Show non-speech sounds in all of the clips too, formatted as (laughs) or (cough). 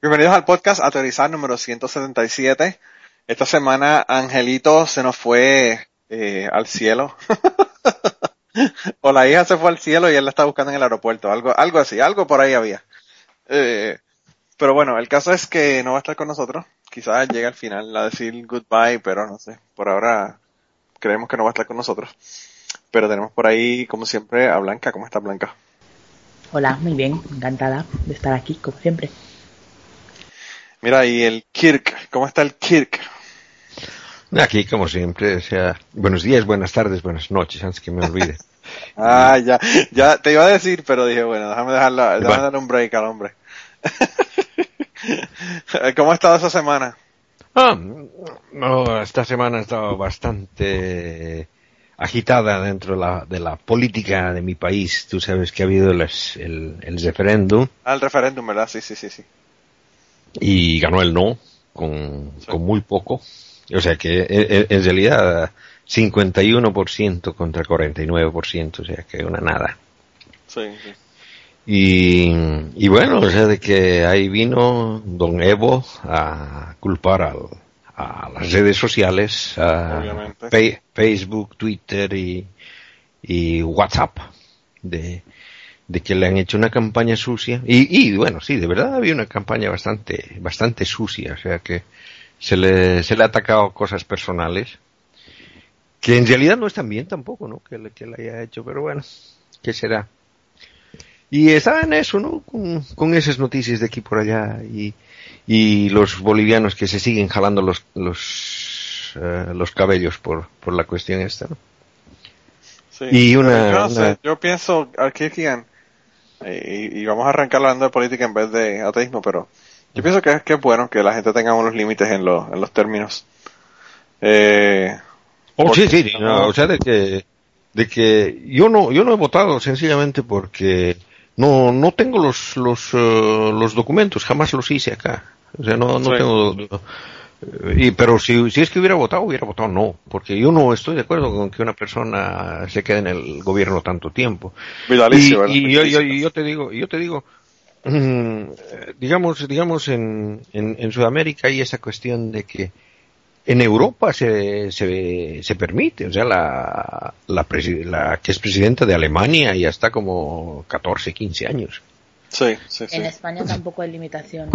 Bienvenidos al podcast Aterrizar número 177. Esta semana Angelito se nos fue eh, al cielo. (laughs) o la hija se fue al cielo y él la está buscando en el aeropuerto. Algo, algo así, algo por ahí había. Eh, pero bueno, el caso es que no va a estar con nosotros. Quizás llegue al final a decir goodbye, pero no sé. Por ahora creemos que no va a estar con nosotros. Pero tenemos por ahí, como siempre, a Blanca. ¿Cómo está Blanca? Hola, muy bien, encantada de estar aquí, como siempre. Mira, y el Kirk, ¿cómo está el Kirk? Aquí, como siempre, o sea, buenos días, buenas tardes, buenas noches, antes que me olvide. (laughs) ah, ya, ya te iba a decir, pero dije, bueno, déjame dejarlo, déjame darle un break al hombre. (laughs) ¿Cómo ha estado esa semana? Ah, no, esta semana ha estado bastante agitada dentro de la, de la política de mi país. Tú sabes que ha habido el, el, el referéndum. Ah, el referéndum, ¿verdad? Sí, sí, sí, sí. Y ganó el no, con, con muy poco. O sea que en, en realidad 51% contra 49%, o sea que una nada. Sí, sí. Y, y, bueno, o sea, de que ahí vino don Evo a culpar al, a las redes sociales, a Facebook, Twitter y, y WhatsApp, de, de, que le han hecho una campaña sucia. Y, y bueno, sí, de verdad había una campaña bastante, bastante sucia, o sea que se le, se le ha atacado cosas personales, que en realidad no están bien tampoco, ¿no? Que le, que le haya hecho, pero bueno, ¿qué será? Y estaba en eso, ¿no? Con, con, esas noticias de aquí por allá y, y los bolivianos que se siguen jalando los, los, uh, los cabellos por, por la cuestión esta, ¿no? Sí, y una, yo, no sé, una... yo pienso, Kirkigan, y, y, vamos a arrancar hablando de política en vez de ateísmo, pero yo pienso que es, que es bueno que la gente tenga unos límites en, lo, en los términos. Eh, oh, sí, sí, no, o sea, de que, de que yo no, yo no he votado sencillamente porque no, no tengo los, los, uh, los documentos, jamás los hice acá. O sea, no, no sí. tengo. Y, pero si, si es que hubiera votado, hubiera votado no, porque yo no estoy de acuerdo con que una persona se quede en el gobierno tanto tiempo. Vitalicio, y, y yo, yo, yo, te digo, yo te digo, mmm, digamos, digamos en, en, en Sudamérica hay esa cuestión de que en Europa se, se, se permite, o sea, la, la, la, que es presidenta de Alemania ya está como 14, 15 años. Sí, sí, sí. En España tampoco hay limitación.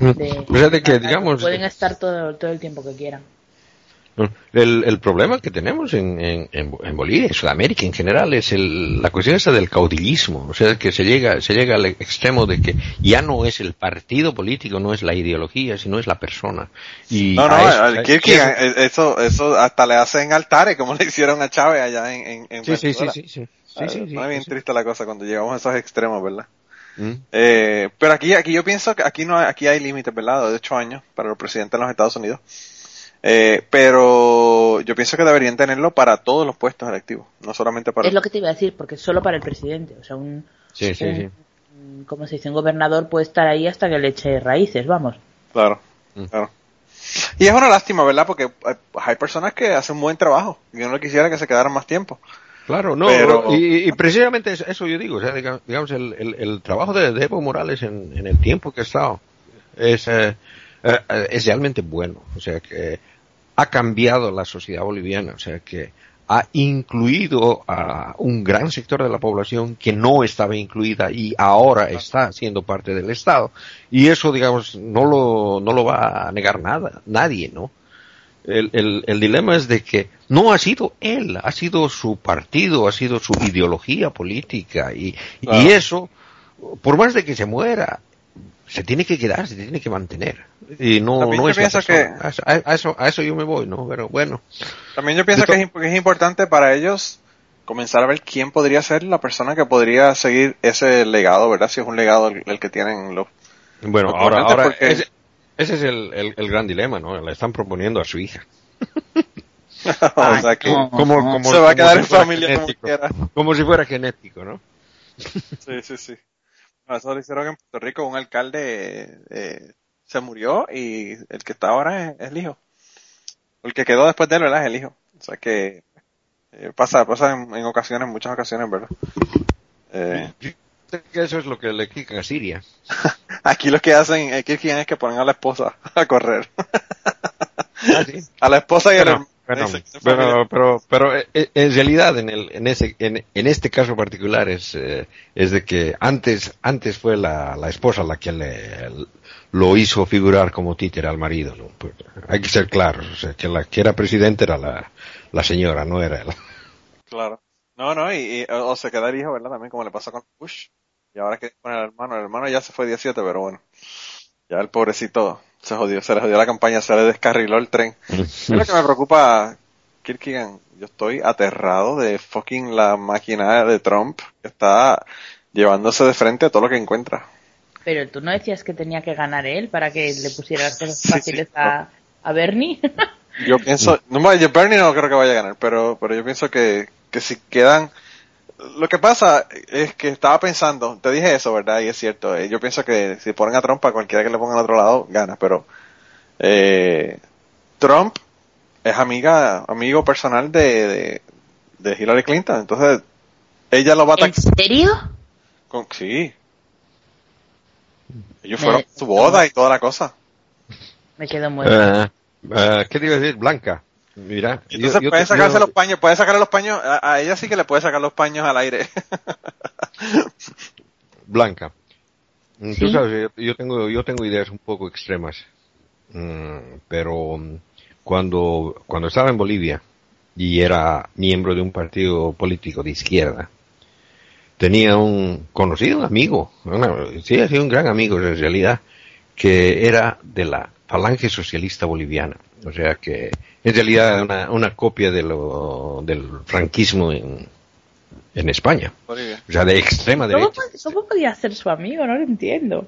De, o sea, de que, digamos, pueden estar todo, todo el tiempo que quieran. El, el problema que tenemos en, en, en Bolivia, en Sudamérica en general, es el, la cuestión esa del caudillismo. O sea, que se llega, se llega al extremo de que ya no es el partido político, no es la ideología, sino es la persona. Y no, no, eso, Kirky, eso, eso hasta le hacen altares, como (laughs) le hicieron a Chávez allá en, en, en sí, sí, sí, sí, sí. Sí, sí, sí, bien sí. triste la cosa cuando llegamos a esos extremos, ¿verdad? Mm. Eh, pero aquí, aquí yo pienso que aquí no, aquí hay límites, ¿verdad? De ocho años para los presidentes de los Estados Unidos. Eh, pero yo pienso que deberían tenerlo para todos los puestos electivos, no solamente para. Es lo que te iba a decir, porque es solo para el presidente. O sea, un. Sí, sí, un, sí. Como se dice, un gobernador puede estar ahí hasta que le eche raíces, vamos. Claro. Claro. Y es una lástima, ¿verdad? Porque hay personas que hacen un buen trabajo y uno quisiera que se quedaran más tiempo. Claro, no, y, precisamente eso yo digo, o sea, digamos, el, el, trabajo de, Evo Morales en, en, el tiempo que ha estado es, eh, eh, es realmente bueno, o sea, que ha cambiado la sociedad boliviana, o sea, que ha incluido a un gran sector de la población que no estaba incluida y ahora está siendo parte del Estado. Y eso, digamos, no lo, no lo va a negar nada, nadie, ¿no? El, el, el, dilema es de que no ha sido él, ha sido su partido, ha sido su ideología política y, y eso, por más de que se muera, se tiene que quedar, se tiene que mantener. Y no, no es que a, eso, a eso yo me voy, ¿no? Pero bueno. También yo pienso que es, es, importante para ellos comenzar a ver quién podría ser la persona que podría seguir ese legado, ¿verdad? Si es un legado el, que tienen los. Bueno, ahora, ahora ese, ese, es el, el, el, gran dilema, ¿no? Le están proponiendo a su hija. (laughs) o sea que como, como, se va a quedar en familia como quiera. Como si fuera genético, ¿no? sí, sí, sí. Eso lo hicieron en Puerto Rico, un alcalde eh, se murió y el que está ahora es, el hijo. El que quedó después de él, ¿verdad? Es el hijo. O sea que eh, pasa, pasa en, ocasiones, en muchas ocasiones, ¿verdad? Eh, que eso es lo que le quitan a Siria. (laughs) Aquí lo que hacen aquí es que ponen a la esposa a correr. (laughs) ¿Ah, A la esposa y al hermano pero, pero, pero, eh, eh, en realidad en, el, en, ese, en, en este caso particular es, eh, es de que antes, antes fue la, la esposa la que le, lo hizo figurar como títere al marido. ¿no? Pues, hay que ser claros, o sea, que la que era presidente era la, la señora, no era él. Claro. No, no, y, o se queda el hijo, ¿verdad? También como le pasó con Bush. Y ahora que con el hermano, el hermano ya se fue 17, pero bueno. Ya el pobrecito se jodió, se le jodió la campaña, se le descarriló el tren. es lo que me preocupa, Kirkigan. Yo estoy aterrado de fucking la máquina de Trump que está llevándose de frente a todo lo que encuentra. Pero tú no decías que tenía que ganar él para que le pusiera las cosas (laughs) fáciles a, a, Bernie. (laughs) yo pienso, no, Bernie no creo que vaya a ganar, pero, pero yo pienso que, que si quedan, lo que pasa es que estaba pensando, te dije eso, ¿verdad? Y es cierto, eh, yo pienso que si ponen a Trump, a cualquiera que le pongan al otro lado, gana, pero eh, Trump es amiga, amigo personal de, de, Hillary Clinton, entonces ella lo va a ¿En serio? Con, sí. Ellos fueron a su boda y toda la cosa. Me quedo muy... Uh, ¿Qué te iba a decir? Blanca. Mira, entonces puede sacarse los paños, puede sacarle los paños, a, ella sí que le puede sacar los paños al aire. (laughs) Blanca. Mm, tú sabes, yo, tengo, yo tengo ideas un poco extremas, mm, pero cuando, cuando estaba en Bolivia y era miembro de un partido político de izquierda, tenía un conocido, un amigo, sí, ha sido un gran amigo en realidad, que era de la Falange Socialista Boliviana. O sea que en realidad una, una copia de lo, del franquismo en, en España. O sea, de extrema derecha. ¿Cómo, podía ser su amigo? No lo entiendo.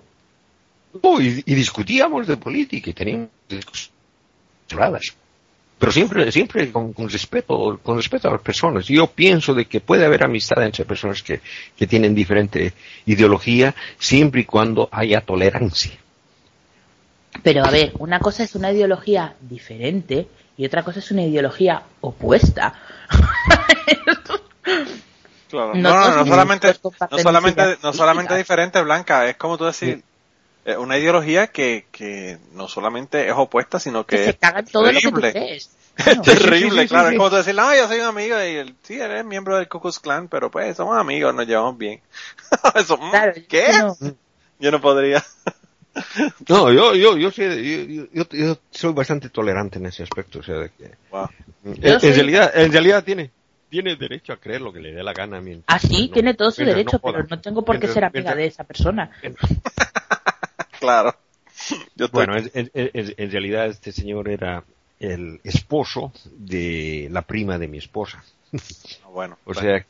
y, discutíamos de política y teníamos discusiones pero siempre siempre con, respeto con respeto a las personas yo pienso de que puede haber amistad entre personas que, que tienen diferente ideología siempre y cuando haya tolerancia pero a ver, una cosa es una ideología diferente y otra cosa es una ideología opuesta. (laughs) claro. No, no, no, solamente, no solamente, no solamente diferente, Blanca, es como tú decir, eh, una ideología que, que no solamente es opuesta, sino que, es terrible. (laughs) es terrible, claro. es como tú decir, no, yo soy un amigo y él, sí, eres miembro del Ku Klux Klan, pero pues somos amigos, nos llevamos bien. (laughs) Eso, ¿Qué? Yo no podría. No, yo, yo, yo, soy, yo, yo, soy bastante tolerante en ese aspecto, o sea, de que, en, realidad, en realidad tiene, tiene derecho a creer lo que le dé la gana a mí. Ah, sí, tiene todo su derecho, pero no tengo por qué ser amiga de esa persona. (laughs) claro. Bueno, en, en, realidad este señor era el esposo de la prima de mi esposa. Ah, bueno. (laughs) o sea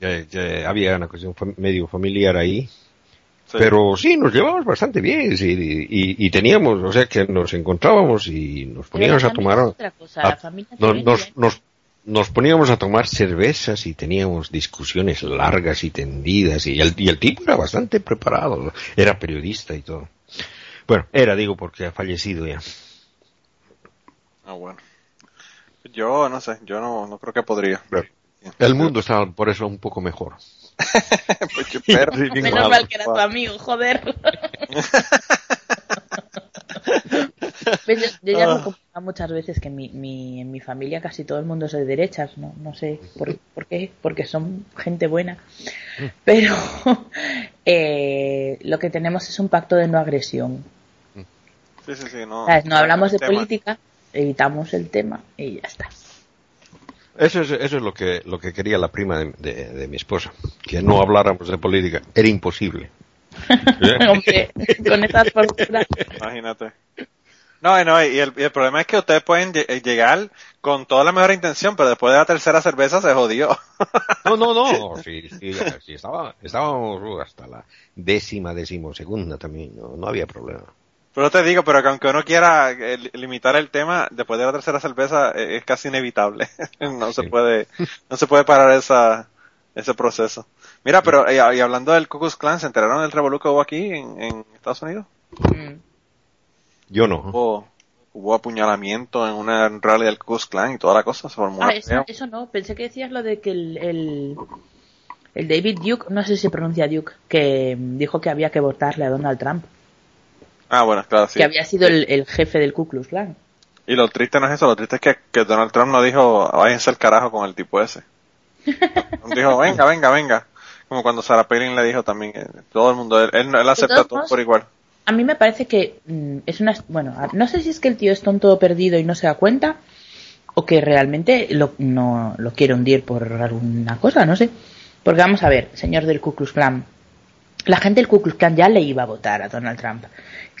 que había una cuestión medio familiar ahí pero sí, nos llevamos bastante bien y, y, teníamos, o sea, que nos encontrábamos y nos poníamos a tomar... nos, nos, nos, poníamos a tomar cervezas y teníamos discusiones largas y tendidas y el, y el tipo era bastante preparado, era periodista y todo. Bueno, era, digo, porque ha fallecido ya. Ah, bueno. Yo no sé, yo no, no creo que podría. El mundo está por eso un poco mejor. (laughs) Menos mal que era tu amigo, joder. (laughs) Yo, ya lo he ah. comentado muchas veces que mi, mi, en mi familia casi todo el mundo es de derechas, no, no sé por, por qué, porque son gente buena. Pero (laughs) eh, lo que tenemos es un pacto de no agresión. Sí, sí, sí, no, no hablamos de política, evitamos el tema y ya está. Eso es, eso es lo que lo que quería la prima de, de, mi esposa, que no habláramos de política. Era imposible. (laughs) Hombre, con esas posturas. Imagínate. No, no y, el, el, problema es que ustedes pueden eh, llegar con toda la mejor intención, pero después de la tercera cerveza se jodió. (laughs) no, no, no, sí, sí, sí estaba, estábamos hasta la décima, decimosegunda también, no, no había problema. Pero te digo, pero que aunque uno quiera eh, limitar el tema, después de la tercera cerveza eh, es casi inevitable. (laughs) no se puede, no se puede parar esa, ese proceso. Mira, pero y, hablando del Ku Clan, ¿se enteraron del revolú que hubo aquí en, en Estados Unidos? Mm. Yo no. Hubo, hubo, apuñalamiento en una rally del Ku Clan y toda la cosa. Se formó ah, eso, no. Pensé que decías lo de que el, el, el David Duke, no sé si se pronuncia Duke, que dijo que había que votarle a Donald Trump. Ah, bueno, claro, sí. Que había sido el, jefe del Ku Klux Klan. Y lo triste no es eso, lo triste es que, que Donald Trump no dijo, váyanse al carajo con el tipo ese. (laughs) dijo, venga, venga, venga. Como cuando Sarah Palin le dijo también, eh, todo el mundo, él, él, acepta todo por igual a mí me parece que mm, es una... Bueno, no sé si es que el tío es tonto perdido y no se da cuenta o que realmente lo, no lo quiere hundir por alguna cosa, no sé. Porque vamos a ver, señor del Ku Klux Klan, la gente del Ku Klux Klan ya le iba a votar a Donald Trump.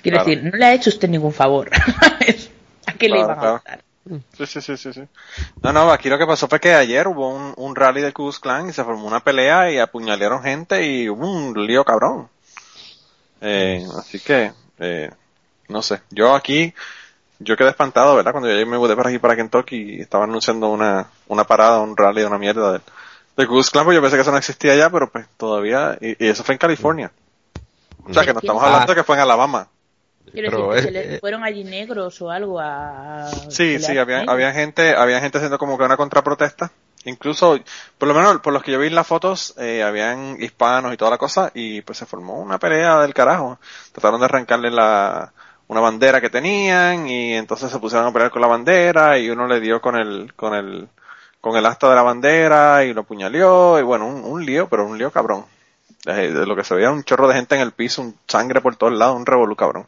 Quiero decir, no le ha hecho usted ningún favor. (laughs) ¿A qué le iban a votar? Sí, sí, sí, sí, No, no, aquí lo que pasó fue que ayer hubo un, un rally del Ku Klux Klan y se formó una pelea y apuñalearon gente y hubo un lío cabrón. Eh, así que, eh, no sé, yo aquí, yo quedé espantado, ¿verdad? Cuando yo me mudé para aquí, para Kentucky, y estaba anunciando una, una parada, un rally, una mierda de, de Goose Clan, pues yo pensé que eso no existía allá, pero pues todavía, y, eso fue en California. O sea, que no estamos hablando de que fue en Alabama. Quiero decir, que se fueron allí negros o algo a... Sí, sí, había, había gente, había gente haciendo como que una contraprotesta Incluso, por lo menos por los que yo vi en las fotos, eh, habían hispanos y toda la cosa, y pues se formó una pelea del carajo. Trataron de arrancarle la, una bandera que tenían, y entonces se pusieron a pelear con la bandera, y uno le dio con el, con el, con el asta de la bandera, y lo puñaleó, y bueno, un, lío, pero un lío cabrón. De, lo que se veía un chorro de gente en el piso, un sangre por todos lados, un revolú cabrón.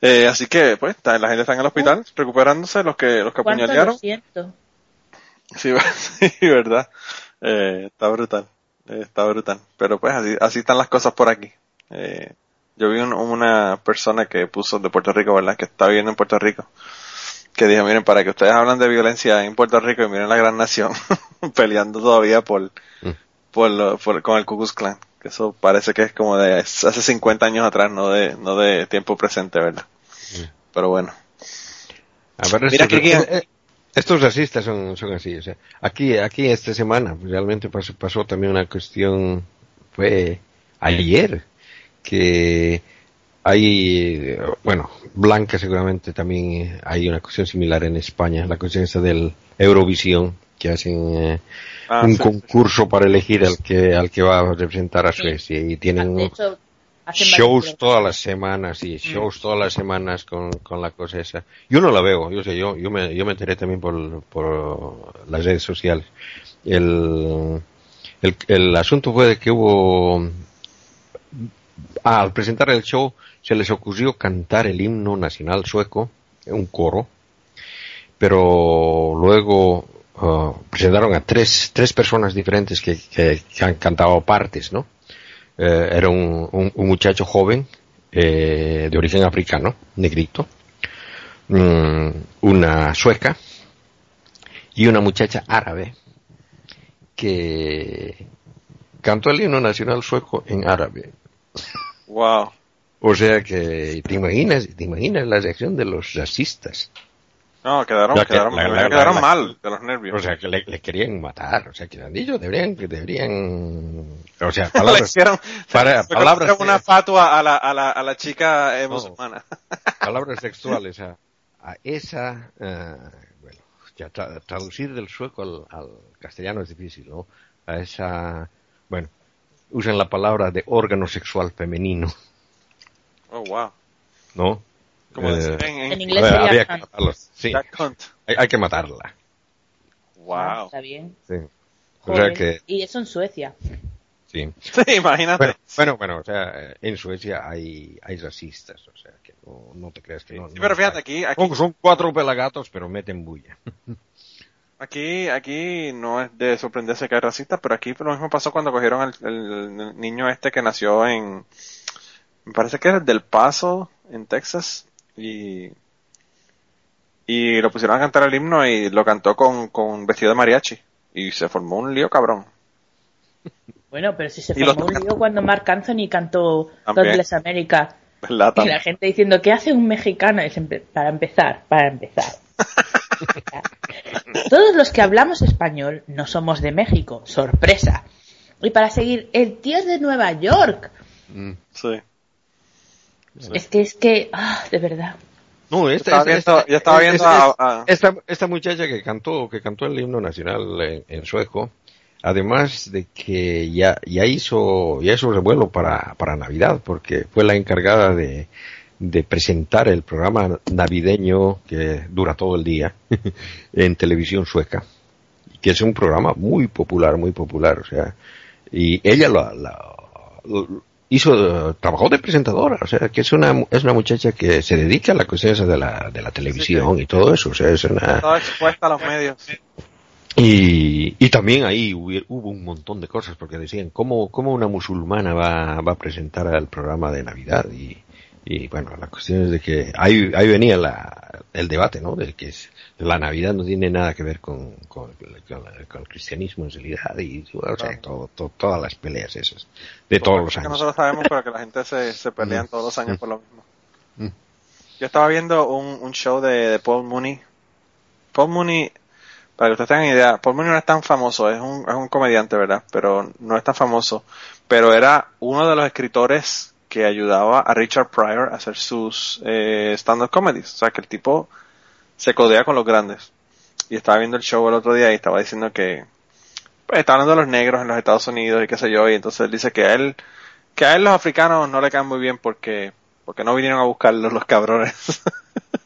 Eh, así que, pues, la gente está en el hospital recuperándose, los que, los que apuñalearon. Sí, (laughs) sí verdad. Eh, está brutal. Eh, está brutal. Pero pues así, así están las cosas por aquí. Eh, yo vi una persona que puso de Puerto Rico, ¿verdad? Que está viviendo en Puerto Rico. Que dijo, miren, para que ustedes hablan de violencia en Puerto Rico y miren la gran nación (laughs) peleando todavía por, mm. Por, por, con el Ku Klux Klan. Que eso parece que es como de hace 50 años atrás, no de, no de tiempo presente, ¿verdad? Pero bueno. Mira que, estos racistas son, son así, o sea, aquí, aquí esta semana realmente pasó, pasó también una cuestión, fue ayer, que hay, bueno, Blanca seguramente también hay una cuestión similar en España, la cuestión esa del Eurovisión, que hacen eh, ah, un concurso para elegir al que, al que va a representar a Suecia y tienen shows todas las semanas, sí, mm. shows todas las semanas con, con la cosa esa. Yo no la veo, yo sé, yo, yo me, yo me enteré también por, por las redes sociales. El, el, el asunto fue de que hubo, ah, al presentar el show se les ocurrió cantar el himno nacional sueco, un coro, pero luego uh, presentaron a tres, tres personas diferentes que, que, que han cantado partes, ¿no? Eh, era un, un, muchacho joven eh, de origen africano, negrito, mm, una sueca y una muchacha árabe que cantó el himno nacional sueco en árabe. Wow. O sea que te imaginas, te imaginas la reacción de los racistas. No, quedaron, quedaron, quedaron mal de los nervios. O sea, que le, querían matar. O sea, que han dicho, deberían, deberían, o sea, (laughs) palabras, hicieron, para, palabras, una fatua a la, a la, a la chica eh, musulmana. (laughs) palabras sexuales a, a esa, uh, bueno, ya traducir del sueco al, al, castellano es difícil, ¿no? A esa, bueno, usan la palabra de órgano sexual femenino. Oh, wow. ¿No? Eh, en, inglés sería Sí. Hay, que matarla. Wow. Ah, está bien. Sí. que... Y eso en Suecia. Sí. (laughs) sí imagínate. Bueno, bueno, o sea, en Suecia hay, hay racistas, o sea, que no, te creas que no. Sí, pero fíjate, aquí, aquí... Son cuatro pelagatos, pero meten bulla. (laughs) Aquí, aquí no es de sorprenderse que hay racistas, pero aquí lo mismo pasó cuando cogieron el, niño este que nació en, me parece que era del Paso, en Texas, y, y lo pusieron a cantar el himno y lo cantó con, con vestido de mariachi. Y se formó un lío cabrón. (laughs) Bueno, pero si se formó un lío cuando Mark Anthony cantó Godless America. y la gente diciendo, ¿qué hace un mexicano? para empezar, para empezar. (laughs) Todos los que hablamos español no somos de México, sorpresa. Y para seguir, el tío es de Nueva York. Mm. Sí. Es que, es que, ah, de verdad. No, esta, esta, estaba viendo esta, muchacha que cantó, que cantó el himno nacional en, sueco, además de que ya, ya hizo, ya hizo revuelo para, para Navidad, porque fue la encargada de, de presentar el programa navideño que dura todo el día (laughs) en televisión sueca, que es un programa muy popular, muy popular, o sea, y ella lo, lo, hizo, trabajó de presentadora, o sea, que es una, es una muchacha que se dedica a la cuestión de la, de la televisión y todo eso, o sea, es una... expuesta a los medios. Y, y también ahí hubo, un montón de cosas, porque decían, ¿cómo, cómo una musulmana va, va a presentar el programa de Navidad? Y, y bueno, la cuestión es de que ahí, ahí venía la, el debate, ¿no? De que la Navidad no tiene nada que ver con, con, el cristianismo en realidad y o sea, todo, todas las peleas esas de todos los años. Que nosotros sabemos, pero que la gente se, se pelean todos los años por lo mismo. Yo estaba viendo un, un show de, Paul Mooney. Paul Mooney, para que ustedes tengan idea, Paul Mooney no es tan famoso, es un, es un comediante, ¿verdad? Pero no es tan famoso. Pero era uno de los escritores que ayudaba a Richard Pryor a hacer sus eh, stand-up comedies. O sea, que el tipo se codea con los grandes. Y estaba viendo el show el otro día y estaba diciendo que pues, estaba hablando de los negros en los Estados Unidos y qué sé yo, y entonces él dice que a él, que a él los africanos no le caen muy bien porque, porque no vinieron a buscarlos los cabrones.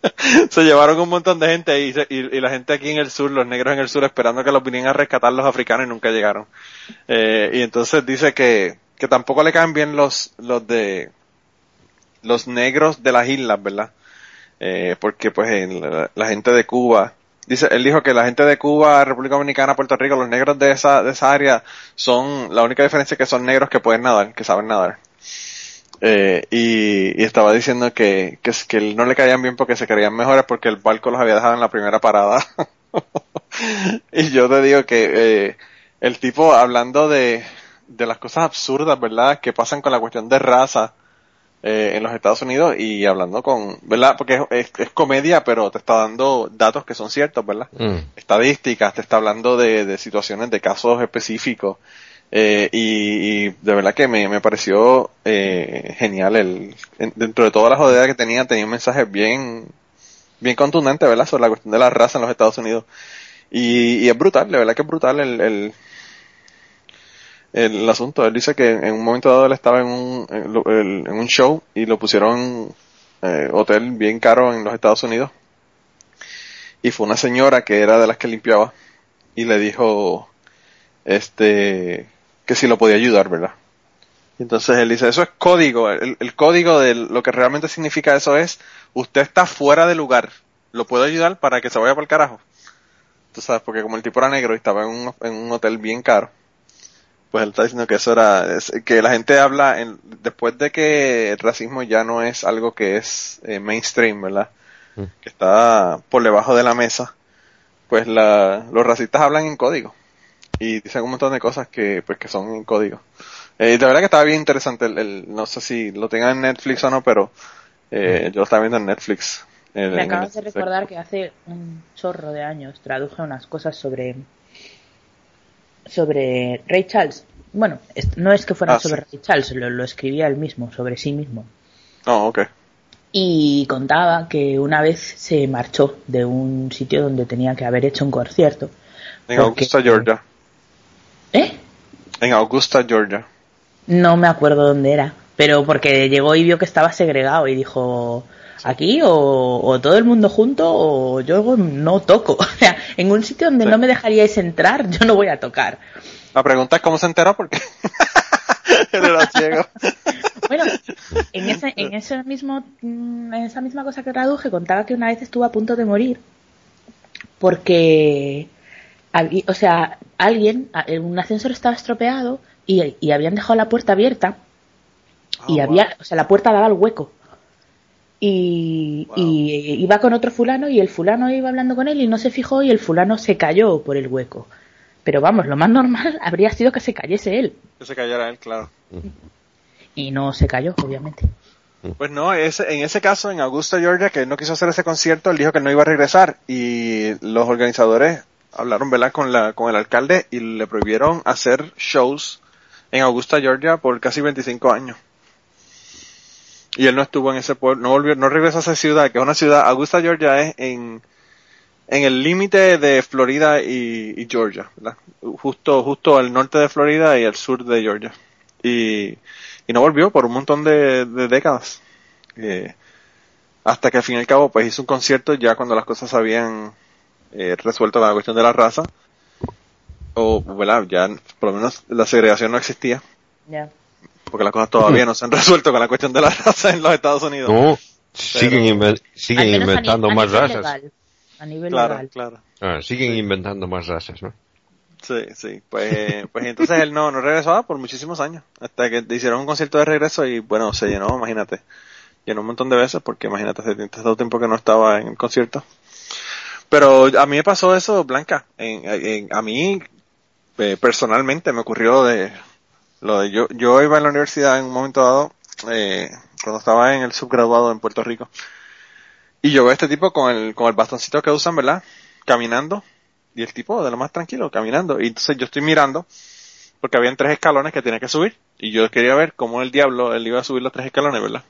(laughs) se llevaron un montón de gente y, y, la gente aquí en el sur, los negros en el sur, esperando que los vinieran a rescatar los africanos y nunca llegaron. Eh, y entonces dice que, que tampoco le caen bien los, los de los negros de las islas, ¿verdad? Eh, porque pues la, gente de Cuba, dice, él dijo que la gente de Cuba, República Dominicana, Puerto Rico, los negros de esa, de esa área son, la única diferencia es que son negros que pueden nadar, que saben nadar. Eh, y, estaba diciendo que, que, que no le caían bien porque se creían mejores porque el barco los había dejado en la primera parada. (laughs) y yo te digo que eh, el tipo hablando de, de las cosas absurdas, ¿verdad? Que pasan con la cuestión de raza eh, en los Estados Unidos y hablando con, ¿verdad? Porque es, comedia, pero te está dando datos que son ciertos, ¿verdad? Mm. Estadísticas, te está hablando de, de situaciones, de casos específicos. Eh, y, de verdad que me, me pareció eh, genial. El, dentro de toda la jodida que tenía, tenía un mensaje bien, bien contundente, ¿verdad? Sobre la cuestión de la raza en los Estados Unidos. Y, y es brutal, de verdad que es brutal el, el el asunto. Él dice que en un momento dado él estaba en un, en, un show y lo pusieron eh, hotel bien caro en los Estados Unidos. Y fue una señora que era de las que limpiaba y le dijo este que si lo podía ayudar, ¿verdad? Y entonces él dice, eso es código. El, el, código de lo que realmente significa eso es, usted está fuera de lugar. ¿Lo puedo ayudar para que se vaya para el carajo? Tú sabes, porque como el tipo era negro y estaba en un, en un hotel bien caro, pues él está diciendo que eso era, que la gente habla, en, después de que el racismo ya no es algo que es eh, mainstream, ¿verdad? Mm. Que está por debajo de la mesa, pues la, los racistas hablan en código y dicen un montón de cosas que, pues, que son en código. Eh, de verdad que estaba bien interesante, el, no sé si lo tengan en Netflix o no, pero eh, yo lo estaba viendo en Netflix. Me acabas de recordar que hace un chorro de años traduje unas cosas sobre sobre Ray Charles. Bueno, no es que fuera ah, sobre Ray Charles, lo, escribía él mismo, sobre sí mismo. Oh, ok. Y contaba que una vez se marchó de un sitio donde tenía que haber hecho un concierto. En Augusta, Georgia. ¿Eh? En Augusta, Georgia. No me acuerdo dónde era, pero porque llegó y vio que estaba segregado y dijo, aquí o, todo el mundo junto o yo no toco. (laughs) O sea, en un sitio donde no me dejaríais entrar, yo no voy a tocar. La pregunta es cómo se enteró porque (laughs) era ciego. Bueno, en, ese, en, ese mismo, mm, en esa misma cosa que traduje contaba que una vez estuvo a punto de morir porque, o sea, alguien, un ascensor estaba estropeado y, habían dejado la puerta abierta y ah, había, o sea, la puerta daba al hueco y, iba con otro fulano y el fulano iba hablando con él y no se fijó y el fulano se cayó por el hueco. Pero vamos, lo más normal (laughs) habría sido que se cayese él. Que se cayera él, claro. Y no se cayó, obviamente. Pues no, en ese caso, en Augusta, Georgia, que no quiso hacer ese concierto, él dijo que no iba a regresar y los organizadores hablaron, ¿verdad?, con, la, con el alcalde y le prohibieron hacer shows en Augusta, Georgia por casi 25 años y él no estuvo en ese pueblo, no volvió, no regresó a esa ciudad, que es una ciudad, Augusta, Georgia es en, en el límite de Florida y, Georgia, ¿verdad? Justo, justo al norte de Florida y al sur de Georgia. Y, y no volvió por un montón de, décadas. Eh, hasta que al fin y al cabo pues hizo un concierto ya cuando las cosas habían eh, resuelto la cuestión de la raza. O, ¿verdad? Ya por lo menos la segregación no existía. Ya porque las cosas todavía no se han (laughs) resuelto con la cuestión de la raza en los Estados Unidos. No, siguen, siguen inventando más razas. a nivel legal. Claro. Ah, siguen inventando más razas, ¿no? Sí, sí. Pues, pues entonces él no, no regresó por muchísimos años. Hasta que hicieron un concierto de regreso y bueno, se llenó, imagínate. Llenó un montón de veces porque imagínate, hace tanto tiempo que no estaba en el concierto. Pero a mí me pasó eso, Blanca. En, a mí, eh, personalmente, me ocurrió de, lo de yo, yo iba en la universidad en un momento dado, eh, cuando estaba en el subgraduado en Puerto Rico. Y yo veo a este tipo con el, con el bastoncito que usan, ¿verdad? Caminando. Y el tipo de lo más tranquilo, caminando. Y entonces yo estoy mirando, porque habían tres escalones que tenía que subir. Y yo quería ver cómo el diablo, él iba a subir los tres escalones, ¿verdad?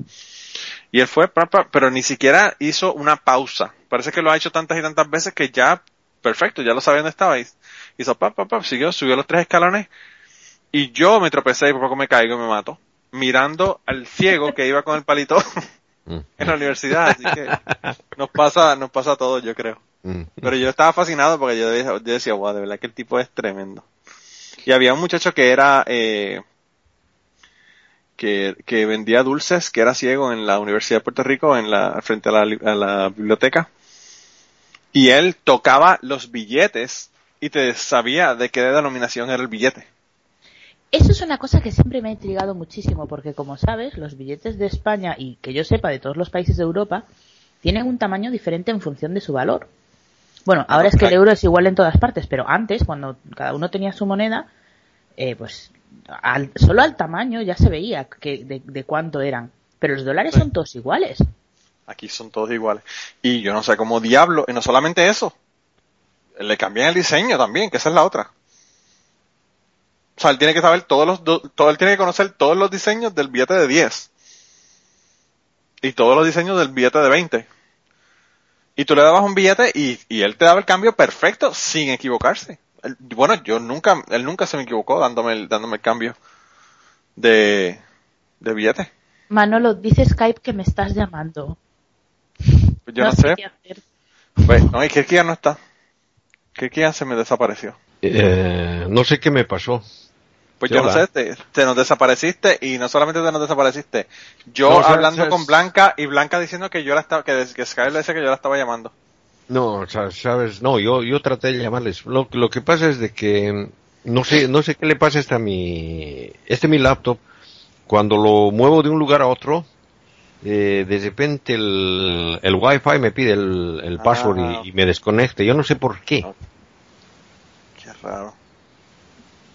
Y él fue, pero ni siquiera hizo una pausa. Parece que lo ha hecho tantas y tantas veces que ya, perfecto, ya lo sabía dónde estaba. Hizo pa, pa, pa, siguió, subió los tres escalones y yo me tropecé y por poco me caigo y me mato. Mirando al ciego que iba con el palito (laughs) en la universidad. Así que nos pasa, nos pasa a todos, yo creo. Pero yo estaba fascinado porque yo, decía, wow, de verdad que el tipo es tremendo. Y había un muchacho que era, eh, que, que vendía dulces, que era ciego en la Universidad de Puerto Rico, en la, frente a la, a la biblioteca. Y él tocaba los billetes y te sabía de qué denominación era el billete. Eso es una cosa que siempre me ha intrigado muchísimo, porque como sabes, los billetes de España y que yo sepa de todos los países de Europa tienen un tamaño diferente en función de su valor. Bueno, ahora es que el euro es igual en todas partes, pero antes, cuando cada uno tenía su moneda, eh, pues solo al tamaño ya se veía que, de, cuánto eran. Pero los dólares son todos iguales. Aquí son todos iguales. Y yo no sé cómo diablo, y no solamente eso, le cambian el diseño también, que esa es la otra. O sea, él tiene que saber todos los, todo, él tiene que conocer todos los diseños del billete de 10. Y todos los diseños del billete de 20. Y tú le dabas un billete y, y él te daba el cambio perfecto sin equivocarse. bueno, yo nunca, él nunca se me equivocó dándome el, dándome el cambio de, de billete. Manolo, dice Skype que me estás llamando. Pues yo no, sé. Pues, no, y ya no está. ya se me desapareció. Eh, no sé qué me pasó. Pues yo no sé, te, nos desapareciste y no solamente te nos desapareciste. Yo hablando con Blanca y Blanca diciendo que yo la estaba, que, que Skyler le decía que yo la estaba llamando. No, sabes, no, yo, yo traté de llamarles. Lo, lo que pasa es de que no sé, no sé qué le pasa a este mi, este mi laptop. Cuando lo muevo de un lugar a otro, eh, de repente el, el wifi me pide el, el password y, ah. y, me desconecta. Yo no sé por qué. Qué raro.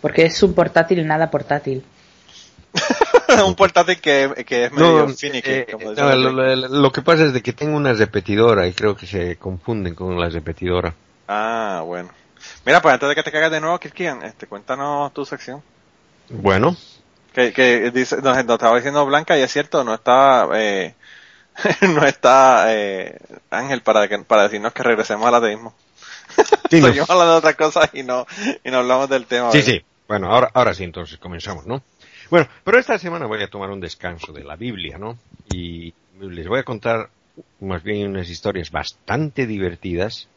Porque es un portátil nada portátil. (laughs) un portátil que, que es medio finicky, eh, lo, que pasa es de que tengo una repetidora y creo que se confunden con la repetidora. Ah, bueno. Mira, pues antes de que te cagas de nuevo, Kirkian, este, cuéntanos tu sección. Bueno. Que, que dice, nos, estaba diciendo Blanca y es cierto, no está, eh, (laughs) no está eh, Ángel para, que, para decirnos que regresemos al ateísmo. Sí, (laughs) Seguimos hablando de otras cosas y no, y no hablamos del tema. Sí, sí. Bueno, ahora, ahora sí, entonces comenzamos, ¿no? Bueno, pero esta semana voy a tomar un descanso de la Biblia, ¿no? Y les voy a contar más bien unas historias bastante divertidas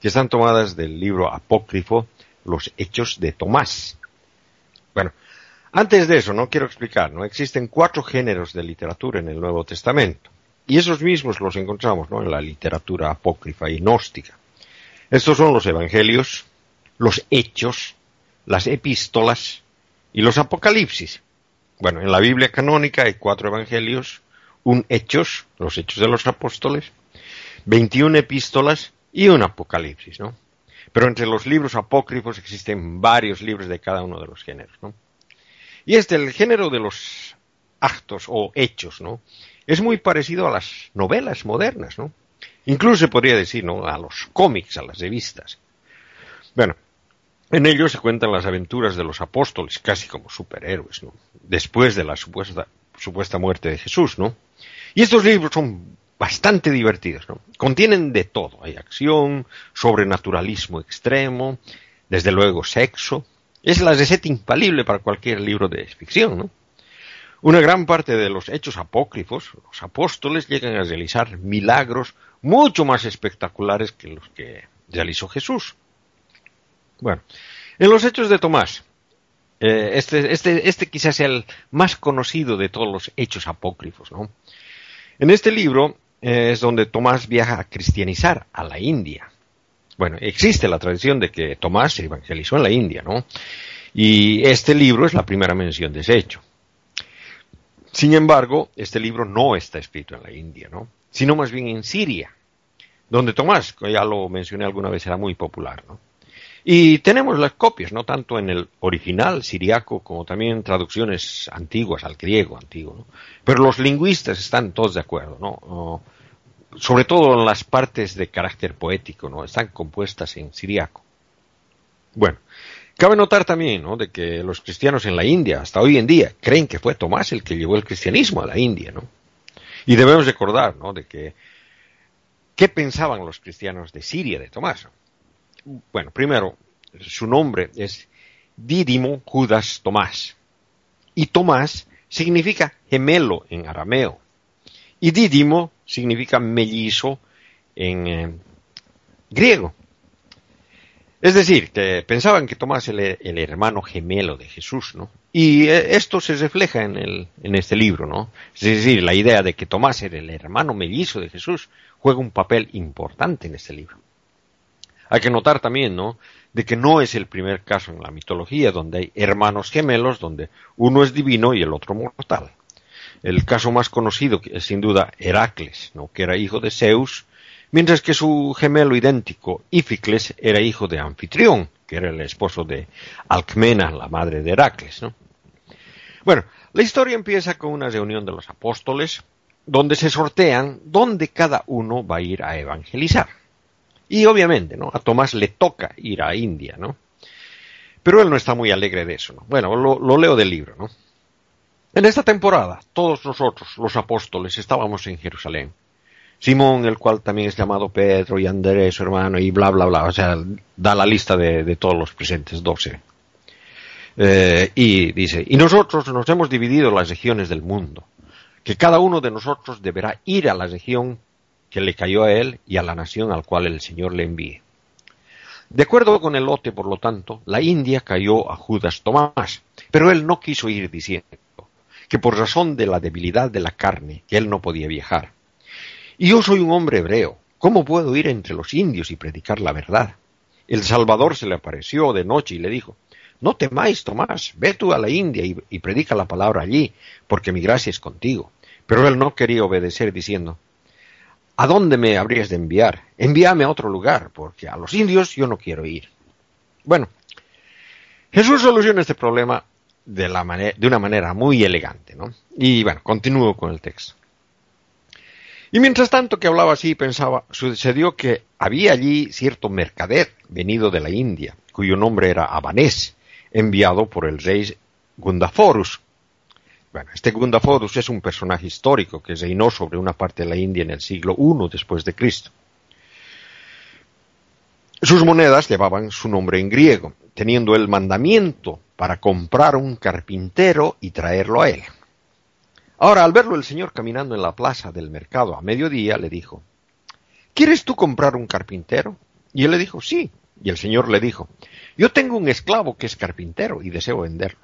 que están tomadas del libro apócrifo Los Hechos de Tomás. Bueno, antes de eso, no quiero explicar, ¿no? Existen cuatro géneros de literatura en el Nuevo Testamento. Y esos mismos los encontramos, ¿no? En la literatura apócrifa y gnóstica. Estos son los evangelios, los hechos, las epístolas y los apocalipsis. Bueno, en la Biblia canónica hay cuatro evangelios, un hechos, los hechos de los apóstoles, 21 epístolas y un apocalipsis, ¿no? Pero entre los libros apócrifos existen varios libros de cada uno de los géneros, ¿no? Y este, el género de los actos o hechos, ¿no? Es muy parecido a las novelas modernas, ¿no? Incluso se podría decir, ¿no? A los cómics, a las revistas. Bueno, en ellos se cuentan las aventuras de los apóstoles, casi como superhéroes. Después de la supuesta, supuesta muerte de Jesús, ¿no? Y estos libros son bastante divertidos, ¿no? Contienen de todo. Hay acción, sobrenaturalismo extremo, desde luego sexo. Es la receta infalible para cualquier libro de ficción. Una gran parte de los hechos apócrifos, los apóstoles llegan a realizar milagros mucho más espectaculares que los que realizó Jesús. Bueno, en los hechos de Tomás, eh, este, este, este quizás sea el más conocido de todos los hechos apócrifos, ¿no? En este libro eh, es donde Tomás viaja a cristianizar a la India. Bueno, existe la tradición de que Tomás se evangelizó en la India, ¿no? Y este libro es la primera mención de ese hecho. Sin embargo, este libro no está escrito en la India, ¿no? Sino más bien en Siria, donde Tomás, ya lo mencioné alguna vez, era muy popular, ¿no? Y tenemos las copias, no tanto en el original siriaco como también en traducciones antiguas al griego antiguo. ¿no? Pero los lingüistas están todos de acuerdo, ¿no? sobre todo en las partes de carácter poético, ¿no? Están compuestas en siriaco. Bueno, cabe notar también, ¿no? De que los cristianos en la India, hasta hoy en día, creen que fue Tomás el que llevó el cristianismo a la India, ¿no? Y debemos recordar, ¿no? De que, ¿qué pensaban los cristianos de Siria de Tomás? Bueno, primero, su nombre es Dídimo Judas Tomás. Y Tomás significa gemelo en arameo. Y Dídimo significa mellizo en eh, griego. Es decir, que pensaban que Tomás era el, hermano gemelo de Jesús, ¿no? Y eh, esto se refleja en, el, en este libro, ¿no? Es decir, la idea de que Tomás era el hermano mellizo de Jesús juega un papel importante en este libro. Hay que notar también, ¿no? De que no es el primer caso en la mitología donde hay hermanos gemelos, donde uno es divino y el otro mortal. El caso más conocido es sin duda Heracles, ¿no? que era hijo de Zeus, mientras que su gemelo idéntico, Íficles, era hijo de Anfitrión, que era el esposo de Alcmena, la madre de Heracles. ¿no? Bueno, la historia empieza con una reunión de los apóstoles, donde se sortean dónde cada uno va a ir a evangelizar. Y obviamente, ¿no? A Tomás le toca ir a India, ¿no? Pero él no está muy alegre de eso, ¿no? Bueno, lo, leo del libro, ¿no? En esta temporada, todos nosotros, los apóstoles, estábamos en Jerusalén. Simón, el cual también es llamado Pedro, y Andrés, su hermano, y bla, bla, bla. O sea, da la lista de, todos los presentes, doce. Eh, y dice, y nosotros nos hemos dividido las regiones del mundo, que cada uno de nosotros deberá ir a la región que le cayó a él y a la nación al cual el Señor le envíe. De acuerdo con el lote, por lo tanto, la India cayó a Judas Tomás, pero él no quiso ir diciendo que por razón de la debilidad de la carne, él no podía viajar. Y yo soy un hombre hebreo, ¿cómo puedo ir entre los indios y predicar la verdad? El Salvador se le apareció de noche y le dijo, no temáis, Tomás, ve tú a la India y predica la palabra allí, porque mi gracia es contigo. Pero él no quería obedecer, diciendo, ¿A dónde me habrías de enviar? Envíame a otro lugar, porque a los indios yo no quiero ir. Bueno, Jesús soluciona este problema de, una manera muy elegante, ¿no? Y bueno, continúo con el texto. Y mientras tanto que hablaba así, pensaba, sucedió que había allí cierto mercader venido de la India, cuyo nombre era Abanés, enviado por el rey Gundaforus. Bueno, este Gundaforus es un personaje histórico que reinó sobre una parte de la India en el siglo I después de Cristo. Sus monedas llevaban su nombre en griego, teniendo el mandamiento para comprar un carpintero y traerlo a él. Ahora, al verlo el Señor caminando en la plaza del mercado a mediodía, le dijo, ¿Quieres tú comprar un carpintero? Y él le dijo, sí. Y el Señor le dijo, yo tengo un esclavo que es carpintero y deseo venderlo.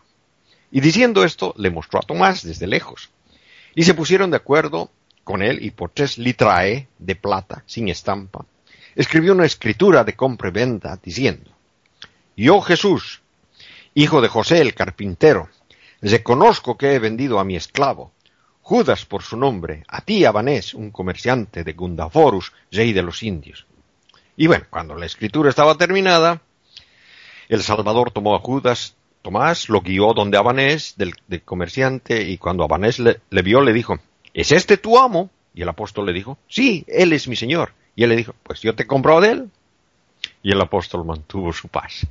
Y diciendo esto, le mostró a Tomás desde lejos. Y se pusieron de acuerdo con él y por tres litrae de plata, sin estampa, escribió una escritura de compra y venta diciendo, Yo Jesús, hijo de José el carpintero, reconozco que he vendido a mi esclavo Judas por su nombre, a ti Abanés, un comerciante de Gundaforus, rey de los indios. Y bueno, cuando la escritura estaba terminada, el Salvador tomó a Judas, Tomás, lo guió donde Abanés, del, comerciante, y cuando Abanés le, vio, le dijo, ¿es este tu amo? Y el apóstol le dijo, sí, él es mi señor. Y él le dijo, pues yo te compro de él. Y el apóstol mantuvo su paz.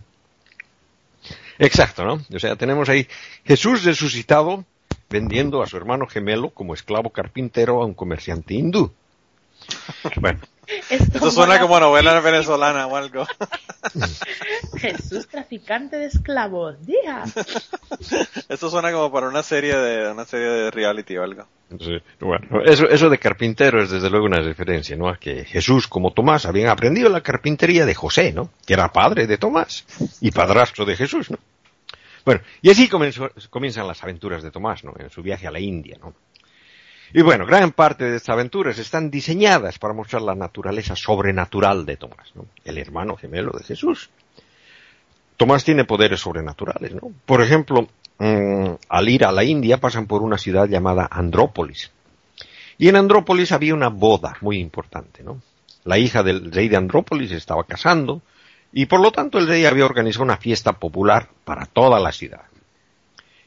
Exacto, ¿no? O sea, tenemos ahí Jesús resucitado, vendiendo a su hermano gemelo como esclavo carpintero a un comerciante hindú. (laughs) Bueno. Esto, suena como novela venezolana o algo. (laughs) Jesús traficante de esclavos, día. (laughs) Esto suena como para una serie de una serie de reality o algo. Sí, bueno, eso, eso de carpintero es desde luego una referencia, ¿no? A que Jesús como Tomás habían aprendido la carpintería de José, ¿no? Que era padre de Tomás y padrastro de Jesús, ¿no? Bueno, y así comienzan las aventuras de Tomás, ¿no? En su viaje a la India, ¿no? Y bueno, gran parte de estas aventuras están diseñadas para mostrar la naturaleza sobrenatural de Tomás. El hermano gemelo de Jesús. Tomás tiene poderes sobrenaturales, ¿no? Por ejemplo, mm, al ir a la India pasan por una ciudad llamada Andrópolis. Y en Andrópolis había una boda muy importante, ¿no? La hija del rey de Andrópolis estaba casando, y por lo tanto el rey había organizado una fiesta popular para toda la ciudad.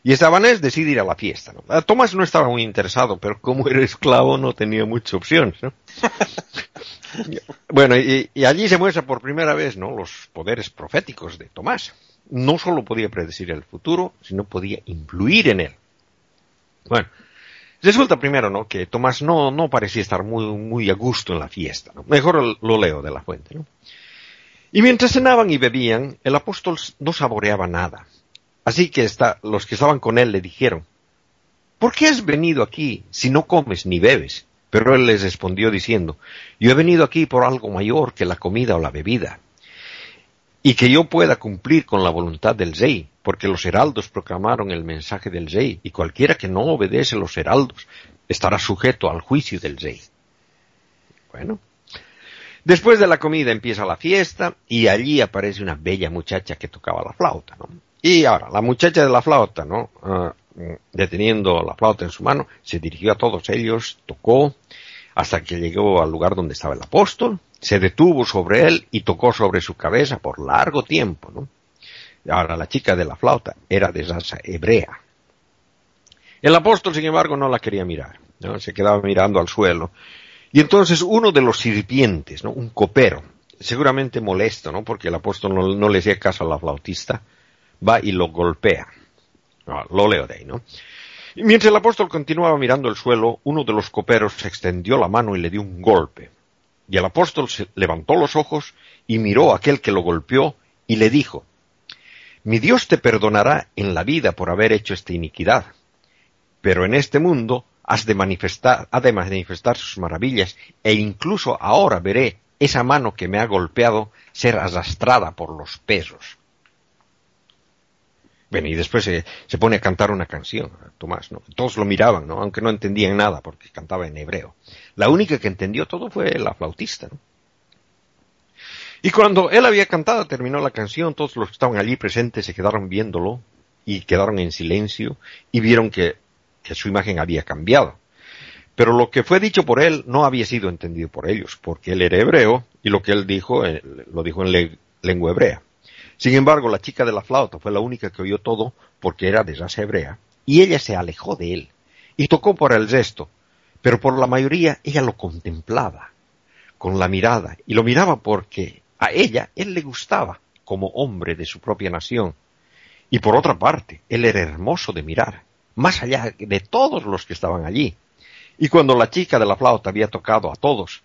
Y Estabanés decide ir a la fiesta. ¿no? Tomás no estaba muy interesado, pero como era esclavo no tenía muchas opciones. ¿no? (laughs) bueno, y, allí se muestra por primera vez ¿no? los poderes proféticos de Tomás. No solo podía predecir el futuro, sino podía influir en él. Bueno, resulta primero ¿no? que Tomás no, no parecía estar muy, muy a gusto en la fiesta. ¿no? Mejor lo leo de la fuente. ¿no? Y mientras cenaban y bebían, el apóstol no saboreaba nada. Así que los que estaban con él le dijeron, ¿por qué has venido aquí si no comes ni bebes? Pero él les respondió diciendo, yo he venido aquí por algo mayor que la comida o la bebida, y que yo pueda cumplir con la voluntad del rey, porque los heraldos proclamaron el mensaje del rey, y cualquiera que no obedece los heraldos estará sujeto al juicio del rey. Bueno, Después de la comida empieza la fiesta y allí aparece una bella muchacha que tocaba la flauta, ¿no? Y ahora, la muchacha de la flauta, ¿no? Ah, deteniendo la flauta en su mano, se dirigió a todos ellos, tocó, hasta que llegó al lugar donde estaba el apóstol, se detuvo sobre él y tocó sobre su cabeza por largo tiempo, ¿no? Ahora, la chica de la flauta era de raza hebrea. El apóstol, sin embargo, no la quería mirar, ¿no? Se quedaba mirando al suelo y entonces uno de los sirvientes, ¿no? un copero, seguramente molesto, ¿no? porque el apóstol no, le hacía caso a la flautista, va y lo golpea. Ah, lo leo de ahí. Y mientras el apóstol continuaba mirando el suelo, uno de los coperos se extendió la mano y le dio un golpe. Y el apóstol se levantó los ojos y miró a aquel que lo golpeó y le dijo, Mi Dios te perdonará en la vida por haber hecho esta iniquidad, pero en este mundo has de manifestar, ha de manifestar sus maravillas, e incluso ahora veré esa mano que me ha golpeado ser arrastrada por los pesos. Bueno, y después se, pone a cantar una canción, Tomás, ¿no? Todos lo miraban, ¿no? Aunque no entendían nada porque cantaba en hebreo. La única que entendió todo fue la flautista, ¿no? Y cuando él había cantado, terminó la canción, todos los que estaban allí presentes se quedaron viéndolo y quedaron en silencio y vieron que que su imagen había cambiado. Pero lo que fue dicho por él no había sido entendido por ellos, porque él era hebreo y lo que él dijo eh, lo dijo en lengua hebrea. Sin embargo, la chica de la flauta fue la única que oyó todo porque era de raza hebrea, y ella se alejó de él y tocó por el resto, pero por la mayoría ella lo contemplaba con la mirada, y lo miraba porque a ella él le gustaba como hombre de su propia nación. Y por otra parte, él era hermoso de mirar, más allá de todos los que estaban allí. Y cuando la chica de la flauta había tocado a todos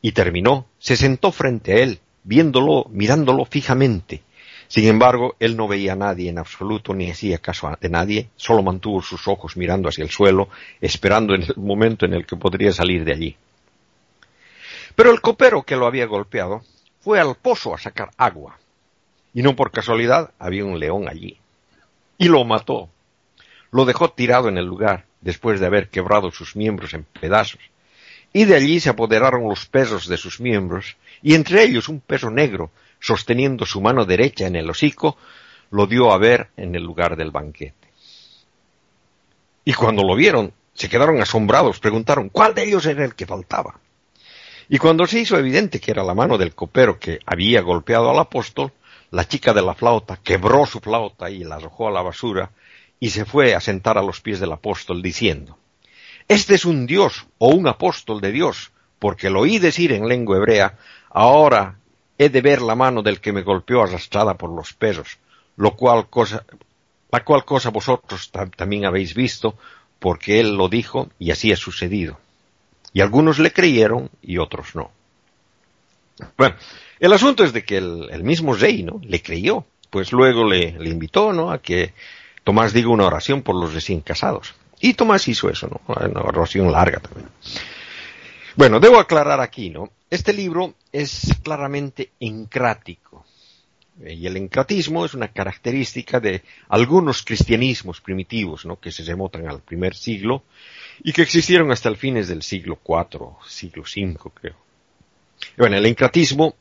y terminó, se sentó frente a él, viéndolo, mirándolo fijamente. Sin embargo, él no veía a nadie en absoluto, ni hacía caso de nadie, solo mantuvo sus ojos mirando hacia el suelo, esperando en el momento en el que podría salir de allí. Pero el copero que lo había golpeado fue al pozo a sacar agua, y no por casualidad había un león allí, y lo mató. Lo dejó tirado en el lugar, después de haber quebrado sus miembros en pedazos, y de allí se apoderaron los pesos de sus miembros, y entre ellos un peso negro, sosteniendo su mano derecha en el hocico, lo dio a ver en el lugar del banquete. Y cuando lo vieron, se quedaron asombrados, preguntaron cuál de ellos era el que faltaba. Y cuando se hizo evidente que era la mano del copero que había golpeado al apóstol, la chica de la flauta quebró su flauta y la arrojó a la basura y se fue a sentar a los pies del apóstol diciendo, Este es un Dios o un apóstol de Dios, porque lo oí decir en lengua hebrea, ahora he de ver la mano del que me golpeó arrastrada por los pesos, lo cual cosa, la cual cosa vosotros también habéis visto, porque él lo dijo y así ha sucedido. Y algunos le creyeron y otros no. Bueno, el asunto es de que el, mismo rey, ¿no? Le creyó, pues luego le, le, invitó, ¿no? A que Tomás diga una oración por los recién casados. Y Tomás hizo eso, ¿no? Una oración larga también. Bueno, debo aclarar aquí, ¿no? Este libro es claramente encrático. Eh, y el encratismo es una característica de algunos cristianismos primitivos, ¿no? Que se remontan al primer siglo y que existieron hasta el fines del siglo IV, siglo V, creo. bueno, el encratismo,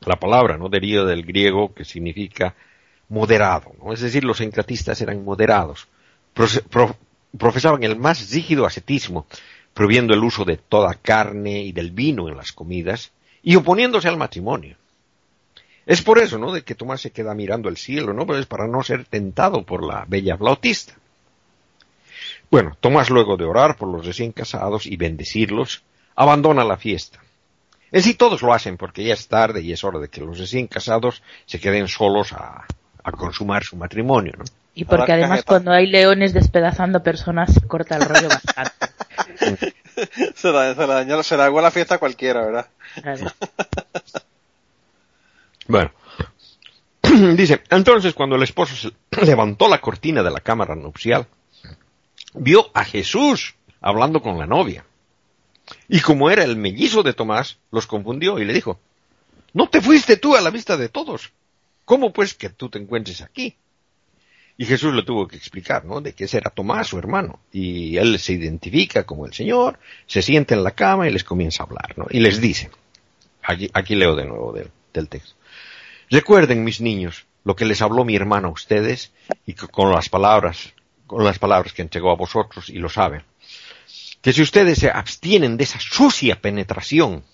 la palabra, ¿no? Deriva del griego que significa moderado, ¿no? Es decir, los encratistas eran moderados. profesaban el más rígido ascetismo, prohibiendo el uso de toda carne y del vino en las comidas y oponiéndose al matrimonio. Es por eso, ¿no?, de que Tomás se queda mirando el cielo, ¿no?, pues para no ser tentado por la bella flautista. Bueno, Tomás luego de orar por los recién casados y bendecirlos, abandona la fiesta. En sí todos lo hacen porque ya es tarde y es hora de que los recién casados se queden solos a, a consumar su matrimonio, ¿no? Y porque además cuando hay leones despedazando personas se corta el rollo bastante. Se, la, se, la se la la fiesta a cualquiera, ¿verdad? (laughs) bueno. (clears throat) Dice, entonces cuando el esposo se (clears throat) levantó la cortina de la cámara nupcial, vio a Jesús hablando con la novia. Y como era el mellizo de Tomás, los confundió y le dijo, ¿no te fuiste tú a la vista de todos? ¿Cómo pues que tú te encuentres aquí? Y Jesús le tuvo que explicar, ¿no? De que ese era Tomás, su hermano. Y él se identifica como el Señor, se sienta en la cama y les comienza a hablar, ¿no? Y les dice, aquí, aquí leo de nuevo del, del texto. Recuerden, mis niños, lo que les habló mi hermano a ustedes y con las palabras, con las palabras que entregó a vosotros y lo saben. Que si ustedes se abstienen de esa sucia penetración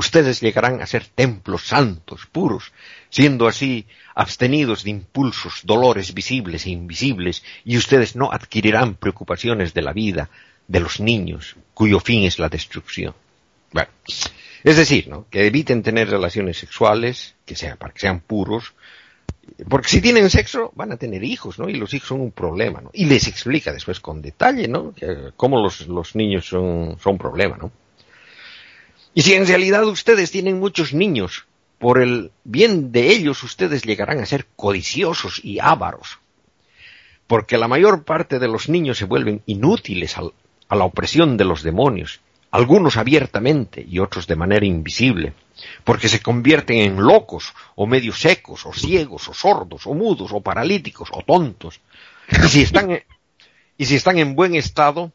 ustedes llegarán a ser templos santos, puros, siendo así abstenidos de impulsos, dolores visibles e invisibles, y ustedes no adquirirán preocupaciones de la vida de los niños, cuyo fin es la destrucción. Bueno, es decir, ¿no? que eviten tener relaciones sexuales, que sean, para que sean puros, porque si tienen sexo van a tener hijos, ¿no? Y los hijos son un problema, ¿no? Y les explica después con detalle, ¿no? cómo los, los niños son, son un problema, ¿no? Y si en realidad ustedes tienen muchos niños, por el bien de ellos ustedes llegarán a ser codiciosos y ávaros. Porque la mayor parte de los niños se vuelven inútiles a la opresión de los demonios, algunos abiertamente y otros de manera invisible, porque se convierten en locos, o medio secos, o ciegos, o sordos, o mudos, o paralíticos, o tontos. Y si están, y si están en buen estado,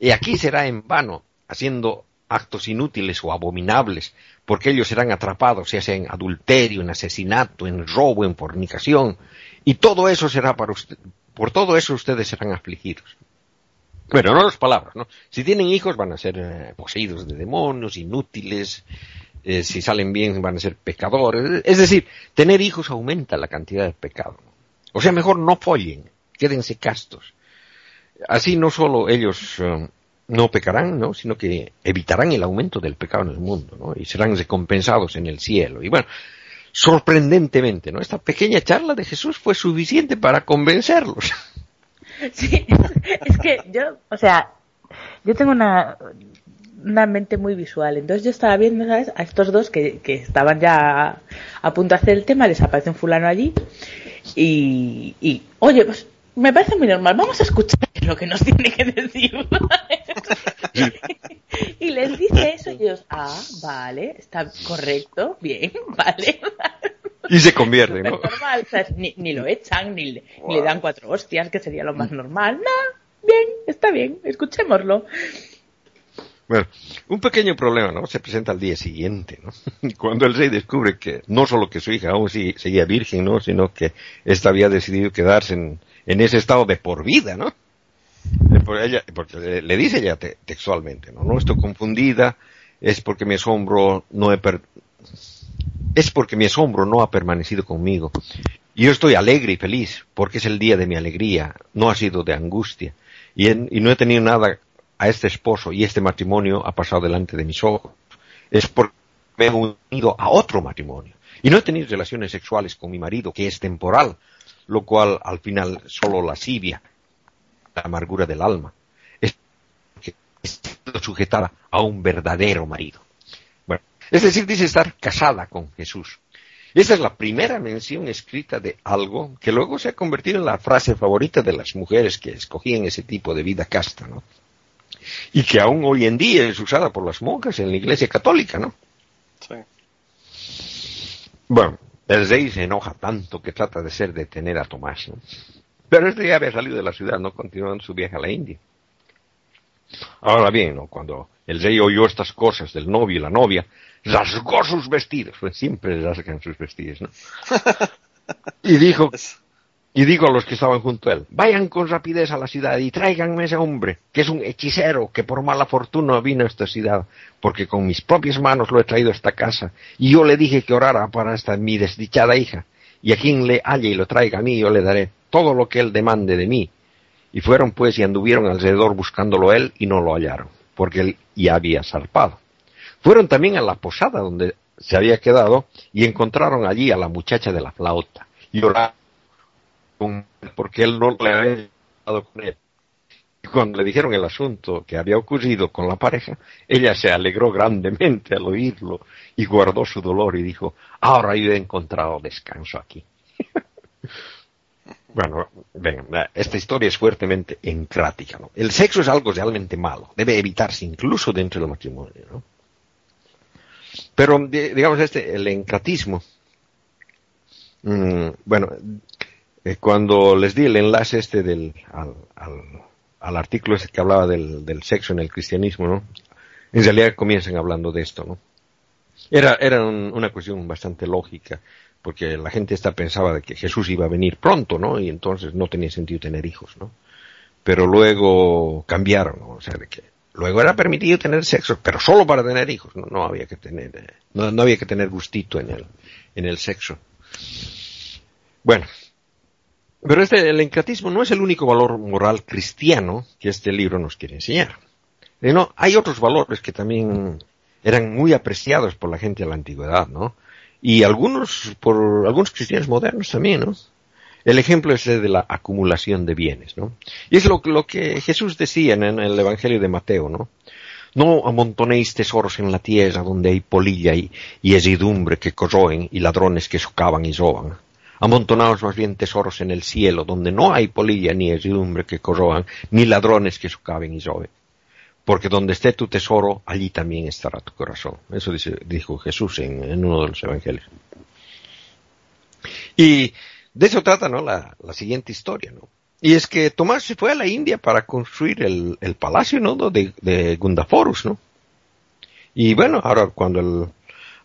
y aquí será en vano, haciendo actos inútiles o abominables, porque ellos serán atrapados, ya sea en adulterio, en asesinato, en robo, en fornicación, y todo eso será para usted, por todo eso ustedes serán afligidos. Bueno, no las palabras, ¿no? Si tienen hijos van a ser eh, poseídos de demonios, inútiles, eh, si salen bien van a ser pecadores. Es decir, tener hijos aumenta la cantidad de pecado. O sea, mejor no follen, quédense castos. Así no solo ellos eh, no pecarán, ¿no? sino que evitarán el aumento del pecado en el mundo, ¿no? y serán recompensados en el cielo. Y bueno, sorprendentemente, ¿no? Esta pequeña charla de Jesús fue suficiente para convencerlos. (laughs) Sí, es que yo, o sea, yo tengo una, una mente muy visual. Entonces yo estaba viendo, ¿sabes? A estos dos que, que estaban ya a, punto de hacer el tema, les aparece un fulano allí y, y, oye, pues me parece muy normal, vamos a escuchar lo que nos (laughs) tiene que decir. (laughs) y les dice eso y ellos, ah, vale, está correcto, bien, (laughs) vale. Y se convierte, ¿no? Normal, ni, ni, lo echan, ni, ni, le dan cuatro hostias, que sería lo más normal. No, bien, está bien, escuchémoslo. Bueno, un pequeño problema, ¿no? Se presenta al día siguiente, ¿no? Cuando el rey descubre que no solo que su hija aún seguía virgen, ¿no? Sino que ésta había decidido quedarse en, en ese estado de por vida, ¿no? Ella, porque le dice ella textualmente, ¿no? No estoy confundida, es porque mi asombro no he mi asombro no ha permanecido conmigo. Y yo estoy alegre y feliz, porque es el día de mi alegría, no ha sido de angustia. Y, y no he tenido nada a este esposo y este matrimonio ha pasado delante de mis ojos. Es porque me he unido a otro matrimonio. Y no he tenido relaciones sexuales con mi marido, que es temporal, lo cual al final solo lascivia la amargura del alma. Es que sujetada a un verdadero marido. Bueno, es decir, dice estar casada con Jesús. Esta es la primera mención escrita de algo que luego se ha convertido en la frase favorita de las mujeres que escogían ese tipo de vida casta, ¿no? Y que aún hoy en día es usada por las monjas en la iglesia católica, ¿no? Sí. Bueno, el rey se enoja tanto que trata de ser detener a Tomás. ¿no? Pero este ya había salido de la ciudad, no continuando su viaje a la India. Ahora bien, ¿no? cuando el rey oyó estas cosas del novio y la novia, rasgó sus vestidos, pues siempre rasgan sus vestidos, ¿no? (laughs) y dijo, y dijo a los que estaban junto a él, vayan con rapidez a la ciudad y tráiganme ese hombre, que es un hechicero, que por mala fortuna vino a esta ciudad, porque con mis propias manos lo he traído a esta casa, y yo le dije que orara para esta mi desdichada hija, y a quien le halle y lo traiga a mí, yo le daré todo lo que él demande de mí. Y fueron pues y anduvieron alrededor buscándolo él y no lo hallaron, porque él ya había zarpado. Fueron también a la posada donde se había quedado y encontraron allí a la muchacha de la flauta, y porque él no le había estado con él. Y cuando le dijeron el asunto que había ocurrido con la pareja, ella se alegró grandemente al oírlo y guardó su dolor y dijo, ahora yo he encontrado descanso aquí. (laughs) bueno, ven, esta historia es fuertemente encrática. ¿no? El sexo es algo realmente malo, debe evitarse incluso dentro del matrimonio. ¿no? Pero, digamos, este, el encratismo, mm, bueno, eh, cuando les di el enlace este del, al, al, artículo ese que hablaba del, del, sexo en el cristianismo, ¿no? En realidad comienzan hablando de esto, ¿no? Era, era una cuestión bastante lógica, porque la gente esta pensaba de que Jesús iba a venir pronto, ¿no? Y entonces no tenía sentido tener hijos, ¿no? Pero luego cambiaron. O sea, de que luego era permitido tener sexo, pero solo para tener hijos, no, no había que tener, eh, no, no había que tener gustito en el, en el sexo. Bueno, pero este, el encratismo no es el único valor moral cristiano que este libro nos quiere enseñar. Eh, no, hay otros valores que también eran muy apreciados por la gente de la antigüedad, ¿no? Y algunos, por algunos cristianos modernos también, ¿no? El ejemplo es el de la acumulación de bienes, ¿no? Y es lo, que Jesús decía en, el Evangelio de Mateo, ¿no? No amontonéis tesoros en la tierra donde hay polilla y, y que corroen y ladrones que socavan y roban Amontonaos más bien tesoros en el cielo, donde no hay polilla ni heridumbre que corroan, ni ladrones que socaven y roben. Porque donde esté tu tesoro, allí también estará tu corazón. Eso dijo Jesús en, uno de los evangelios. Y de eso trata ¿no? la, siguiente historia. ¿no? Y es que Tomás se fue a la India para construir el, palacio ¿no? de, de Gundaforus. ¿no? Y bueno, ahora cuando el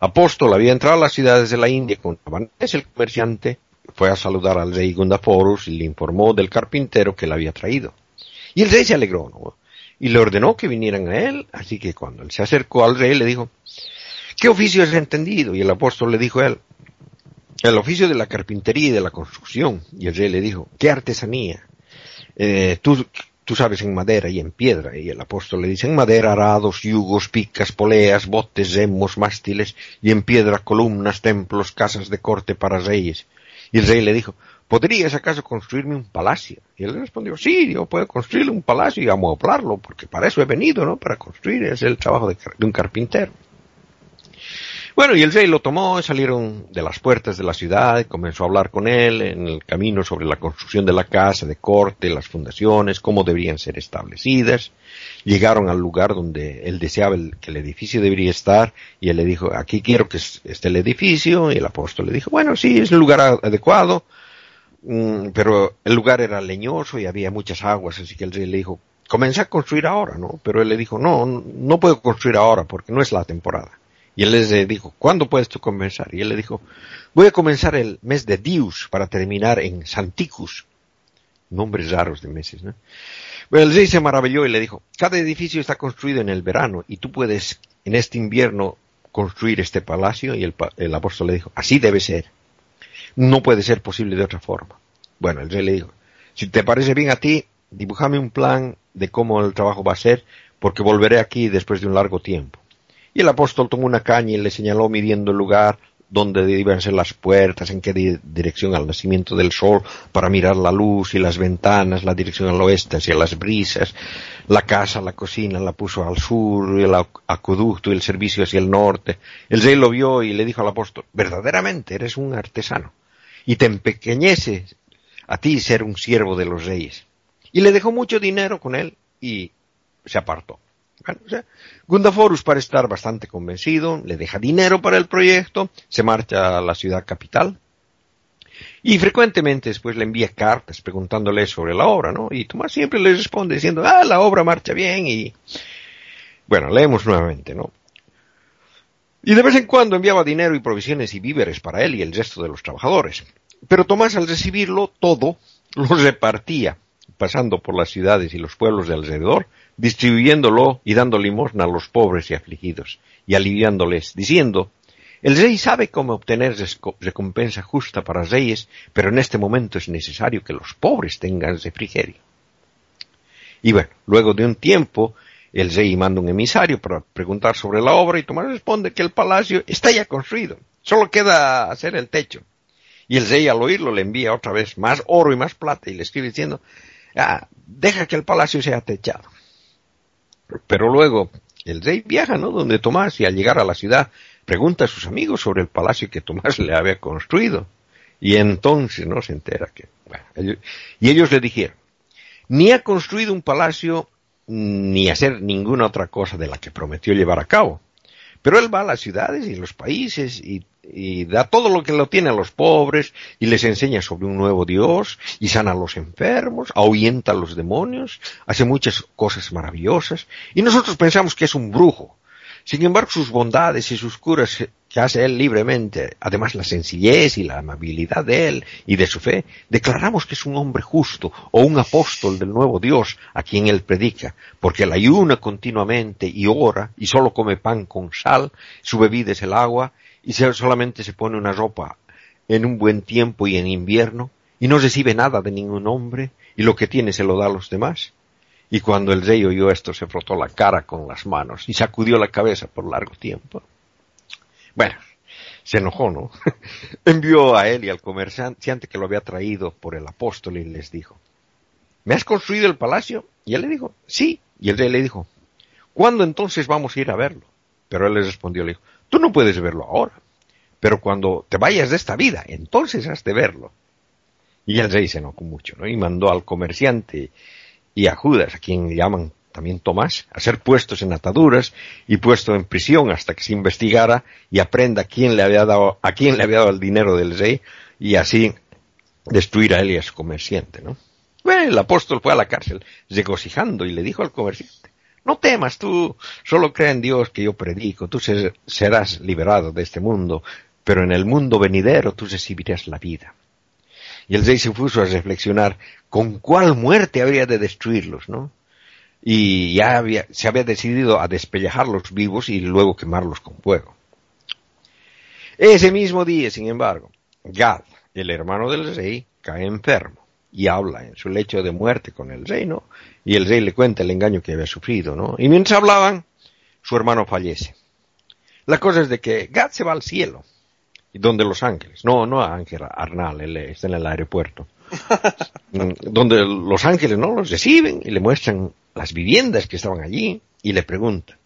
apóstol había entrado a las ciudades de la India con es el comerciante, fue a saludar al rey Gundaforus y le informó del carpintero que le había traído. Y el rey se alegró, ¿no? Y le ordenó que vinieran a él, así que cuando él se acercó al rey le dijo, ¿qué oficio has entendido? Y el apóstol le dijo a él, el oficio de la carpintería y de la construcción. Y el rey le dijo, ¿qué artesanía? Eh, tú sabes en madera y en piedra. Y el apóstol le dice, en madera arados, yugos, picas, poleas, botes, remos, mástiles, y en piedra columnas, templos, casas de corte para reyes. Y el rey le dijo, ¿podrías acaso construirme un palacio? Y él respondió, sí, yo puedo construirle un palacio y amoblarlo, porque para eso he venido, ¿no? Para construir, es el trabajo de un carpintero. Bueno, y el rey lo tomó, salieron de las puertas de la ciudad, comenzó a hablar con él en el camino sobre la construcción de la casa, de corte, las fundaciones, cómo deberían ser establecidas. Llegaron al lugar donde él deseaba que el edificio debería estar y él le dijo, aquí quiero que esté el edificio y el apóstol le dijo, bueno, sí, es el lugar adecuado, mm, pero el lugar era leñoso y había muchas aguas, así que el rey le dijo, comencé a construir ahora, ¿no? Pero él le dijo, no, no puedo construir ahora porque no es la temporada. Y él les dijo, ¿cuándo puedes tú comenzar? Y él le dijo, voy a comenzar el mes de Dius para terminar en Santicus. Nombres raros de meses, ¿no? Bueno, el rey se maravilló y le dijo, cada edificio está construido en el verano y tú puedes en este invierno construir este palacio. Y el, el apóstol le dijo, así debe ser. No puede ser posible de otra forma. Bueno, el rey le dijo, si te parece bien a ti, dibújame un plan de cómo el trabajo va a ser, porque volveré aquí después de un largo tiempo. Y el apóstol tomó una caña y le señaló midiendo el lugar donde debían ser las puertas, en qué dirección al nacimiento del sol, para mirar la luz y las ventanas, la dirección al oeste hacia las brisas, la casa, la cocina la puso al sur, el acueducto y el servicio hacia el norte. El rey lo vio y le dijo al apóstol, verdaderamente eres un artesano, y te empequeñece a ti ser un siervo de los reyes. Y le dejó mucho dinero con él y se apartó. Gundaforus para estar bastante convencido, le deja dinero para el proyecto, se marcha a la ciudad capital y frecuentemente después le envía cartas preguntándole sobre la obra, ¿no? Y Tomás siempre le responde diciendo, ah, la obra marcha bien y... Bueno, leemos nuevamente, ¿no? Y de vez en cuando enviaba dinero y provisiones y víveres para él y el resto de los trabajadores. Pero Tomás al recibirlo todo, (laughs) lo repartía, pasando por las ciudades y los pueblos de alrededor, distribuyéndolo y dando limosna a los pobres y afligidos, y aliviándoles, diciendo, el rey sabe cómo obtener recompensa justa para reyes, pero en este momento es necesario que los pobres tengan refrigerio. Y bueno, luego de un tiempo, el rey manda un emisario para preguntar sobre la obra y Tomás responde que el palacio está ya construido, solo queda hacer el techo. Y el rey al oírlo le envía otra vez más oro y más plata y le escribe diciendo, ah, deja que el palacio sea techado. Pero luego el rey viaja, ¿no? Donde Tomás y al llegar a la ciudad pregunta a sus amigos sobre el palacio que Tomás (laughs) le había construido. Y entonces no se entera que... Bueno, y ellos le dijeron, ni ha construido un palacio ni hacer ninguna otra cosa de la que prometió llevar a cabo. Pero él va a las ciudades y los países y y da todo lo que lo tiene a los pobres y les enseña sobre un nuevo Dios y sana a los enfermos, ahuyenta a los demonios, hace muchas cosas maravillosas y nosotros pensamos que es un brujo. Sin embargo, sus bondades y sus curas que hace él libremente, además la sencillez y la amabilidad de él y de su fe, declaramos que es un hombre justo o un apóstol del nuevo Dios a quien él predica, porque él ayuna continuamente y ora y solo come pan con sal, su bebida es el agua y solamente se pone una ropa en un buen tiempo y en invierno, y no recibe nada de ningún hombre, y lo que tiene se lo da a los demás. Y cuando el rey oyó esto, se frotó la cara con las manos y sacudió la cabeza por largo tiempo. Bueno, se enojó, ¿no? (laughs) Envió a él y al comerciante que lo había traído por el apóstol y les dijo, ¿me has construido el palacio? Y él le dijo, sí. Y el rey le dijo, ¿cuándo entonces vamos a ir a verlo? Pero él le respondió, le dijo, Tú no puedes verlo ahora, pero cuando te vayas de esta vida, entonces has de verlo. Y el rey se enojó mucho, ¿no? Y mandó al comerciante y a Judas, a quien llaman también Tomás, a ser puestos en ataduras y puesto en prisión hasta que se investigara y aprenda quién le había dado, a quién le había dado el dinero del rey y así destruir a él y a su comerciante, ¿no? Bueno, el apóstol fue a la cárcel regocijando y le dijo al comerciante, no temas, tú solo cree en Dios que yo predico, tú serás liberado de este mundo, pero en el mundo venidero tú recibirás la vida. Y el rey se puso a reflexionar con cuál muerte habría de destruirlos, ¿no? Y ya había, se había decidido a despellejarlos vivos y luego quemarlos con fuego. Ese mismo día, sin embargo, Gad, el hermano del rey, cae enfermo y habla en su lecho de muerte con el rey, ¿no? Y el rey le cuenta el engaño que había sufrido, ¿no? Y mientras hablaban, su hermano fallece. La cosa es de que Gad se va al cielo, donde los ángeles, no, no a Ángel Arnal, él está en el aeropuerto, (laughs) mm, donde los ángeles no los reciben y le muestran las viviendas que estaban allí y le preguntan,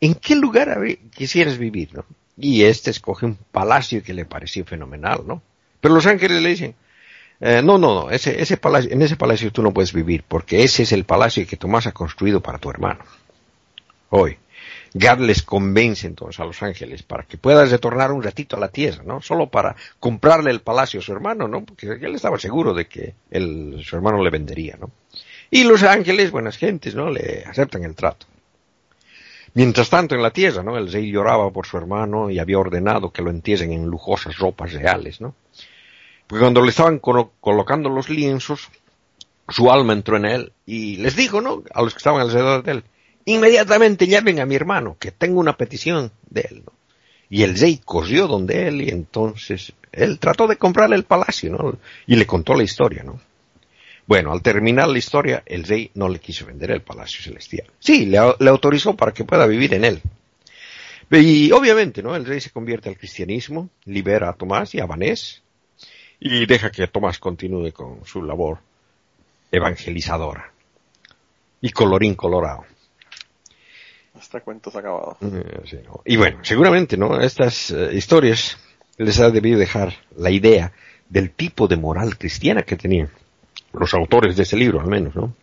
¿en qué lugar quisieras vivir, no? Y este escoge un palacio que le pareció fenomenal, ¿no? Pero los ángeles le dicen, eh, no, no, no, ese, ese palacio, en ese palacio tú no puedes vivir, porque ese es el palacio que Tomás ha construido para tu hermano. Hoy. Gad les convence entonces a los ángeles para que puedas retornar un ratito a la tierra, ¿no? Solo para comprarle el palacio a su hermano, ¿no? Porque él estaba seguro de que su hermano le vendería, ¿no? Y los ángeles, buenas gentes, ¿no? Le aceptan el trato. Mientras tanto, en la tierra, ¿no? El rey lloraba por su hermano y había ordenado que lo entierren en lujosas ropas reales, ¿no? Porque cuando le estaban colocando los lienzos, su alma entró en él y les dijo, ¿no? A los que estaban alrededor de él, inmediatamente llamen a mi hermano, que tengo una petición de él, ¿no? Y el rey corrió donde él y entonces él trató de comprarle el palacio, ¿no? Y le contó la historia, ¿no? Bueno, al terminar la historia, el rey no le quiso vender el palacio celestial. Sí, le, autorizó para que pueda vivir en él. Y obviamente, ¿no? El rey se convierte al cristianismo, libera a Tomás y a Vanés y deja que Tomás continúe con su labor evangelizadora. Y colorín colorado. Hasta cuentos acabados. Eh, y bueno, seguramente, ¿no? Estas eh, historias les ha debido dejar la idea del tipo de moral cristiana que tenían los autores de ese libro al menos, ¿no?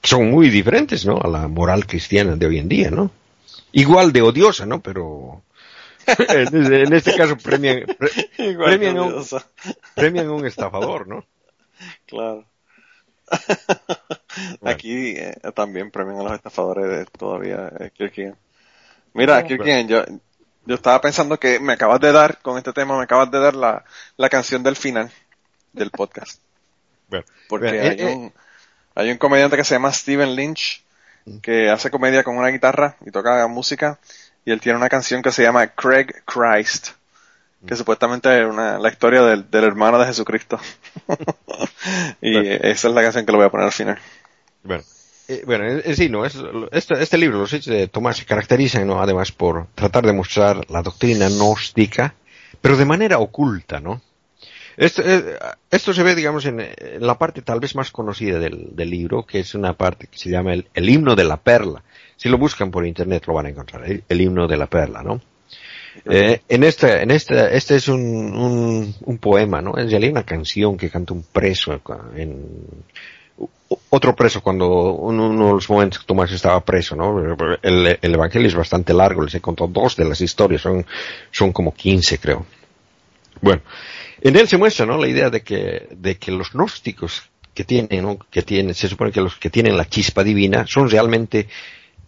Que son muy diferentes, ¿no? A la moral cristiana de hoy en día, ¿no? Igual de odiosa, ¿no? Pero en, este caso premian, (laughs) premian, a un, premian un estafador, ¿no? Claro. Aquí eh, también premian a los estafadores de, todavía eh, Mira, Kirkian, yo, yo estaba pensando que me acabas de dar, con este tema, me acabas de dar la, la canción del final del podcast. Porque hay, eh, un, hay un comediante que se llama Steven Lynch que hace comedia con una guitarra y toca música y él tiene una canción que se llama Craig Christ que supuestamente es una, la historia del, hermano de Jesucristo. (laughs) y esa es la canción que lo voy a poner al final. Bueno, eh, bueno sí, no, este, este, libro, los hechos de Tomás, se caracterizan, ¿no? además, por tratar de mostrar la doctrina gnóstica, pero de manera oculta, ¿no? Esto, eh, esto se ve, digamos, en, la parte tal vez más conocida del, libro, que es una parte que se llama el, himno de la perla. Si lo buscan por internet lo van a encontrar, el, himno de la perla, ¿no? Eh, en este, en este, este es un, un, poema, ¿no? Es realidad una canción que canta un preso en, otro preso cuando uno, de los momentos que Tomás estaba preso, ¿no? El, el, evangelio es bastante largo, les he contado dos de las historias, son, son como quince creo. Bueno, en él se muestra, ¿no? La idea de que, de que los gnósticos que tienen, ¿no? que tienen, se supone que los que tienen la chispa divina son realmente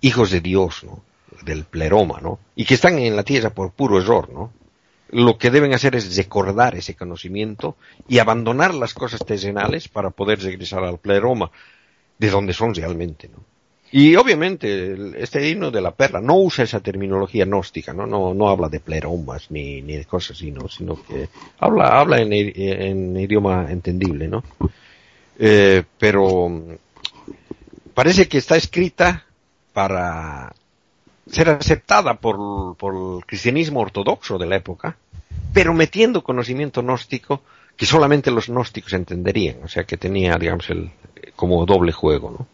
hijos de Dios, ¿no? Del pleroma, ¿no? Y que están en la tierra por puro error, ¿no? Lo que deben hacer es recordar ese conocimiento y abandonar las cosas terrenales para poder regresar al pleroma, de donde son realmente, ¿no? Y obviamente este himno de la perla no usa esa terminología gnóstica, ¿no? No, no habla de pleromas ni, ni de cosas así, ¿no? Sino que habla, habla en, en idioma entendible, ¿no? Eh, pero parece que está escrita para ser aceptada por, el cristianismo ortodoxo de la época, pero metiendo conocimiento gnóstico que solamente los gnósticos entenderían, o sea que tenía, digamos, el, como doble juego, ¿no?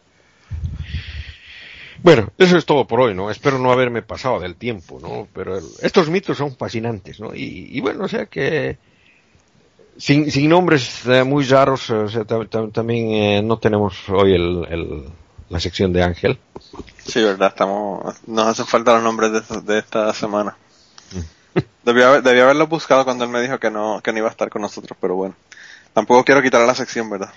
Bueno, eso es todo por hoy, ¿no? Espero no haberme pasado del tiempo, ¿no? Pero estos mitos son fascinantes, ¿no? Y, bueno, o sea que sin, sin nombres eh, muy raros, o sea, también eh, no tenemos hoy el, la sección de Ángel. Sí, verdad, estamos, nos hacen falta los nombres de, de esta semana. (laughs) Debía, haber, debía haberlo buscado cuando él me dijo que no, que no iba a estar con nosotros, pero bueno. Tampoco quiero quitar la sección, ¿verdad?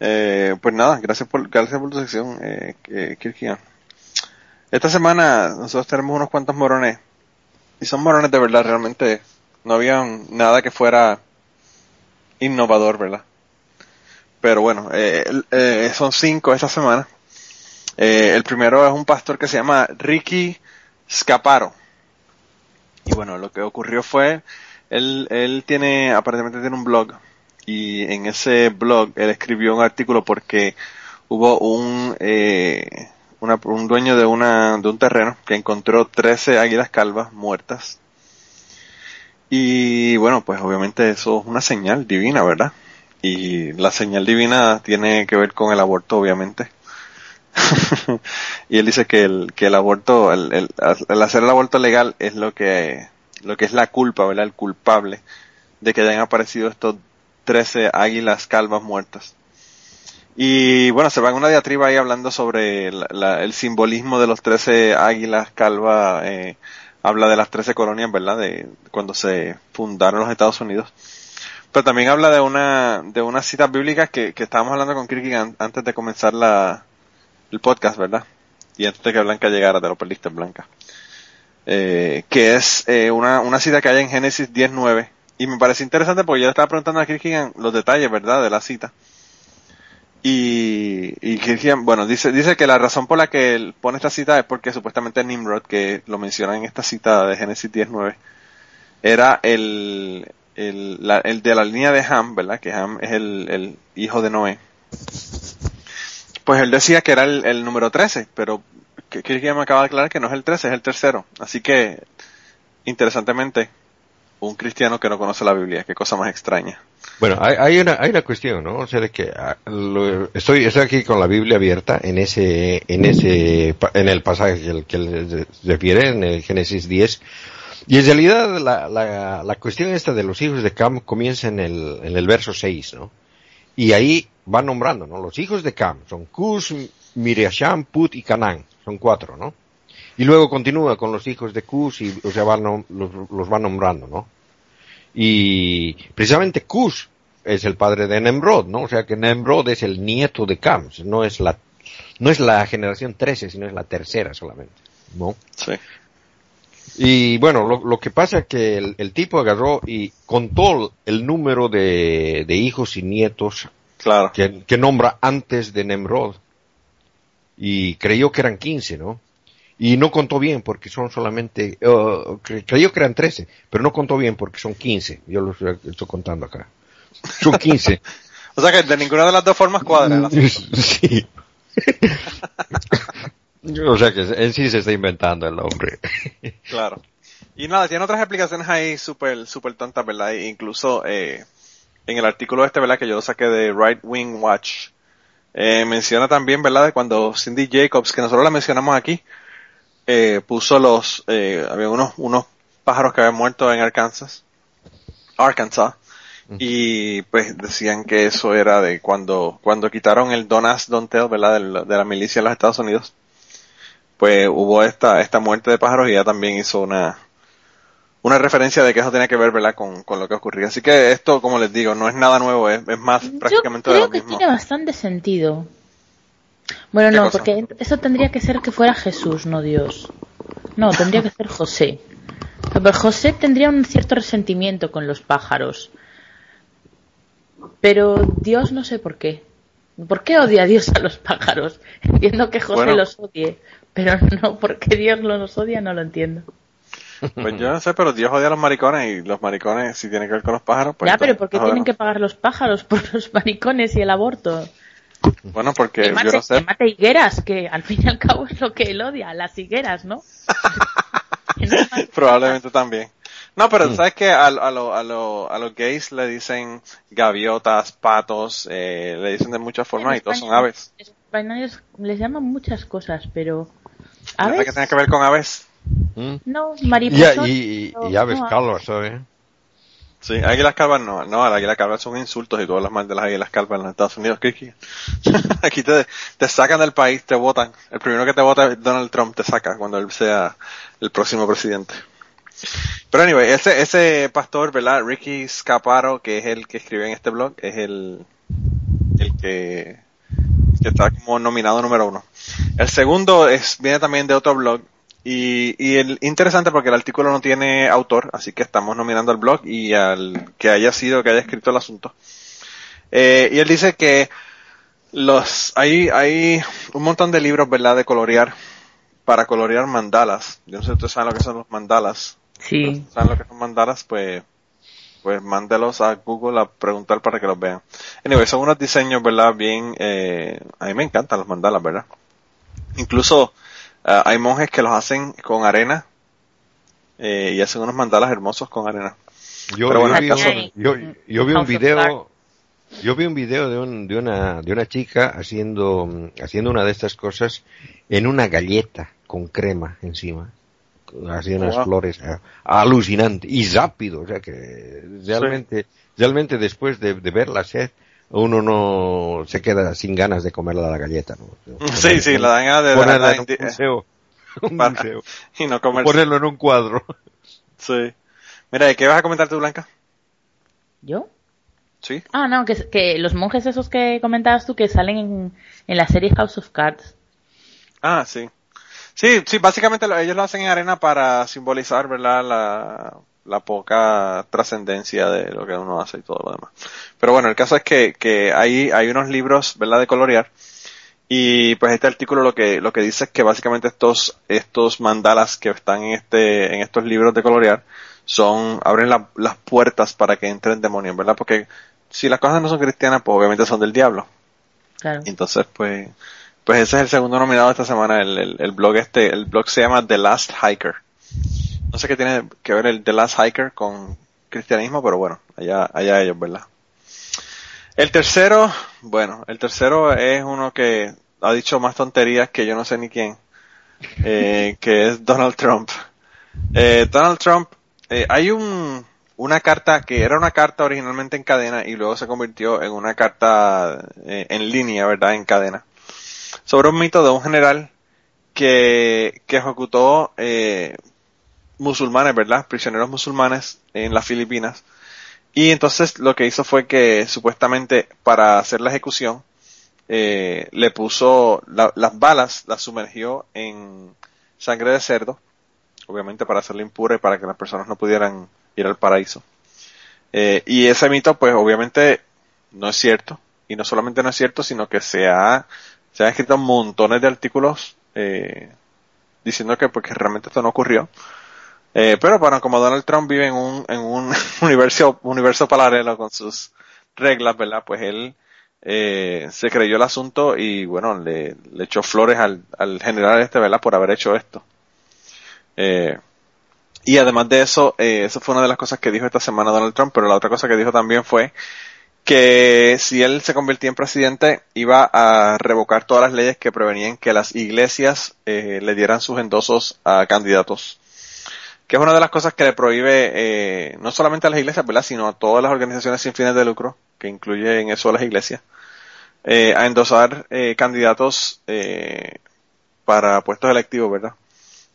Eh, pues nada, gracias por, gracias por tu sección, eh, Kirkian. Esta semana nosotros tenemos unos cuantos morones. Y son morones de verdad, realmente no había nada que fuera innovador, ¿verdad? Pero bueno, eh, eh, son cinco esta semana. Eh, el primero es un pastor que se llama Ricky Scaparo. Y bueno, lo que ocurrió fue, él, él tiene, aparentemente tiene un blog y en ese blog él escribió un artículo porque hubo un, eh, un dueño de, una, de un terreno que encontró 13 águilas calvas muertas. Y bueno, pues obviamente eso es una señal divina, ¿verdad? Y la señal divina tiene que ver con el aborto, obviamente. (laughs) y él dice que el, que el aborto, el, el, hacer el aborto legal es lo que, lo que es la culpa, ¿verdad? El culpable de que hayan aparecido estos 13 águilas calvas muertas. Y bueno, se va en una diatriba ahí hablando sobre el simbolismo de los 13 águilas calvas, eh, habla de las 13 colonias, ¿verdad? De cuando se fundaron los Estados Unidos. Pero también habla de una, de unas citas bíblicas que, que estábamos hablando con Kirky antes de comenzar la, el podcast, ¿verdad? Y antes de que Blanca llegara, te lo perdiste, Blanca. Eh, que es eh, una, una cita que hay en Génesis 19. Y me parece interesante porque yo le estaba preguntando a Kirkigan los detalles, ¿verdad? De la cita. Y, y Kirkigan, bueno, dice, dice que la razón por la que él pone esta cita es porque supuestamente Nimrod, que lo menciona en esta cita de Génesis 19, era el, el, la, el de la línea de Ham, ¿verdad? Que Ham es el, hijo de Noé. Pues él decía que era el, número 13, pero que, que me acaba de aclarar que no es el 13, es el tercero. Así que, interesantemente, un cristiano que no conoce la Biblia, qué cosa más extraña. Bueno, hay, una, hay una cuestión, ¿no? O sea, de que ah, estoy, estoy aquí con la Biblia abierta en ese, en ese, en el pasaje que, que refiere, en el Génesis 10, y en realidad la, la, la, cuestión esta de los hijos de Cam comienza en el, en el verso 6, ¿no? Y ahí va nombrando, ¿no? Los hijos de Cam son Cus, Miriasham, Put y Canán. Son cuatro, ¿no? Y luego continúa con los hijos de Cus y o sea, los, los va nombrando, ¿no? Y precisamente Cus es el padre de Nemrod, ¿no? O sea que Nemrod es el nieto de Cam, no es la, no es la generación 13, sino es la tercera solamente, ¿no? Sí. Y bueno, lo, lo que pasa es que el, el, tipo agarró y contó el número de, de hijos y nietos claro. que, que, nombra antes de Nemrod. Y creyó que eran 15, ¿no? Y no contó bien porque son solamente, uh, creyó que eran 13, pero no contó bien porque son 15. Yo lo estoy contando acá. Son 15. (laughs) o sea que de ninguna de las dos formas cuadra. (laughs) sí. O sea que en sí se está inventando el hombre. (laughs) claro. Y nada, tiene otras explicaciones ahí súper, súper tontas, ¿verdad? E incluso, eh, en el artículo este, ¿verdad? Que yo saqué de Right Wing Watch, eh, menciona también, ¿verdad? De cuando Cindy Jacobs, que nosotros la mencionamos aquí, eh, puso los, eh, había unos, unos pájaros que habían muerto en Arkansas, Arkansas, y pues decían que eso era de cuando, cuando quitaron el Don't Ask, Don't Tell, ¿verdad? De, de la milicia en los Estados Unidos pues hubo esta, esta muerte de pájaros y ella también hizo una, una referencia de que eso tenía que ver, ¿verdad?, con, con lo que ocurría. Así que esto, como les digo, no es nada nuevo, es, es más prácticamente de lo mismo. que tiene bastante sentido. Bueno, no, porque eso tendría que ser que fuera Jesús, no Dios. No, tendría que ser José. Pero José tendría un cierto resentimiento con los pájaros. Pero Dios no sé por qué. ¿Por qué odia a Dios a los pájaros? (laughs) Entiendo que José los odie, pero (laughs) no, ¿por qué Dios los odia? No lo entiendo. Pues yo no sé, pero Dios odia a los maricones y los maricones, si tienen que ver con los pájaros, pues. Ya, pero ¿por qué tienen que pagar los pájaros por (laughs) los maricones y el aborto? Bueno, porque que mate, yo no sé. Que mate higueras, que al fin y al cabo es lo que él odia, las higueras, ¿no? (laughs) Probablemente también. No, pero sabes que a, a, lo, a, lo, a los gays le dicen gaviotas, patos, eh, le dicen de muchas formas y todos son aves. Los les llaman muchas cosas, pero ¿Aves? que tiene que ver con aves? ¿Mm? No, mariposas. Y, y, y, aves no, calvas, ¿sabes? Sí, águilas calvas no, no, las águilas calvas son insultos y todas las mal de las águilas calvas en los Estados Unidos, Kiki. (laughs) Aquí te, te sacan del país, te votan. El primero que te vota es Donald Trump, te saca cuando él sea el próximo presidente. Pero anyway, ese, ese pastor, ¿verdad? Ricky Scaparo, que es el que escribe en este blog, es el, el que, que está como nominado número uno. El segundo es, viene también de otro blog. Y, y el interesante porque el artículo no tiene autor, así que estamos nominando al blog y al que haya sido, que haya escrito el asunto. Eh, y él dice que los, hay, hay un montón de libros, ¿verdad? De colorear, para colorear mandalas. Yo no sé si ustedes saben lo que son los mandalas Sí. ¿Saben lo que son mandalas? Pues, pues mándelos a Google a preguntar para que los vean. Anyway, son unos diseños, ¿verdad? Bien, eh, a mí me encantan los mandalas, ¿verdad? Incluso uh, hay monjes que los hacen con arena eh, y hacen unos mandalas hermosos con arena. Yo, Pero bueno, vi, el caso- un- yo, yo vi un video, yo vi un video de, un, de una de una chica haciendo haciendo una de estas cosas en una galleta con crema encima. Hacía unas Wow. flores eh, alucinante y rápido, o sea que realmente realmente después de, de verla hacer uno no se queda sin ganas de comer la galleta, ¿no? (laughs) Sí, sí, la dan a de ponerla en un museo, (laughs) un (laughs) para- museo. y no comer. ponerlo en un cuadro. Sí. Mira, ¿y qué vas a comentar tú, Blanca? ¿Yo? Sí. Ah, no, que, que los monjes esos que comentabas tú que salen en, en la serie House of Cards. Ah, sí. Sí, sí, básicamente lo- ellos lo hacen en arena para simbolizar, ¿verdad? La, la poca trascendencia de lo que uno hace y todo lo demás. Pero bueno, el caso es que, que hay, hay unos libros, ¿verdad? De colorear. Y pues este artículo lo que, lo que dice es que básicamente estos, estos mandalas que están en este, en estos libros de colorear son, abren la- las puertas para que entren demonios, ¿verdad? Porque si las cosas no son cristianas, pues obviamente son del diablo. Claro. Entonces, pues, pues ese es el segundo nominado de esta semana. El, el, el blog este, el blog se llama The Last Hiker. No sé qué tiene que ver el The Last Hiker con cristianismo, pero bueno, allá, allá ellos, ¿verdad? El tercero, bueno, el tercero es uno que ha dicho más tonterías que yo no sé ni quién, eh, (laughs) que es Donald Trump. Eh, Donald Trump, eh, hay un, una carta que era una carta originalmente en cadena y luego se convirtió en una carta eh, en línea, ¿verdad? En cadena. Sobre un mito de un general que, que ejecutó eh, musulmanes, ¿verdad? Prisioneros musulmanes en las Filipinas. Y entonces lo que hizo fue que supuestamente para hacer la ejecución eh, le puso la- las balas, las sumergió en sangre de cerdo, obviamente para hacerla impura y para que las personas no pudieran ir al paraíso. Eh, y ese mito, pues obviamente no es cierto. Y no solamente no es cierto, sino que se ha, se han escrito montones de artículos eh, diciendo que porque realmente esto no ocurrió. Eh, pero bueno, como Donald Trump vive en un, en un (laughs) universo, universo paralelo con sus reglas, ¿verdad? Pues él eh, se creyó el asunto y bueno, le, le echó flores al, al general este, ¿verdad? Por haber hecho esto. Eh, y además de eso, eh, eso fue una de las cosas que dijo esta semana Donald Trump, pero la otra cosa que dijo también fue que si él se convertía en presidente iba a revocar todas las leyes que prevenían que las iglesias eh, le dieran sus endosos a candidatos. Que es una de las cosas que le prohíbe eh, no solamente a las iglesias, ¿verdad? sino a todas las organizaciones sin fines de lucro, que incluye en eso a las iglesias, eh, a endosar eh, candidatos eh, para puestos electivos, ¿verdad?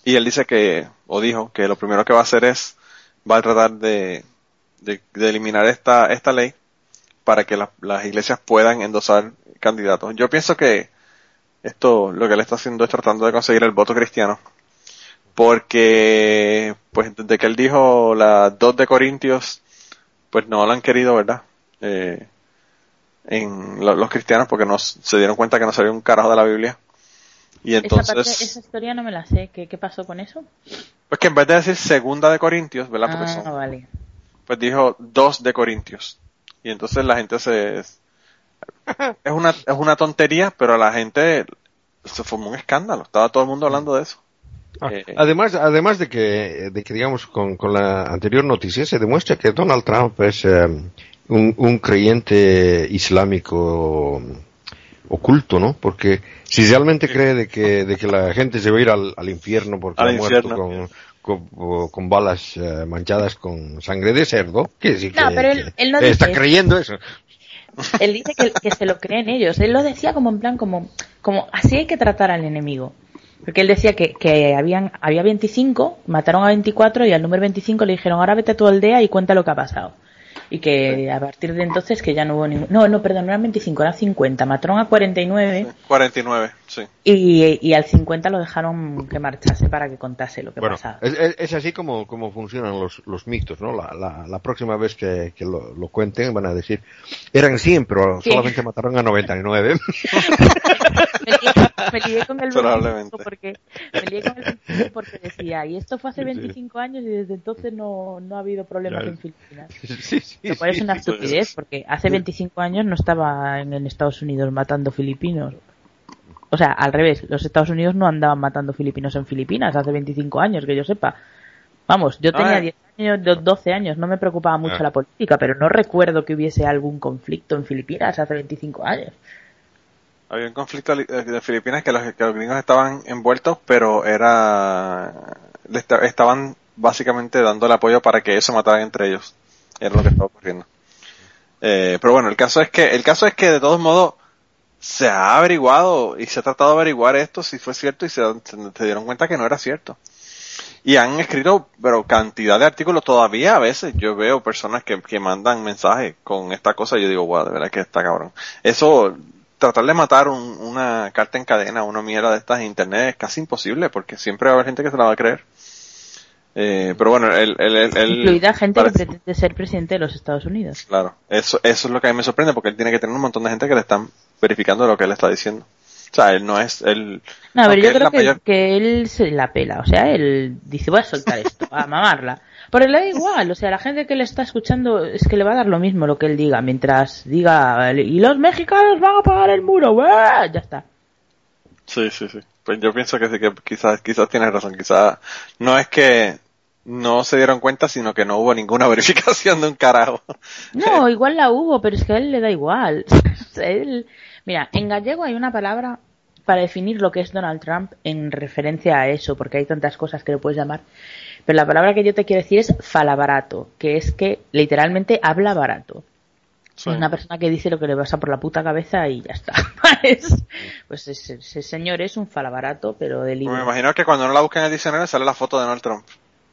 Y él dice que, o dijo, que lo primero que va a hacer es, va a tratar de, de, de eliminar esta, esta ley para que la- las iglesias puedan endosar candidatos. Yo pienso que esto lo que él está haciendo es tratando de conseguir el voto cristiano. Porque, pues, desde que él dijo las dos de Corintios, pues no lo han querido, ¿verdad? Eh, en lo- los cristianos porque no se dieron cuenta que no sabía un carajo de la Biblia. Y esa, parte, entonces, esa historia no me la sé. ¿Qué, qué pasó con eso? pues que en vez de decir segunda de Corintios, ¿verdad? Porque Ah, son, vale. pues dijo dos de Corintios. Y entonces la gente se... Es una, es una tontería, pero a la gente se formó un escándalo. Estaba todo el mundo hablando de eso. Ah, Eh, Además, además de que, de que digamos, con, con la anterior noticia se demuestra que Donald Trump es eh, un, un creyente islámico oculto, ¿no? Porque si realmente cree de que, de que la gente se va a ir al, al infierno porque Al ha muerto infierno. con, con, con balas eh, manchadas con sangre de cerdo, No, que, pero él- que él no está dice creyendo eso. Él dice que, que se lo creen ellos. Él lo decía como en plan, como, como así hay que tratar al enemigo. Porque él decía que, que habían, había 25, mataron a 24 y al número 25 le dijeron, ahora vete a tu aldea y cuenta lo que ha pasado. Y que a partir de entonces que ya no hubo ningún... No, no, perdón, no eran 25, eran 50. Mataron a 49 49, sí. y, y al 50 lo dejaron que marchase para que contase lo que Bueno, pasaba. es, es- es así como, como funcionan los, los mitos, ¿no? La, la, la próxima vez que, que lo, lo cuenten van a decir, eran 100, pero Sí. solamente mataron a 99. (laughs) me lié con el 25 porque me lié con el porque decía y esto fue hace 25 años y desde entonces no, no ha habido problemas en Filipinas (laughs) sí, sí, lo cual es una estupidez porque hace 25 años no estaba en, Estados Unidos matando filipinos. O sea al revés los Estados Unidos no andaban matando filipinos en Filipinas hace 25 años que yo sepa. Vamos yo tenía 10 años 12 años no me preocupaba mucho ah. la política pero no recuerdo que hubiese algún conflicto en Filipinas hace 25 años había un conflicto de Filipinas que los, gringos estaban envueltos, pero era estaban básicamente dando el apoyo para que ellos se mataran entre ellos. Era lo que estaba ocurriendo. Eh, pero bueno, el caso es que el caso es que de todos modos se ha averiguado y se ha tratado de averiguar esto si fue cierto y se, se dieron cuenta que no era cierto. Y han escrito, pero cantidad de artículos todavía a veces. Yo veo personas que, que mandan mensajes con esta cosa y yo digo, wow, de verdad que está cabrón. Eso tratar de matar una carta en cadena, una mierda de estas en internet es casi imposible porque siempre va a haber gente que se la va a creer. Eh, pero bueno, él, Incluida gente que pretende ser presidente de los Estados Unidos. Claro, eso, eso es lo que a mí me sorprende porque él tiene que tener un montón de gente que le están verificando lo que él está diciendo. O sea, él no es el... No, pero yo creo que, que, él se la pela. O sea, él dice, voy a soltar esto, a mamarla. Pero le da igual, o sea, la gente que le está escuchando es que le va a dar lo mismo lo que él diga, mientras diga, y los mexicanos van a pagar el muro, ya está. Sí, sí, sí. Pues yo pienso que sí, que quizás, quizás tienes razón, quizás no es que no se dieron cuenta, sino que no hubo ninguna (laughs) verificación de un carajo. No, igual la hubo, pero es que a él le da igual. (laughs) Mira, en gallego hay una palabra para definir lo que es Donald Trump en referencia a eso, porque hay tantas cosas que lo puedes llamar. Pero la palabra que yo te quiero decir es falabarato, que es que literalmente habla barato. Es una persona que dice lo que le pasa por la puta cabeza y ya está. (laughs) pues ese, señor es un falabarato, pero de libro. me imagino que cuando uno la busca en el diccionario sale la foto de Donald Trump.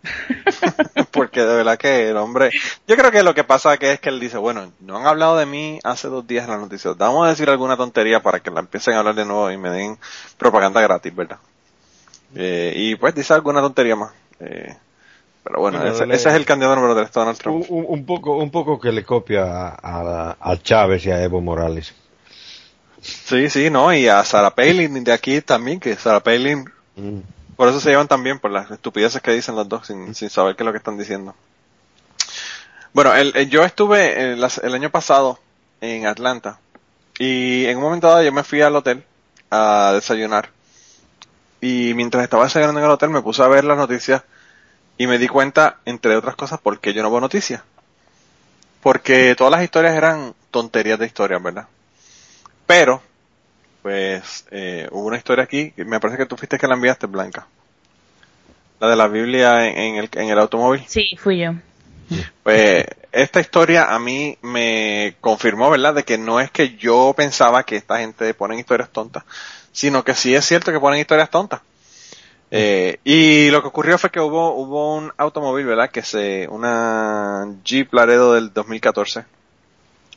(laughs) Porque de verdad que el hombre, yo creo que lo que pasa que es que él dice, bueno, no han hablado de mí hace dos días en las noticias, vamos a decir alguna tontería para que la empiecen a hablar de nuevo y me den propaganda gratis, ¿verdad? Eh, y pues dice alguna tontería más. Eh, pero bueno, ese, es el candidato número 3, Donald Trump. Un, poco, un poco que le copia a, Chávez y a Evo Morales. Sí, sí, no, y a Sarah Palin de aquí también, que Sarah Palin, mm. Por eso se llevan también, por las estupideces que dicen los dos, sin, sin saber qué es lo que están diciendo. Bueno, el, yo estuve el, el año pasado en Atlanta y en un momento dado yo me fui al hotel a desayunar y mientras estaba desayunando en el hotel me puse a ver las noticias y me di cuenta, entre otras cosas, por qué yo no veo noticias. Porque todas las historias eran tonterías de historias, ¿verdad? Pero, pues, eh, hubo una historia aquí, me parece que tú fuiste que la enviaste, Blanca. La de la Biblia en, el, en el automóvil. Sí, fui yo. Pues, esta historia a mí me confirmó, ¿verdad? De que no es que yo pensaba que esta gente pone historias tontas, sino que sí es cierto que ponen historias tontas. Eh, y lo que ocurrió fue que hubo, hubo un automóvil, ¿verdad? Que se, una Jeep Laredo del 2014,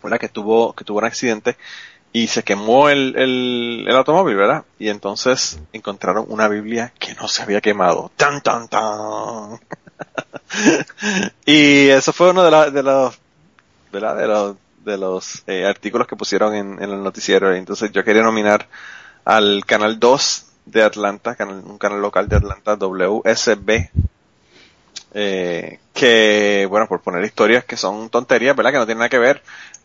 ¿verdad? Que tuvo, que tuvo un accidente y se quemó el, el, el, automóvil, ¿verdad? Y entonces encontraron una Biblia que no se había quemado. ¡Tan, tan, tan! (laughs) y eso fue uno de, la, de los, ¿verdad? De los, de los eh, artículos que pusieron en, en el noticiero. Entonces yo quería nominar al canal 2 de Atlanta, un canal local de Atlanta, WSB, eh, que, bueno, por poner historias que son tonterías, ¿verdad? Que no tienen nada que ver,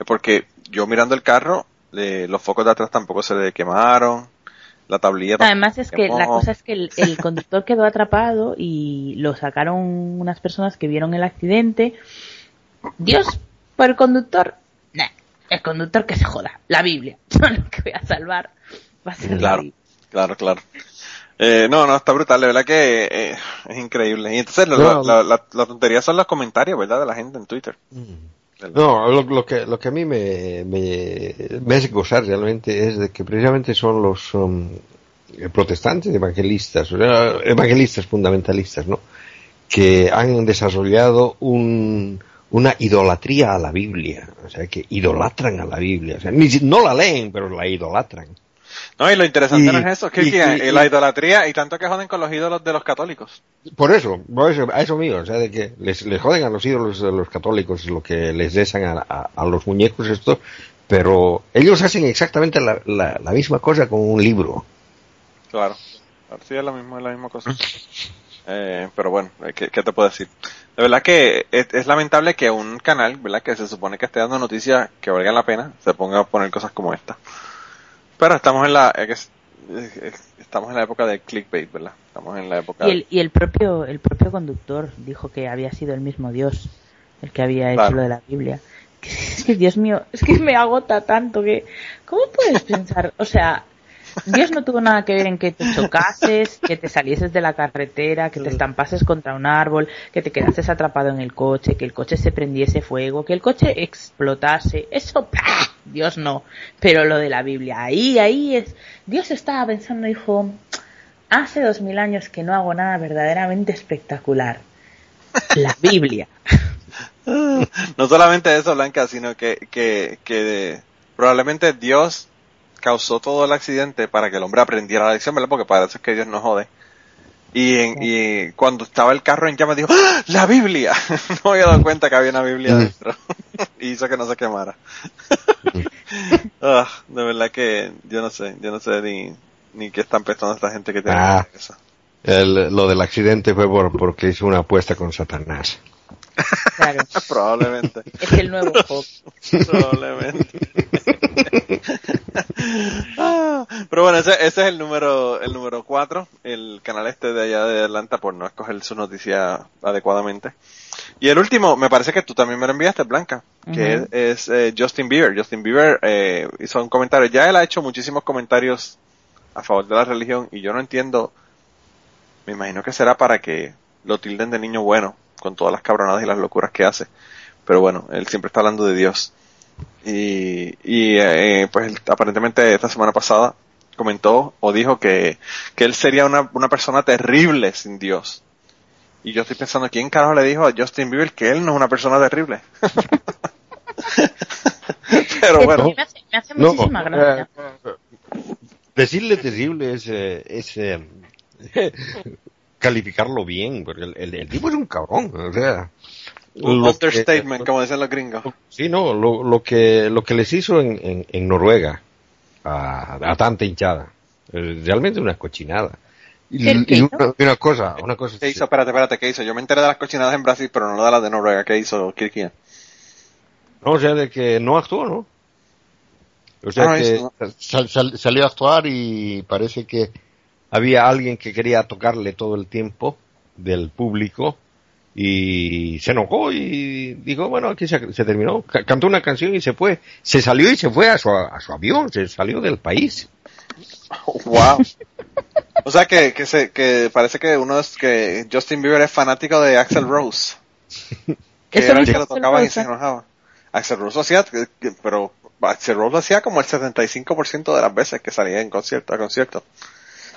porque yo mirando el carro, los focos de atrás tampoco se le quemaron, la tablilla. Además es que la cosa es que el, (laughs) conductor quedó atrapado y lo sacaron unas personas que vieron el accidente. Dios, por el conductor, el conductor que se joda, la Biblia, (laughs) lo que voy a salvar va a ser claro. Claro, claro. Eh, no, no, está brutal, de verdad que eh, es increíble. Y entonces la, tontería son los comentarios, ¿verdad? De la gente en Twitter. Mm. No, lo, que, lo que a mí me, me, me gozar realmente es de que precisamente son los um, protestantes evangelistas, evangelistas fundamentalistas, ¿no? Que han desarrollado un, una idolatría a la Biblia, o sea, que idolatran a la Biblia, o sea, ni, no la leen, pero la idolatran. No, y lo interesante no es eso, que, que la idolatría y tanto que joden con los ídolos de los católicos. Por eso, por eso, a eso mío, o sea, de que les, les joden a los ídolos de los católicos lo que les desan a, a, los muñecos estos, pero ellos hacen exactamente la, la, misma cosa con un libro. Claro, sí es la misma, la misma cosa. Eh, pero bueno, ¿qué, te puedo decir? De verdad que es, lamentable que un canal, ¿verdad? Que se supone que esté dando noticias que valgan la pena, se ponga a poner cosas como esta. Pero estamos en la, estamos en la época de clickbait, ¿verdad? Estamos en la época. Y el, y el propio, el propio conductor dijo que había sido el mismo Dios el que había hecho lo de la Biblia. Es (laughs) que, Dios mío, es que me agota tanto que, ¿cómo puedes pensar? O sea, Dios no tuvo nada que ver en que te chocases, que te salieses de la carretera, que te estampases contra un árbol, que te quedases atrapado en el coche, que el coche se prendiese fuego, que el coche explotase. Eso, Dios no. Pero lo de la Biblia, ahí, ahí es. Dios estaba pensando, dijo, hace dos mil años que no hago nada verdaderamente espectacular. La Biblia. (laughs) no solamente eso, Blanca, sino que, que, que probablemente Dios causó todo el accidente para que el hombre aprendiera la lección, ¿verdad? Porque para eso es que Dios no jode. Y, y cuando estaba el carro en llamas dijo, ¡Ah! ¡La Biblia! (laughs) no había dado cuenta que había una Biblia dentro. (laughs) y hizo que no se quemara. (laughs) Ah, de verdad que yo no sé, yo no sé ni, ni qué están pensando esta gente que tiene ah, eso. lo del accidente fue por, porque hizo una apuesta con Satanás. Claro. (laughs) Probablemente. Es el nuevo. (laughs) Probablemente. (laughs) Ah, pero bueno, ese, ese, es el número el número 4, el canal este de allá de Atlanta por no escoger su noticia adecuadamente. Y el último, me parece que tú también me lo enviaste, Blanca, que es, eh, Justin Bieber. Justin Bieber eh, hizo un comentario, ya él ha hecho muchísimos comentarios a favor de la religión y yo no entiendo, me imagino que será para que lo tilden de niño bueno, con todas las cabronadas y las locuras que hace. Pero bueno, él siempre está hablando de Dios. Y, y eh, pues aparentemente esta semana pasada comentó o dijo que, que él sería una, una persona terrible sin Dios. Y yo estoy pensando, ¿quién carajo le dijo a Justin Bieber que él no es una persona terrible? (laughs) Pero bueno. Me hace, muchísima gracia. Eh, decirle terrible es, eh, es (laughs) calificarlo bien, porque el, el, tipo es un cabrón, o sea. Un understatement, como dicen los gringos. Sí, no, lo, lo, que, lo que les hizo en, en, en Noruega a, a, tanta hinchada, eh, realmente una cochinada. Y, y una, una, cosa, una cosa. ¿Qué hizo? Espérate, espérate, ¿qué hizo? Yo me enteré de las cochinadas en Brasil, pero no de las de Noruega. ¿Qué hizo Kirkia? No, o sea, de que no actuó, ¿no? O sea, ah, que sal, sal, salió a actuar y parece que había alguien que quería tocarle todo el tiempo del público y se enojó y dijo, bueno, aquí se, terminó, cantó una canción y se fue, se salió y se fue a su, a su avión, se salió del país. Wow. o sea que, que, se, que parece que uno es que Justin Bieber es fanático de Axel Rose. (laughs) que era el que lo tocaba y se enojaba. Axel Rose lo hacía, pero Axel Rose lo hacía como el 75% de las veces que salía en concierto, a concierto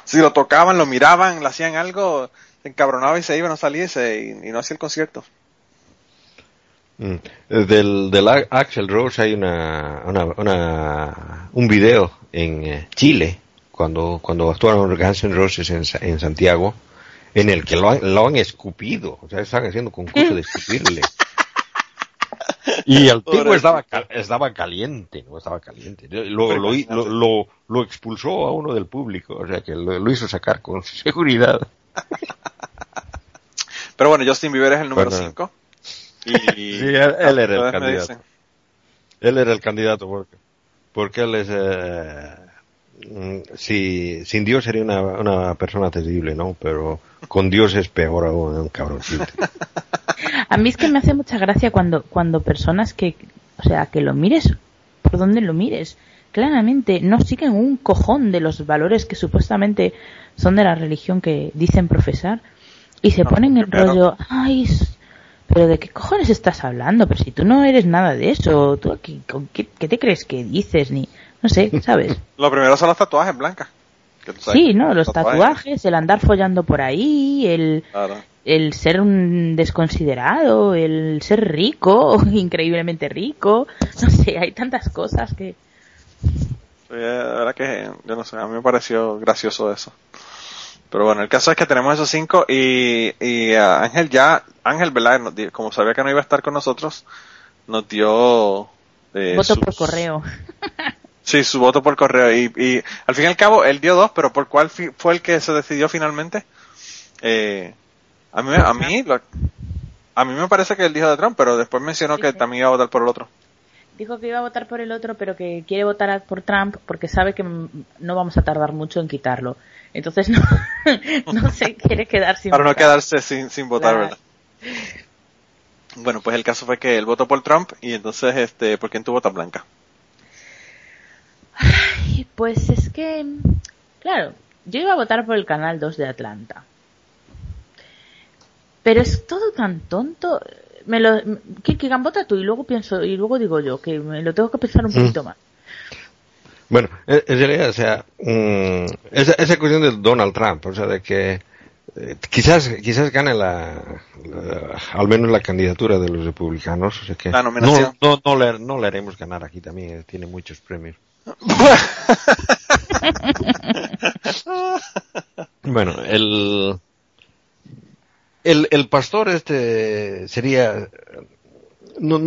si lo tocaban, lo miraban, le hacían algo, se encabronaba y se iba, no salía y, no hacía el concierto. Mm. Del, del Axel Rose hay una, una, un video en eh, Chile cuando, cuando actuaron Guns N' Roses en, en Santiago en el que lo han, lo han escupido, o sea, están haciendo concurso de (laughs) escupirle. Y el tipo estaba, estaba caliente, no estaba caliente. Lo, lo, lo, lo, expulsó a uno del público, o sea que lo, hizo sacar con (laughs) seguridad. Pero bueno, Justin Bieber es el número 5. (laughs) Y... sí, él, era el candidato. Él era el candidato porque, porque él es... Eh, si, sin Dios sería una, una persona terrible, ¿no? Pero con Dios es peor aún, un cabroncito. (laughs) A mí es que me hace mucha gracia cuando, cuando personas que, o sea, que lo mires por donde lo mires, claramente no siguen un cojón de los valores que supuestamente son de la religión que dicen profesar y se ponen el rollo, ay, pero ¿de qué cojones estás hablando? Pero si tú no eres nada de eso, ¿tú qué, qué, te crees que dices? Ni, no sé, ¿sabes? (laughs) Lo primero son los tatuajes blancas. Sí, ¿no? Los tatuajes, el andar follando por ahí, el, el ser un desconsiderado, el ser rico, (laughs) increíblemente rico, no sé, hay tantas cosas que... Sí, la verdad que, yo no sé, a mí me pareció gracioso eso. Pero bueno, el caso es que tenemos esos cinco y, y uh, Ángel ya, Ángel, ¿verdad? Como sabía que no iba a estar con nosotros, nos dio Eh, voto por correo. (laughs) sí, su voto por correo. Y, al fin y al cabo, él dio dos, pero ¿por cuál fue el que se decidió finalmente? Eh, a mí, a mí, a mí me parece que él dijo de Trump, pero después mencionó que también iba a votar por el otro. Dijo que iba a votar por el otro, pero que quiere votar por Trump porque sabe que no vamos a tardar mucho en quitarlo. Entonces (laughs) no, no se quiere quedar sin Para no quedarse sin, sin votar, ¿verdad? Bueno, pues el caso fue que él votó por Trump y entonces, este, ¿por quién tu vota blanca? Ay, pues es que, claro, yo iba a votar por el canal 2 de Atlanta. Pero es todo tan tonto. Me lo, que, vota tú y luego pienso, y luego digo yo, que me lo tengo que pensar un mm. poquito más. Bueno, en realidad, o sea, mm, esa, esa cuestión de Donald Trump, o sea, de que eh, quizás quizás gane la, al menos la candidatura de los republicanos o sea que no, no, no, le, no le haremos ganar aquí también tiene muchos premios (laughs) bueno. El, el el pastor este sería no,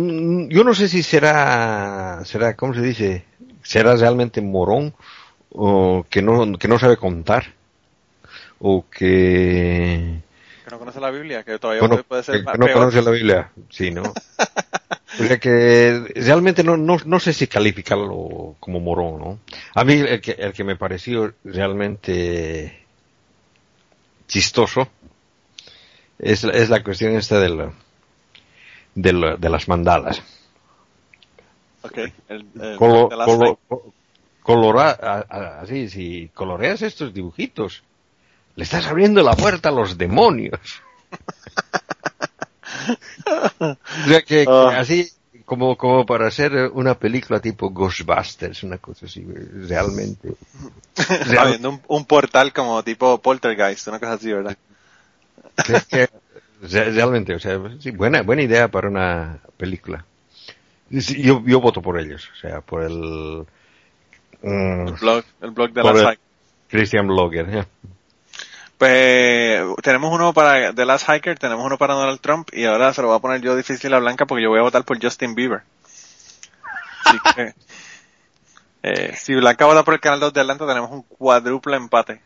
yo no sé si será será cómo se dice será realmente morón o que no que no sabe contar o que... Que no conoce la Biblia, que todavía puede ser... Que, no conoce la Biblia, sí, ¿no? (laughs) o sea que realmente no, no, no sé si calificarlo como morón, ¿no? A mí el que, el que me pareció realmente chistoso es, es la cuestión esta del, del, de las mandalas. Ok, el, el, así, si coloreas estos dibujitos le estás abriendo la puerta a los demonios. (laughs) o sea que, ah. así como, como para hacer una película tipo Ghostbusters, una cosa así, realmente. un, un, portal como tipo Poltergeist, una cosa así, ¿verdad? realmente, o sea, sí, buena, buena idea para una película. Yo, yo voto por ellos, o sea, por el... el blog, el blog de la Christian Blogger, pues tenemos uno para The Last Hiker, tenemos uno para Donald Trump y ahora se lo voy a poner yo difícil a Blanca porque yo voy a votar por Justin Bieber. Así que, (laughs) eh, si Blanca vota por el canal 2 de Atlanta tenemos un cuádruple empate.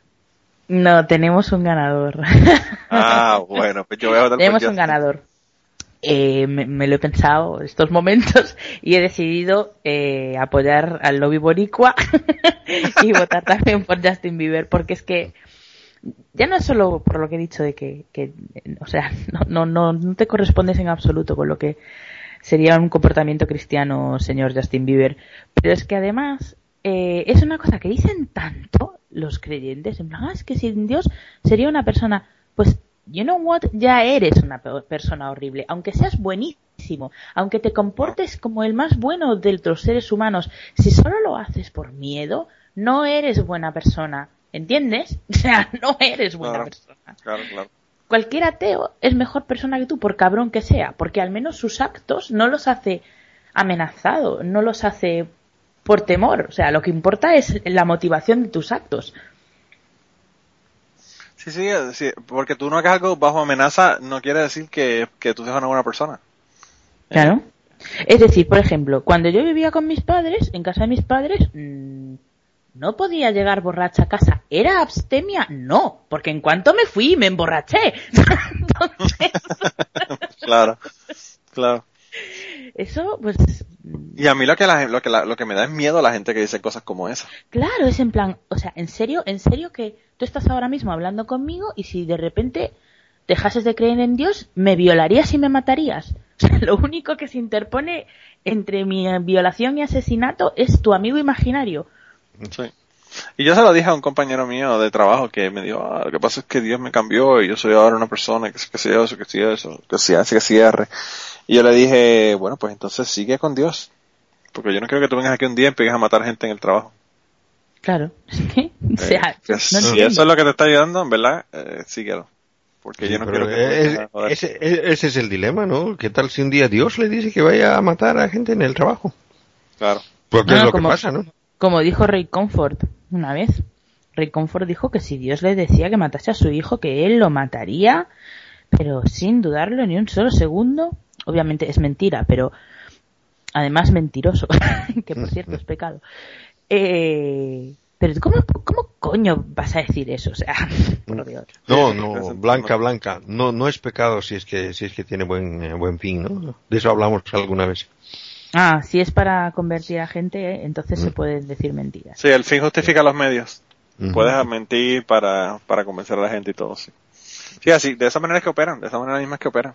No, tenemos un ganador. (laughs) Ah, bueno, pues yo voy a votar tenemos por Tenemos un ganador. Eh, me, lo he pensado estos momentos y he decidido eh, apoyar al lobby boricua (laughs) y votar también por Justin Bieber porque es que ya no es solo por lo que he dicho de que, o sea, (laughs) no, no, no te correspondes en absoluto con lo que sería un comportamiento cristiano, señor Justin Bieber, pero es que además eh, es una cosa que dicen tanto los creyentes, en plan, ah, es que sin Dios sería una persona, pues, you know what, ya eres una persona horrible, aunque seas buenísimo, aunque te comportes como el más bueno de los seres humanos, si solo lo haces por miedo, no eres buena persona ¿Entiendes? (laughs) O sea, no eres buena persona. Claro, claro. Cualquier ateo es mejor persona que tú, por cabrón que sea, porque al menos sus actos no los hace amenazado, no los hace por temor. O sea, lo que importa es la motivación de tus actos. Sí, sí, sí, porque tú no hagas algo bajo amenaza no quiere decir que, tú seas una buena persona. Claro. Es decir, por ejemplo, cuando yo vivía con mis padres, en casa de mis padres, mmm, no podía llegar borracha a casa. ¿Era abstemia? No, porque en cuanto me fui me emborraché. (laughs) claro, claro. Eso, pues... Y a mí lo que, lo, que lo que me da es miedo a la gente que dice cosas como esa. Claro, es en plan, o sea, en serio, en serio que tú estás ahora mismo hablando conmigo y si de repente dejases de creer en Dios, me violarías y me matarías. O sea, lo único que se interpone entre mi violación y asesinato es tu amigo imaginario. Sí. Y yo se lo dije a un compañero mío de trabajo que me dijo, ah, lo que pasa es que Dios me cambió y yo soy ahora una persona que, que sea eso, que sea eso, que sea que cierre. Y yo le dije, bueno, pues entonces sigue con Dios. Porque yo no quiero que tú vengas aquí un día y empieces a matar gente en el trabajo. Claro, eh, si eso es lo que te está ayudando, en verdad, eh, síguelo. Porque yo no que... ese, ese es el dilema, ¿no? ¿Qué tal si un día Dios le dice que vaya a matar a gente en el trabajo? Claro. Porque es lo que pasa, ¿no? Como dijo Ray Comfort una vez. Ray Comfort dijo que si Dios le decía que matase a su hijo, que él lo mataría, pero sin dudarlo ni un solo segundo. Obviamente es mentira, pero además mentiroso, (laughs) que por cierto es pecado. Eh, pero ¿cómo, ¿cómo coño vas a decir eso? O sea, (laughs) por Dios. No, no, blanca, blanca. No, no es pecado si es que, si es que tiene buen, eh, buen fin, ¿no? De eso hablamos alguna vez. Ah, si es para convertir a gente, entonces se pueden decir mentiras. Sí, el fin justifica los medios. Puedes mentir para, para convencer a la gente y todo, sí. Sí, así, de esa manera es que operan, de esa manera misma es que operan.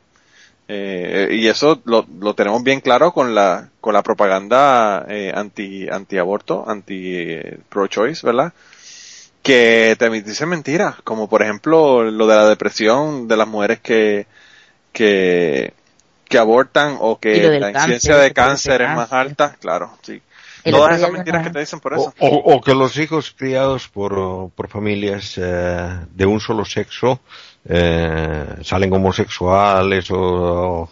Eh, y eso lo, lo, tenemos bien claro con la, con la propaganda eh, anti, anti aborto, anti eh, pro choice, ¿verdad? Que te dicen mentiras, como por ejemplo lo de la depresión de las mujeres que, que, que abortan o que la incidencia de cáncer es más alta, claro, sí. Todas esas mentiras que te dicen por eso. O, que los hijos criados por, por familias eh, de un solo sexo eh, salen homosexuales o,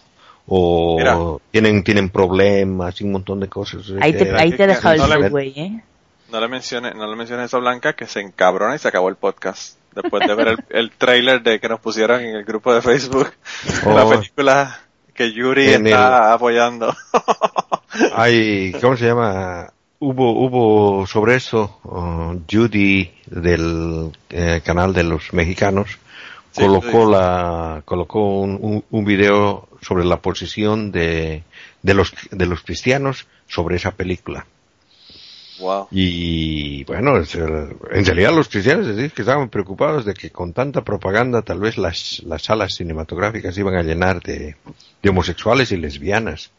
o tienen tienen problemas y un montón de cosas. Ahí te, ahí te he dejado el güey, ¿eh? No le menciones, no le menciones eso a Blanca que se encabrona y se acabó el podcast. Después de ver el, el trailer de que nos pusieron en el grupo de Facebook (laughs) la oh. película que Yuri está apoyando. (laughs) Hay, ¿cómo se llama? Hubo, hubo sobre eso, Judy del eh, canal de los mexicanos colocó la colocó un, un, video sobre la posición de, de los de los cristianos sobre esa película. Wow. Y bueno, en realidad los cristianos decís que estaban preocupados de que con tanta propaganda tal vez las, las salas cinematográficas iban a llenar de, de homosexuales y lesbianas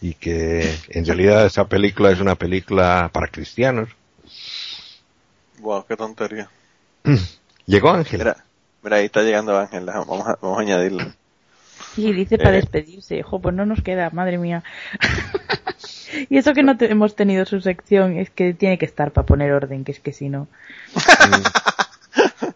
y que en realidad esa película es una película para cristianos. Wow, qué tontería. (clears throat) Llegó Ángel. Mira, ahí está llegando Ángel, vamos a, vamos a añadirlo. Sí, dice para eh. despedirse. Jo, pues no nos queda, madre mía. (laughs) y eso que no hemos tenido su sección, es que tiene que estar para poner orden, que es que si no.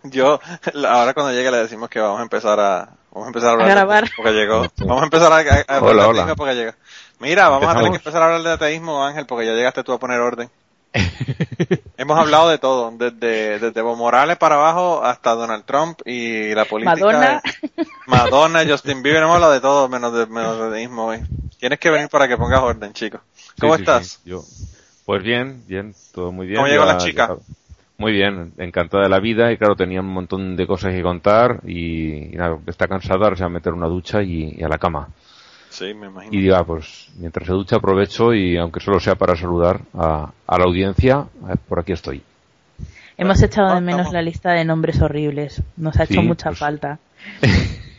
Yo, ahora cuando llegue le decimos que vamos a empezar a, vamos a empezar a hablar. A grabar. Porque llegó. Vamos a empezar a, a, hola, hola. porque llega. Mira, vamos a tener que empezar a hablar de ateísmo, Ángel, porque ya llegaste tú a poner orden. (laughs) Hemos hablado de todo, desde, desde Evo Morales para abajo hasta Donald Trump y la política. Madonna. Madonna, Justin Bieber, hemos hablado de todo menos de menos de ateísmo hoy. Tienes que venir para que pongas orden, chico. ¿Cómo estás? Yo, pues bien, bien, todo muy bien. ¿Cómo llegó la chica? muy bien, encantada de la vida y claro, tenía un montón de cosas que contar y, nada, está cansada, ahora se va a meter una ducha y a la cama. Sí, me imagino. Y diga, pues mientras se ducha aprovecho y aunque solo sea para saludar a, a la audiencia, eh, por aquí estoy. Hemos echado de menos la lista de nombres horribles. Nos ha hecho mucha pues falta.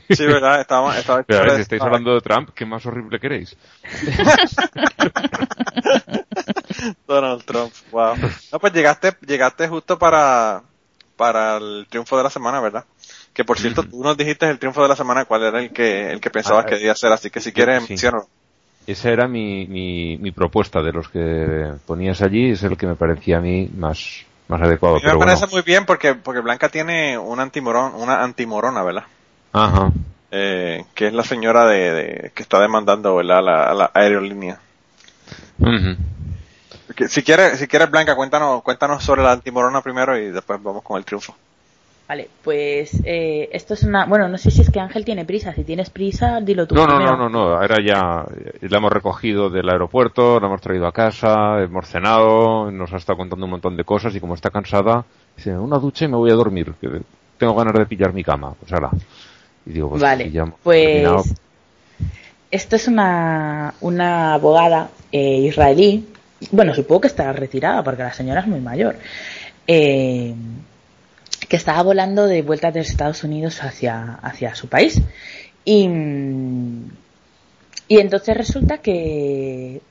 Sí, verdad, estaba, estaba Pero a ver, si estáis hablando de Trump, ¿qué más horrible queréis? (laughs) Donald Trump, wow. No, pues llegaste, llegaste justo para, para el triunfo de la semana, ¿verdad? Que por cierto, tú nos dijiste el triunfo de la semana, cuál era el que, el que pensabas ah, que debía ser, así que si quieres, sí. Esa era mi, mi, mi, propuesta de los que ponías allí, es el que me parecía a mí más, más adecuado. me parece muy bien porque, porque Blanca tiene una antimorón, una antimorona, ¿verdad? Ajá. Eh, que es la señora de, de que está demandando, ¿verdad? La, la aerolínea. Si quieres, si quieres Blanca, cuéntanos, cuéntanos sobre la antimorona primero y después vamos con el triunfo. Vale, pues eh, esto es una... Bueno, no sé si es que Ángel tiene prisa. Si tienes prisa, dilo tú. No, no, no, no, no. Ahora ya la hemos recogido del aeropuerto, la hemos traído a casa, hemos cenado, nos ha estado contando un montón de cosas y como está cansada, dice, una ducha y me voy a dormir, que tengo ganas de pillar mi cama. Pues ahora. Y digo, pues, vale, pues... Esto es una, una abogada eh, israelí. Bueno, supongo que está retirada porque la señora es muy mayor. Eh, que estaba volando de vuelta de Estados Unidos hacia, hacia su país. Y, y entonces resulta que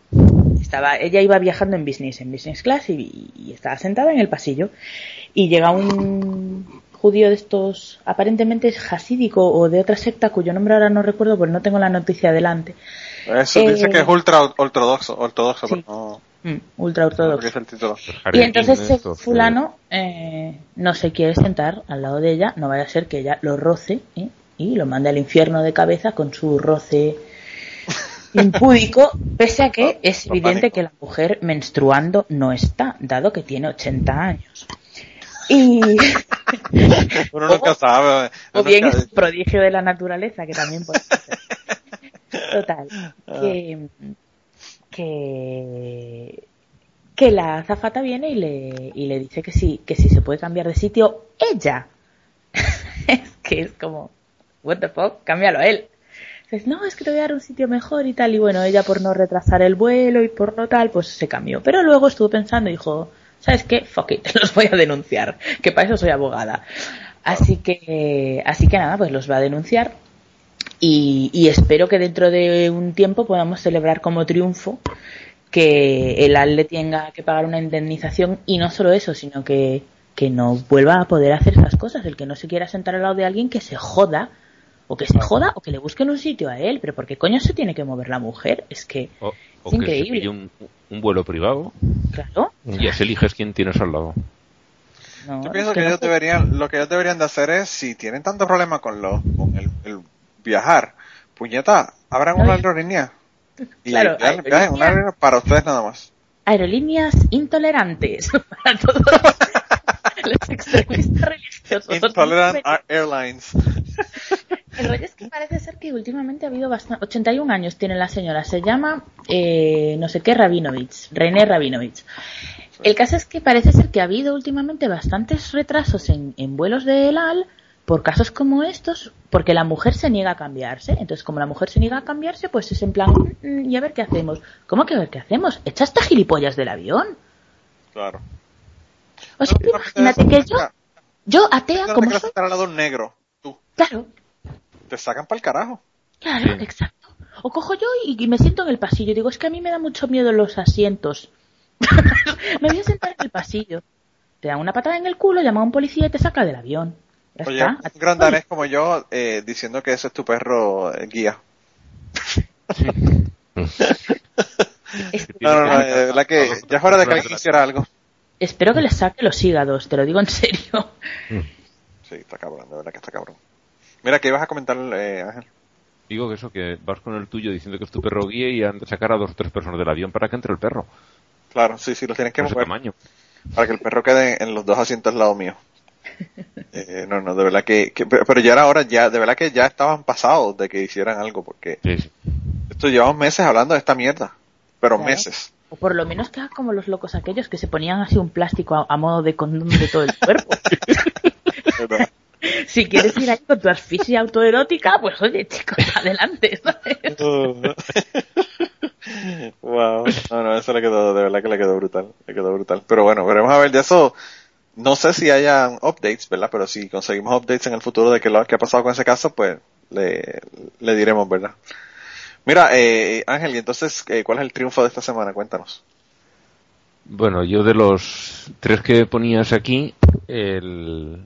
estaba, ella iba viajando en business, en business class y, estaba sentada en el pasillo y llega un judío de estos aparentemente hasídico o de otra secta cuyo nombre ahora no recuerdo porque no tengo la noticia delante. Eso dice que es ultra ortodoxo, ortodoxo no... Mm, ultra ortodoxo. Y entonces ese fulano eh, no se quiere sentar al lado de ella, no vaya a ser que ella lo roce ¿eh? y lo mande al infierno de cabeza con su roce (laughs) impúdico, pese a que es evidente que la mujer menstruando no está, dado que tiene 80 años. Y (laughs) uno nunca sabe. O bien es prodigio de la naturaleza, que también puede ser. (laughs) Total. Que, que que la azafata viene y le, y le dice que sí, que si se puede cambiar de sitio ella. (laughs) es que es como, what the fuck, cámbialo él. No, es que te voy a dar un sitio mejor y tal. Y bueno, ella por no retrasar el vuelo y por no tal, pues se cambió. Pero luego estuvo pensando y dijo, ¿sabes qué? Fuck it, (laughs) los voy a denunciar, que para eso soy abogada. Así que, así que nada, pues los va a denunciar. Y, y espero que dentro de un tiempo podamos celebrar como triunfo que el AL le tenga que pagar una indemnización y no solo eso, sino que, que no vuelva a poder hacer esas cosas. El que no se quiera sentar al lado de alguien que se joda, o que se joda, o que le busquen un sitio a él. Pero ¿por qué coño se tiene que mover la mujer? Es que es increíble. Que un, un, vuelo privado. Claro. Y así eliges quién tienes al lado. Yo pienso que, ellos deberían, lo que ellos deberían de hacer es, si tienen tanto problema con, lo, con el, el viajar, puñeta, abran una aerolínea claro, para ustedes nada más. Aerolíneas intolerantes (laughs) para todos (laughs) los extremistas religiosos. Intolerant Airlines. (laughs) El rollo es que parece ser que últimamente ha habido bastante. 81 años tiene la señora. Se llama eh, no sé qué Rabinovich. René Rabinovich. El caso es que parece ser que ha habido últimamente bastantes retrasos en, en vuelos de ELAL por casos como estos, porque la mujer se niega a cambiarse. Entonces, como la mujer se niega a cambiarse, pues es en plan, mm, y a ver qué hacemos. ¿Cómo que a ver qué hacemos? ¿Echaste gilipollas del avión? Claro. O sea, imagínate que yo, yo atea como soy... estar al lado negro, tú. Claro. Te sacan para el carajo. Claro, exacto. O cojo yo y, me siento en el pasillo. Digo, es que a mí me da mucho miedo los asientos. (laughs) me voy a sentar en el pasillo. Te da una patada en el culo, llama a un policía y te saca del avión. Oye, un gran danés como yo eh, diciendo que ese es tu perro eh, guía. (laughs) no, no, no, eh, la que ya es hora de que alguien hiciera algo. Espero que le saque los hígados, te lo digo en serio. (laughs) Sí, está cabrón, de verdad que está cabrón. Mira, ¿qué ibas a comentar, Ángel? Digo que eso, que vas con el tuyo diciendo que es tu perro guía y han de sacar a dos o tres personas del avión para que entre el perro. Claro, sí, sí, los tienes que mover. Para que el perro quede en los dos asientos al lado mío. (laughs) Eh, no, no, de verdad que, pero ya era hora, ya, de verdad que ya estaban pasados de que hicieran algo, porque esto llevamos meses hablando de esta mierda, pero meses. O por lo menos que como los locos aquellos que se ponían así un plástico a, modo de condón de todo el cuerpo. (laughs) si quieres ir ahí con tu asfixia autoerótica, pues oye, chicos, adelante. wow. (laughs) No, no, eso le quedó, de verdad que le quedó brutal. Le quedó brutal. Pero bueno, veremos a ver de eso no sé si hayan updates, ¿verdad? Pero si conseguimos updates en el futuro de qué lo que ha pasado con ese caso, pues le, le diremos, ¿verdad? Mira, eh, Ángel, y entonces, eh, ¿cuál es el triunfo de esta semana? Cuéntanos. Bueno, yo de los tres que ponías aquí, el,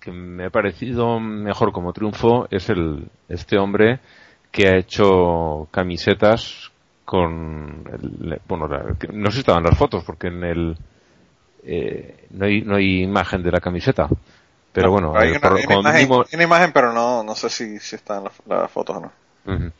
que me ha parecido mejor como triunfo es el este hombre que ha hecho camisetas con, bueno, no sé si estaban las fotos, porque en el eh, no, hay, no hay imagen de la camiseta. Pero bueno, hay, una, imagen, pero no, no sé si, si están las, fotos o no.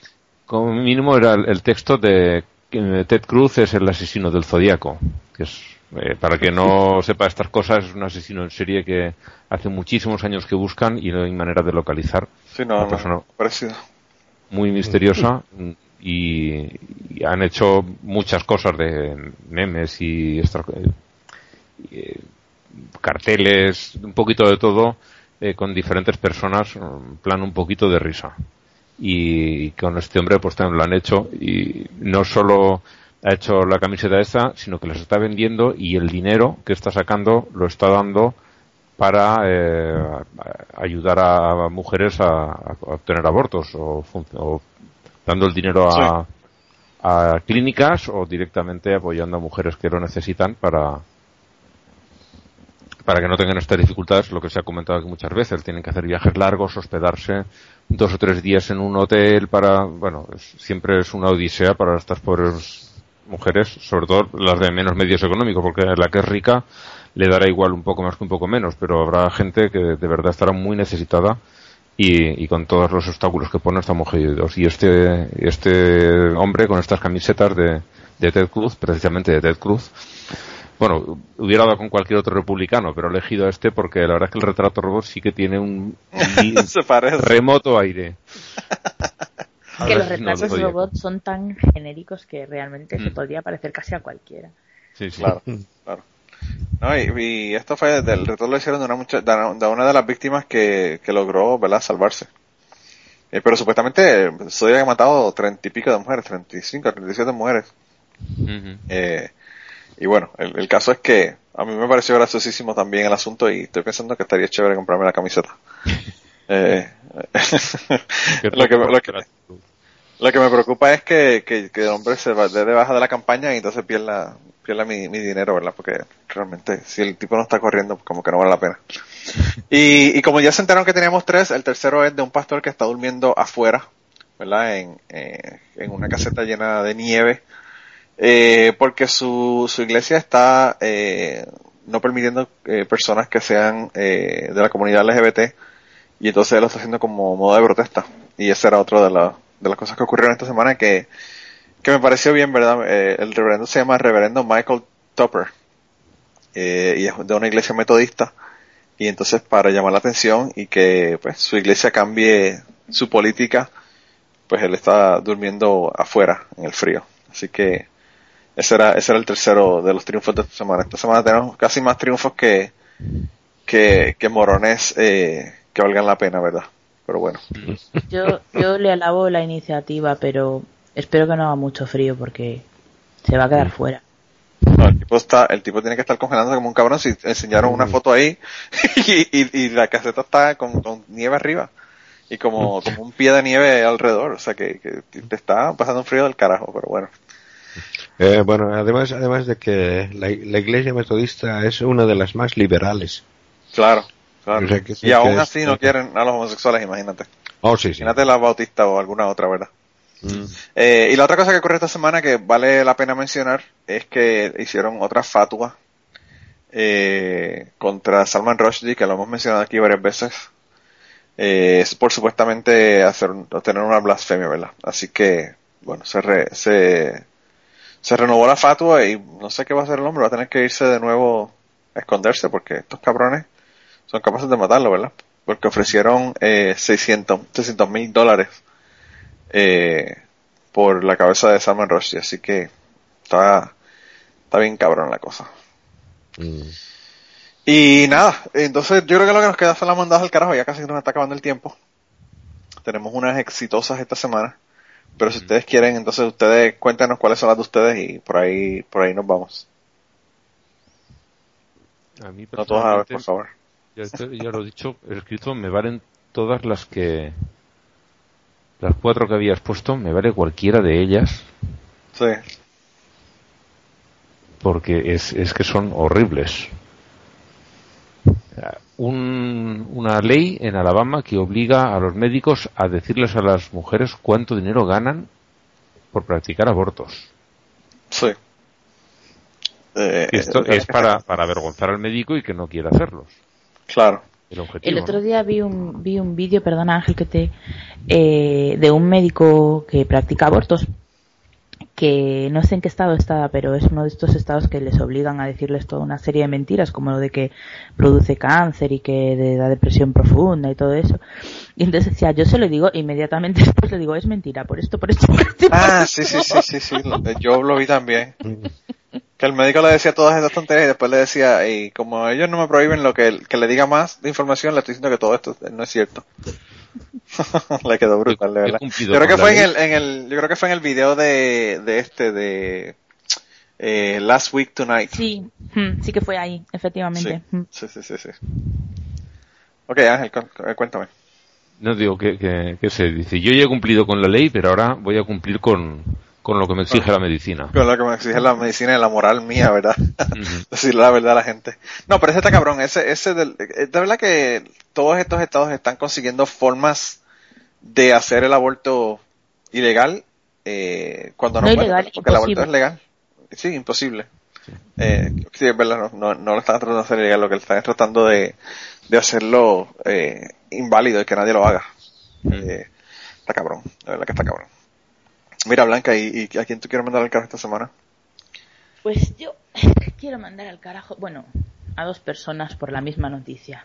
Como mínimo era el, texto de Ted Cruz es el asesino del zodiaco, que es eh, para que no sepa estas cosas, es un asesino en serie que hace muchísimos años que buscan y no hay manera de localizar. Sí, no, no, parecido. Muy misteriosa y, han hecho muchas cosas de memes y eh, carteles, un poquito de todo, eh, con diferentes personas, en plan un poquito de risa. Y con este hombre pues también lo han hecho y no solo ha hecho la camiseta esta, sino que las está vendiendo y el dinero que está sacando lo está dando para eh, ayudar a mujeres a, obtener abortos o, dando el dinero a, a, clínicas o directamente apoyando a mujeres que lo necesitan para, para que no tengan estas dificultades, lo que se ha comentado aquí muchas veces, tienen que hacer viajes largos, hospedarse dos o tres días en un hotel para, bueno, siempre es una odisea para estas pobres mujeres, sobre todo las de menos medios económicos, porque la que es rica le dará igual un poco más que un poco menos, pero habrá gente que de verdad estará muy necesitada y, con todos los obstáculos que pone estamos jodidos. Y este, este hombre con estas camisetas de, de Ted Cruz, precisamente de Ted Cruz, bueno, hubiera dado con cualquier otro republicano, pero he elegido a este porque la verdad es que el retrato robot sí que tiene un, (laughs) remoto aire. Es que los retratos de robots son tan genéricos que realmente se mm. podría parecer casi a cualquiera. Sí, sí. Claro, claro. No, y, esto fue del retrato lo hicieron de una, mucha, de una de las víctimas que, que logró, ¿verdad?, salvarse. Eh, pero supuestamente se había matado treinta y pico de mujeres, treinta y cinco, treinta y siete mujeres. eh, y bueno, el, el, caso es que a mí me pareció graciosísimo también el asunto y estoy pensando que estaría chévere comprarme la camiseta. (laughs) eh, (laughs) lo, que, lo, que, lo, que, me preocupa es que, que, que el hombre se va de baja de la campaña y entonces pierda, pierda mi, mi, dinero, ¿verdad? Porque realmente si el tipo no está corriendo, como que no vale la pena. (laughs) Y, y como ya se enteraron que teníamos tres, el tercero es de un pastor que está durmiendo afuera, ¿verdad? En, eh, en una caseta llena de nieve eh, porque su, su iglesia está eh, no permitiendo eh, personas que sean eh, de la comunidad LGBT y entonces lo está haciendo como modo de protesta. Y esa era otra de, la, de las cosas que ocurrieron esta semana que, que me pareció bien, ¿verdad? Eh, el reverendo se llama Reverendo Michael Topper eh, y es de una iglesia metodista. Y entonces para llamar la atención y que pues su iglesia cambie su política pues él está durmiendo afuera en el frío. Así que ese era, ese era el tercero de los triunfos de esta semana. Esta semana tenemos casi más triunfos que, que, que morones eh, que valgan la pena, ¿verdad? Pero bueno. Yo, yo le alabo la iniciativa, pero espero que no haga mucho frío porque se va a quedar fuera. No, el tipo está, el tipo tiene que estar congelando como un cabrón. Si enseñaron una foto ahí (laughs) y, y, la caseta está con, con, nieve arriba y como, como un pie de nieve alrededor. O sea que, que te está pasando un frío del carajo, pero bueno. Eh, bueno, además, además de que la, la, Iglesia Metodista es una de las más liberales. Claro, claro. O sea, que, y aún así no quieren a los homosexuales, imagínate. Oh, sí, sí. Imagínate la Bautista o alguna otra, ¿verdad? Mm. Eh, y la otra cosa que ocurrió esta semana que vale la pena mencionar es que hicieron otra fatua eh, contra Salman Rushdie, que lo hemos mencionado aquí varias veces. Eh, es por supuestamente hacer, tener una blasfemia, ¿verdad? Así que, bueno, se, re, se se renovó la fatua y no sé qué va a hacer el hombre, va a tener que irse de nuevo a esconderse porque estos cabrones son capaces de matarlo, ¿verdad? Porque ofrecieron eh, 600 mil dólares eh, por la cabeza de Salman Rushdie, así que está, está bien cabrón la cosa. Mm. Y nada, entonces yo creo que lo que nos queda son las mandadas al carajo, ya casi nos está acabando el tiempo. Tenemos unas exitosas esta semana. Pero si ustedes quieren, entonces ustedes cuéntenos cuáles son las de ustedes y por ahí, por ahí nos vamos. A mí no todas a ver, por favor. Ya, ya lo he dicho, he escrito, me valen todas las que, las cuatro que habías puesto, me vale cualquiera de ellas. Sí. Porque es, es que son horribles un, una ley en Alabama que obliga a los médicos a decirles a las mujeres cuánto dinero ganan por practicar abortos. Sí. Eh, Esto es para, para avergonzar al médico y que no quiera hacerlos. Claro. El, el otro día vi un, vi un vídeo, perdona Ángel, que te, eh, de un médico que practica abortos que no sé en qué estado estaba, pero es uno de estos estados que les obligan a decirles toda una serie de mentiras, como lo de que produce cáncer y que da depresión profunda y todo eso. Y entonces decía, yo se lo digo inmediatamente (laughs) después le digo, es mentira, por esto, por esto, por esto. ah, sí, sí, sí, sí, sí, yo lo vi también. Que el médico le decía todas esas tonterías y después le decía, y como ellos no me prohíben lo que, que le diga más de información, le estoy diciendo que todo esto no es cierto. (laughs) Le quedó brutal, de verdad. Yo creo que fue en el, en el, yo creo que fue en el video de, de este, de eh, Last Week Tonight. Sí, sí que fue ahí, efectivamente. Sí, sí, sí, sí. Ok, Ángel, eh, cuéntame. No digo que, que, que se dice, yo ya he cumplido con la ley, pero ahora voy a cumplir con, con lo que me exige la medicina. Con lo que me exige la medicina y la moral mía, ¿verdad? (laughs) Decirle la verdad a la gente. No, pero ese está cabrón. Ese, ese del, de verdad que todos estos estados están consiguiendo formas de hacer el aborto ilegal eh, cuando no, pueden, porque el aborto es legal. Sí, imposible. Sí. Eh, sí, es verdad, no, no, lo están tratando de hacer ilegal, lo que están tratando de, de hacerlo eh, inválido y que nadie lo haga. Eh, está cabrón, de verdad que está cabrón. Mira, Blanca, ¿y, ¿y, a quién tú quieres mandar al carajo esta semana? Pues yo (laughs) quiero mandar al carajo, bueno, a dos personas por la misma noticia.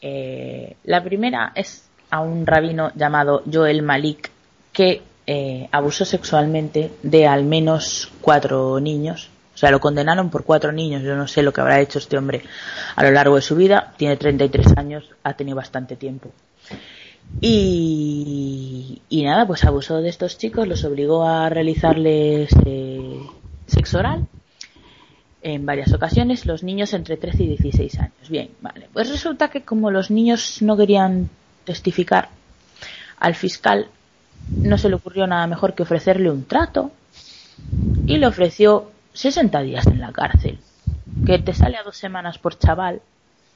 Eh, la primera es a un rabino llamado Joel Malik, que eh, abusó sexualmente de al menos cuatro niños. O sea, lo condenaron por cuatro niños. Yo no sé lo que habrá hecho este hombre a lo largo de su vida. Tiene 33 años, ha tenido bastante tiempo. Y, nada, pues abusó de estos chicos, los obligó a realizarles eh, sexo oral en varias ocasiones, los niños entre 13 y 16 años. Bien, vale. Pues resulta que como los niños no querían testificar, al fiscal no se le ocurrió nada mejor que ofrecerle un trato y le ofreció 60 días en la cárcel. Que te sale a dos semanas por chaval.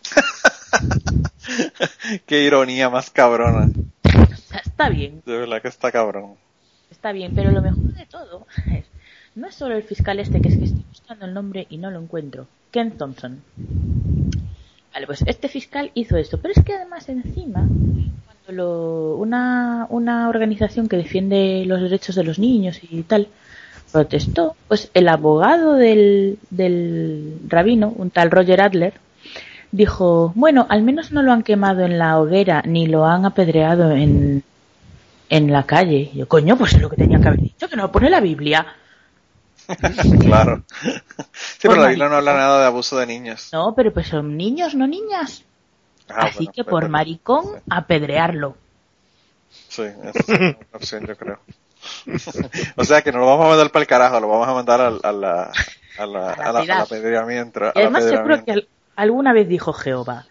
(laughs) (laughs) Qué ironía más cabrona. está bien. De verdad que está cabrón. Está bien, pero lo mejor de todo es, no es solo el fiscal este que es que estoy buscando el nombre y no lo encuentro. Ken Thompson. Vale, pues este fiscal hizo esto, pero es que además encima una, una organización que defiende los derechos de los niños y tal protestó, pues el abogado del, del rabino, un tal Roger Adler, dijo, bueno, al menos no lo han quemado en la hoguera ni lo han apedreado en, en la calle. yo, coño, pues es lo que tenía que haber dicho, que no lo pone la Biblia. (laughs) claro. Sí, pero la Biblia no habla nada de abuso de niños. No, pero pues son niños, no niñas. Ah, Así que por maricón, apedrearlo. Sí, es una opción, yo creo. (laughs) o sea que no lo vamos a mandar para el carajo, lo vamos a mandar a, a la, a la, a la, a apedreamiento. además, seguro que alguna vez dijo Jehová.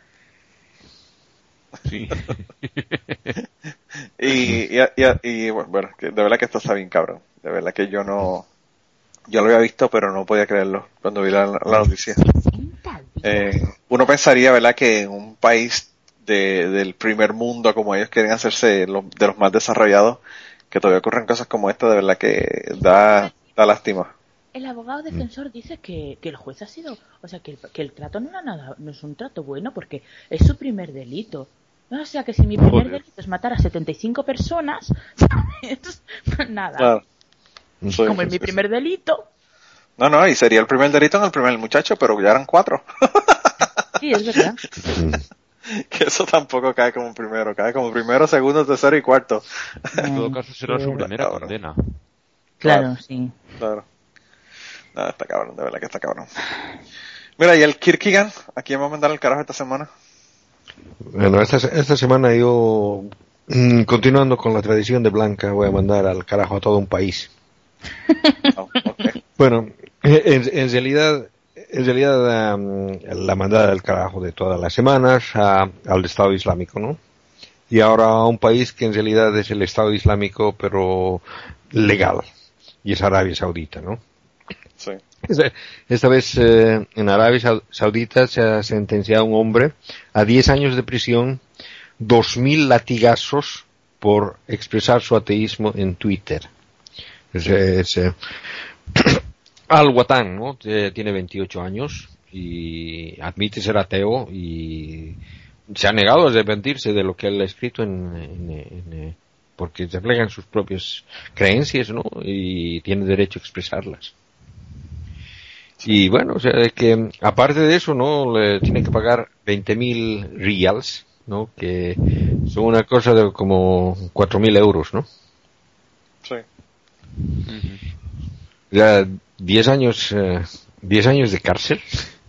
Sí. (laughs) y, y, y, bueno, de verdad que esto está bien cabrón. De verdad que yo no. Yo lo había visto, pero no podía creerlo cuando vi la, la noticia. Eh, uno pensaría, ¿verdad?, que en un país de, del primer mundo como ellos quieren hacerse de los más desarrollados, que todavía ocurren cosas como esta, de verdad que da, da lástima. El abogado defensor dice que, que el juez ha sido, o sea, que el, que el trato no era nada, no es un trato bueno porque es su primer delito. O sea, que si mi primer delito es matar a 75 personas, (laughs) nada. Como en mi primer delito, no, no, y sería el primer delito en el primer muchacho, pero ya eran cuatro. (laughs) sí, es verdad. (laughs) que eso tampoco cae como primero, cae como primero, segundo, tercero y cuarto. En todo caso será su primera condena. Claro, sí. Claro. No, está cabrón, de verdad que está cabrón. Mira, y el Kirkigan, ¿a quién va a mandar el carajo esta semana? Bueno, esta, esta semana yo, mm, continuando con la tradición de Blanca, voy a mandar al carajo a todo un país. (laughs) Oh, bueno, en, realidad, en realidad la mandada del carajo de todas las semanas al Estado Islámico, ¿no? Y ahora a un país que en realidad es el Estado Islámico, pero legal, y es Arabia Saudita, ¿no? Esta vez eh, en Arabia Saudita se ha sentenciado un hombre a 10 años de prisión, 2.000 latigazos por expresar su ateísmo en Twitter. Es, (clears throat) Al-Watan, ¿no? Tiene 28 años y admite ser ateo y se ha negado a arrepentirse de lo que él ha escrito en, en, porque reflejan sus propias creencias, ¿no? Y tiene derecho a expresarlas. Y bueno, o sea, que aparte de eso, ¿no? Le tiene que pagar 20.000 reals, ¿no? Que son una cosa de como 4.000 euros, ¿no? Sí. Ya 10 años, eh, 10 años de cárcel,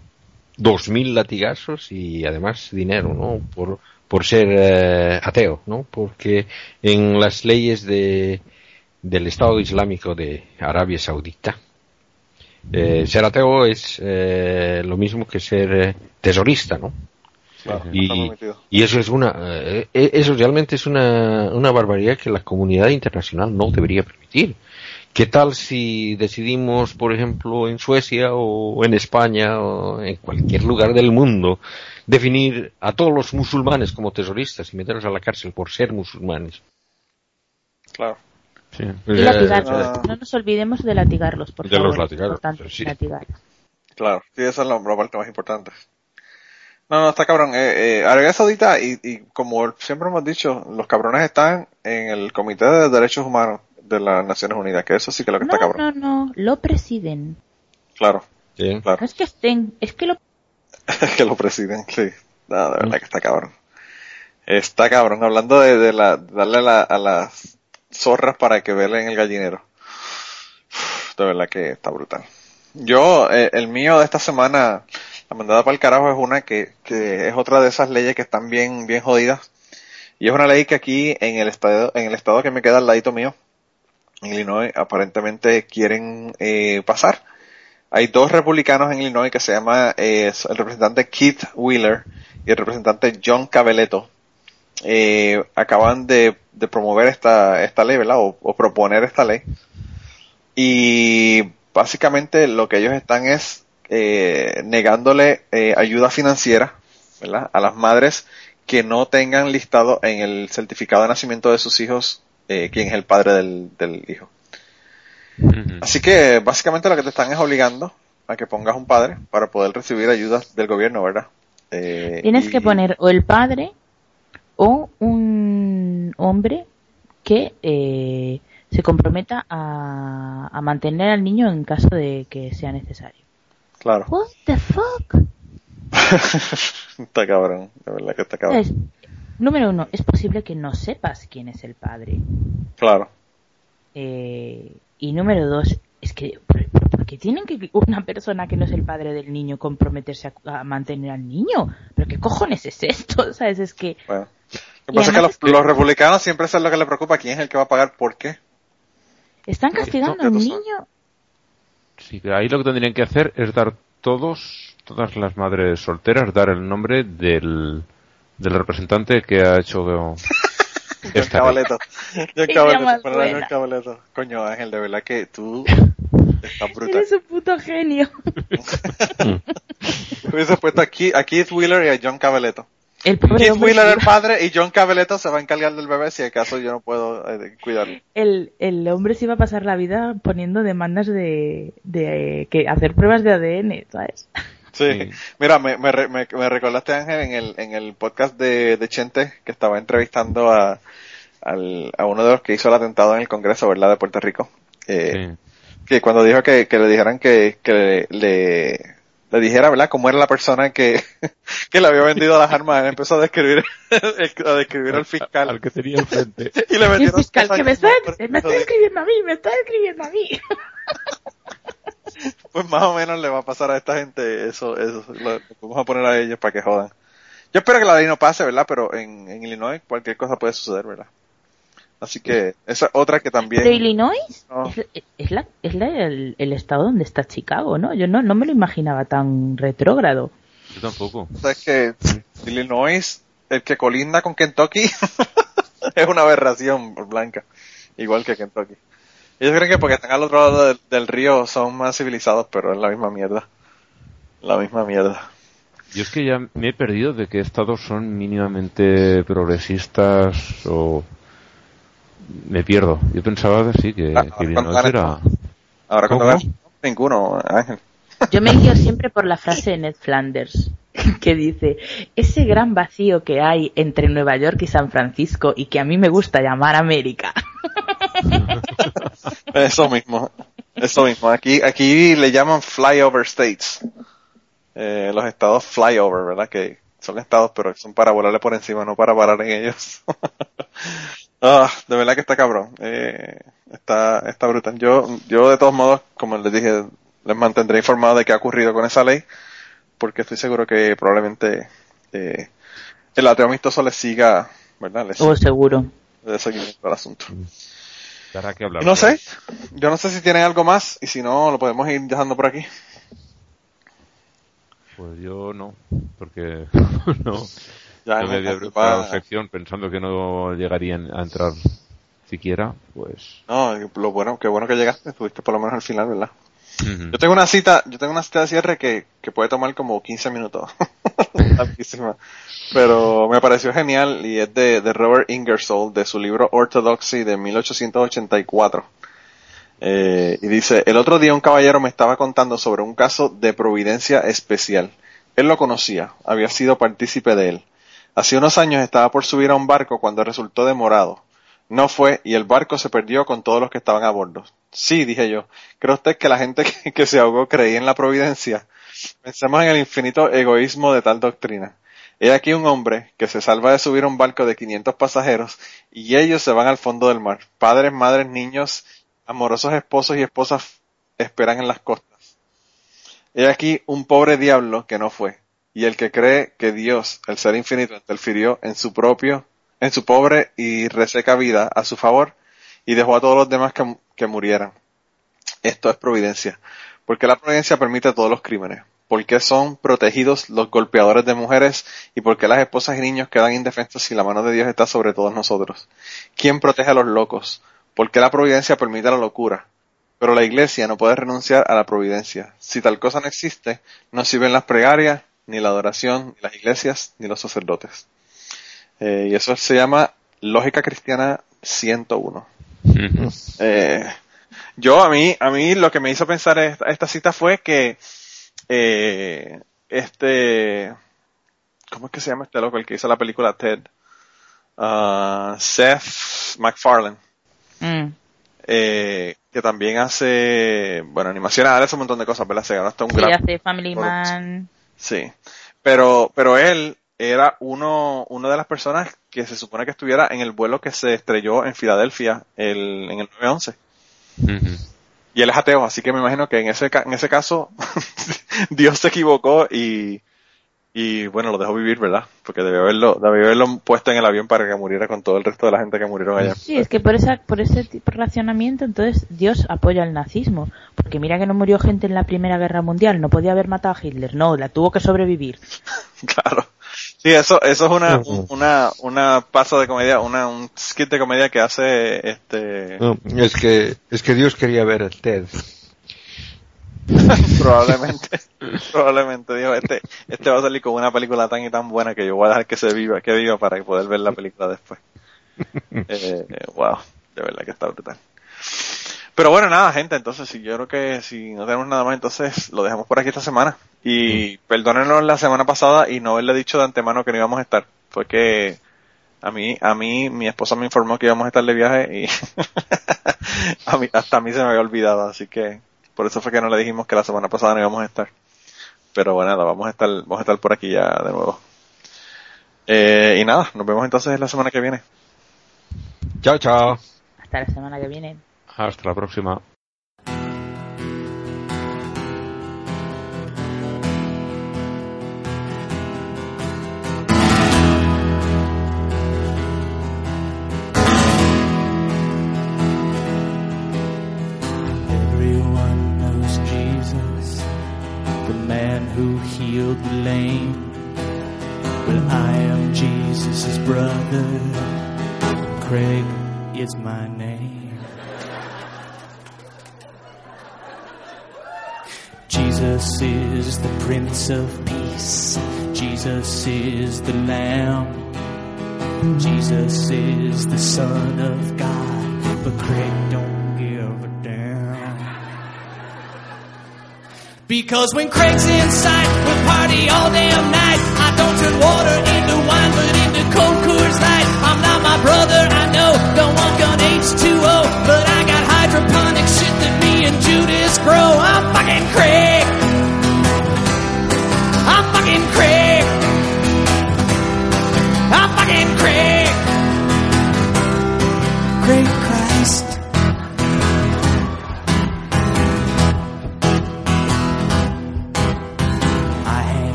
(laughs) 2.000 latigazos y además dinero, ¿no? Por, por ser eh, ateo, ¿no? Porque en las leyes de, del Estado Islámico de Arabia Saudita, eh, ser ateo es eh, lo mismo que ser eh, terrorista, ¿no? y, y, eso es una, eh, eso realmente es una, una barbaridad que la comunidad internacional no debería permitir. ¿Qué tal si decidimos, por ejemplo, en Suecia o en España o en cualquier lugar del mundo, definir a todos los musulmanes como terroristas y meterlos a la cárcel por ser musulmanes? Claro. Sí. Y latigarlos. No nos olvidemos de latigarlos, por de Los latigar. Sí. Claro, sí, esa es la, parte más importante. No, no, está cabrón. Eh, eh, Arabia Saudita, y, y como siempre hemos dicho, los cabrones están en el Comité de Derechos Humanos de las Naciones Unidas, que eso sí que es lo que está cabrón. No, no, lo presiden. Claro. Sí. claro. No es que estén, es que lo... es (laughs) que lo presiden, sí. No, de verdad que está cabrón. Está cabrón. Hablando de, de la, darle a, las zorras para que velen el gallinero. de verdad que está brutal. Yo, eh, el mío de esta semana, la mandada para el carajo es una que, que es otra de esas leyes que están bien, bien jodidas. Y es una ley que aquí en el estado, en el estado que me queda al ladito mío, en Illinois, aparentemente quieren eh, pasar. Hay dos republicanos en Illinois que se llama eh, el representante Keith Wheeler y el representante John Cabeletto. Eh, acaban de, de, promover esta, esta ley, ¿verdad? O, o, proponer esta ley. Y básicamente lo que ellos están es eh, negándole eh, ayuda financiera, ¿verdad? A las madres que no tengan listado en el certificado de nacimiento de sus hijos eh, quién es el padre del, del hijo. Así que básicamente lo que te están es obligando a que pongas un padre para poder recibir ayudas del gobierno, ¿verdad? Eh, Tienes y... que poner o el padre o un hombre que eh, se comprometa a, a, mantener al niño en caso de que sea necesario. Claro. What the fuck? (laughs) está cabrón, de verdad que está cabrón. Es, número uno, es posible que no sepas quién es el padre. Claro. Eh, y número dos, es que, ¿por, por qué tienen que una persona que no es el padre del niño comprometerse a, a mantener al niño? ¿Pero qué cojones es esto? (laughs) ¿Sabes? Es que... Bueno. Lo que pasa es que los, los, republicanos siempre es lo que les preocupa, quién es el que va a pagar por qué. Están castigando a un niño. Sí, ahí lo que tendrían que hacer es dar todos, todas las madres solteras, dar el nombre del, del representante que ha hecho (laughs) John Cabaleto. John Cabaleto, perdón, John Cabaleto. Coño, Ángel, de verdad que tú (laughs) estás brutal. Eres un puto genio. (laughs) Hubiese puesto aquí a Keith Wheeler y a John Cabaleto. El pobre Keith Wheeler el padre y John Cabaleto se va a encargar del bebé si acaso yo no puedo eh, cuidarlo. El, el hombre se iba a pasar la vida poniendo demandas de, de eh, que hacer pruebas de ADN, ¿sabes? Sí. sí. Mira, me, me, me, me, recordaste Ángel en el, en el podcast de, de Chente que estaba entrevistando a, al, a uno de los que hizo el atentado en el Congreso, ¿verdad? De Puerto Rico. Eh, sí. Que cuando dijo que, que le dijeran que, que le, le dijera, ¿verdad? Cómo era la persona que, (laughs) que le había vendido las armas. Él empezó a describir, (laughs) a describir al fiscal. Al que tenía enfrente. (laughs) y le el fiscal que me está, me está escribiendo a mí, me está escribiendo a mí. pues más o menos le va a pasar a esta gente eso, eso, lo, vamos a poner a ellos para que jodan. Yo espero que la ley no pase, ¿verdad? Pero en, en Illinois cualquier cosa puede suceder, ¿verdad? Así que esa otra que también. ¿Pero Illinois? No. Es, es, la, es la, el, el, estado donde está Chicago, ¿no? Yo no, no me lo imaginaba tan retrógrado. Yo tampoco. O sea, es que Illinois, el que colinda con Kentucky, (laughs) es una aberración blanca. Igual que Kentucky. Ellos creen que porque están al otro lado del, del río son más civilizados, pero es la misma mierda. La misma mierda. Yo es que ya me he perdido de qué estados son mínimamente progresistas o me pierdo. Yo pensaba que sí, que, ah, que era... Ahora cuando ninguno, Ángel. Yo me guío (laughs) siempre por la frase de Ned Flanders, (laughs) que dice, ese gran vacío que hay entre Nueva York y San Francisco y que a mí me gusta llamar América. (laughs) Eso mismo, eso mismo. Aquí, aquí le llaman flyover states. Eh, los estados flyover, ¿verdad? Que son estados, pero son para volarle por encima, no para parar en ellos. Ah, de verdad que está cabrón. Eh, está, está brutal. Yo, yo de todos modos, como les dije, les mantendré informado de qué ha ocurrido con esa ley, porque estoy seguro que probablemente eh, el ateo amistoso le siga, ¿verdad? Le siga, oh, seguro. De seguimiento al asunto. Que hablar no sé, yo no sé si tienen algo más y si no, lo podemos ir dejando por aquí. Pues yo no, porque (laughs) no. Ya, yo me había preparado sección pensando que no llegarían a entrar siquiera, pues. No, lo bueno, qué bueno que llegaste, estuviste por lo menos al final, ¿verdad? Uh -huh. Yo tengo una cita, yo tengo una cita de cierre que, que puede tomar como 15 minutos. (laughs) Pero me pareció genial y es de, de Robert Ingersoll, de su libro Orthodoxy de 1884. Eh, y dice, el otro día un caballero me estaba contando sobre un caso de providencia especial. Él lo conocía, había sido partícipe de él. Hace unos años estaba por subir a un barco cuando resultó demorado. No fue y el barco se perdió con todos los que estaban a bordo. Sí, dije yo. ¿Cree usted que la gente (laughs) que, se ahogó creía en la providencia? Pensemos en el infinito egoísmo de tal doctrina. He aquí un hombre que se salva de subir a un barco de 500 pasajeros y ellos se van al fondo del mar. Padres, madres, niños, amorosos esposos y esposas esperan en las costas. He aquí un pobre diablo que no fue y el que cree que Dios, el ser infinito, interfirió en su propio, en su pobre y reseca vida a su favor y dejó a todos los demás que, murieran. Esto es providencia, porque la providencia permite todos los crímenes por qué son protegidos los golpeadores de mujeres y por qué las esposas y niños quedan indefensos si la mano de Dios está sobre todos nosotros. ¿Quién protege a los locos? ¿Por qué la providencia permite la locura? Pero la iglesia no puede renunciar a la providencia. Si tal cosa no existe, no sirven las pregarias, ni la adoración, ni las iglesias, ni los sacerdotes. Eh, y eso se llama Lógica Cristiana 101. eh, yo a mí, a mí lo que me hizo pensar esta cita fue que eh, este, ¿cómo es que se llama este loco? El que hizo la película Ted. Uh, Seth MacFarlane. Mm. Eh, que también hace, bueno, animaciones, hace un montón de cosas, ¿verdad? Se ganó hasta un sí, hace Family Man. Sí. Pero, pero él era uno, una de las personas que se supone que estuviera en el vuelo que se estrelló en Filadelfia el, en el 911. Y él es ateo, así que me imagino que en ese, en ese caso (laughs) Dios se equivocó y, y bueno, lo dejó vivir, ¿verdad? Porque debió haberlo, debió haberlo puesto en el avión para que muriera con todo el resto de la gente que murieron allá. Sí, es que por esa, por ese tipo de racionamiento, entonces Dios apoya el nazismo. Porque mira que no murió gente en la Primera Guerra Mundial, no podía haber matado a Hitler, no, la tuvo que sobrevivir. (laughs) claro. Sí, eso, eso es una, una, una paso de comedia, una, un skit de comedia que hace este. es que, es que Dios quería ver el TED. (laughs) probablemente, probablemente dijo, este, este va a salir con una película tan y tan buena que yo voy a dejar que se viva, que viva para poder ver la película después. (laughs) Eh, wow, de verdad que está brutal. Pero bueno, nada, gente, entonces si yo creo que si no tenemos nada más, entonces lo dejamos por aquí esta semana. Y perdónenos la semana pasada y no haberle dicho de antemano que no íbamos a estar. Fue que a mí, a mí, mi esposa me informó que íbamos a estar de viaje y (laughs) a mí, hasta a mí se me había olvidado, así que por eso fue que no le dijimos que la semana pasada no íbamos a estar. Pero bueno, nada, vamos a estar, vamos a estar por aquí ya de nuevo. Eh, y nada, nos vemos entonces la semana que viene. Chao, chao. Hasta la semana que viene. Hasta la próxima. Healed the lame. Well, I am Jesus' brother. Craig is my name. Jesus is the Prince of Peace. Jesus is the Lamb. Jesus is the Son of God. But Craig Because when Craig's inside, we'll party all damn night. I don't turn water into wine, but into cold Coors Light. I'm not my brother, I know, don't walk on H2O, but I got hydroponic shit that me and Judas grow. I'm fucking Craig.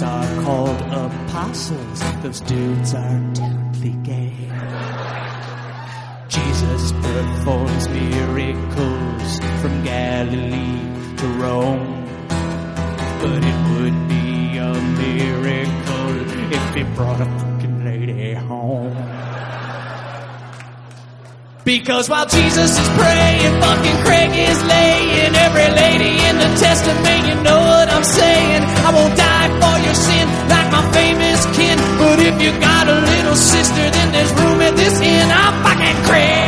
Friends are called apostles. Those dudes are deadly gay. Jesus performs miracles from Galilee to Rome. But it would be a miracle if he brought a fucking lady home. Because while Jesus is praying, fucking Craig is laying. Every lady in the testament, you know what I'm saying. I won't die for your sin like my famous kin. But if you got a little sister, then there's room at this inn. I'm fucking Craig.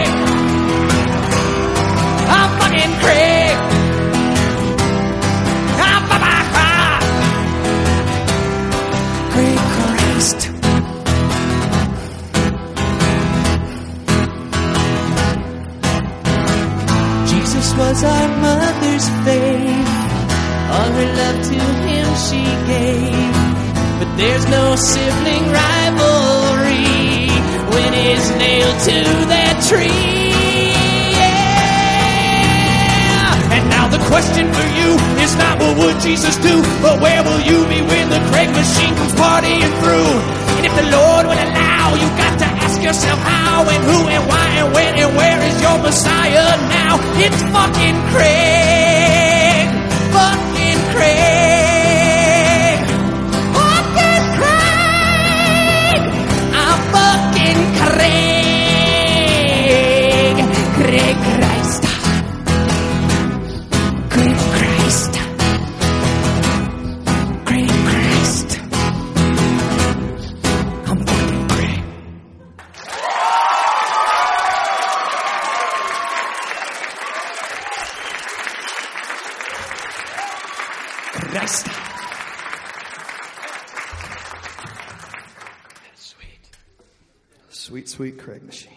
Was our mother's faith. All her love to him she gave. But there's no sibling rivalry when it's nailed to that tree. Yeah. And now the question for you is not what would Jesus do, but where will you be when the Craig machine comes partying through? And if the Lord would allow, you got to ask yourself how and who and why and when and where is your Messiah now? It's fucking Craig, fucking Craig, fucking Craig. I'm fucking Craig, Sweet, Craig machine.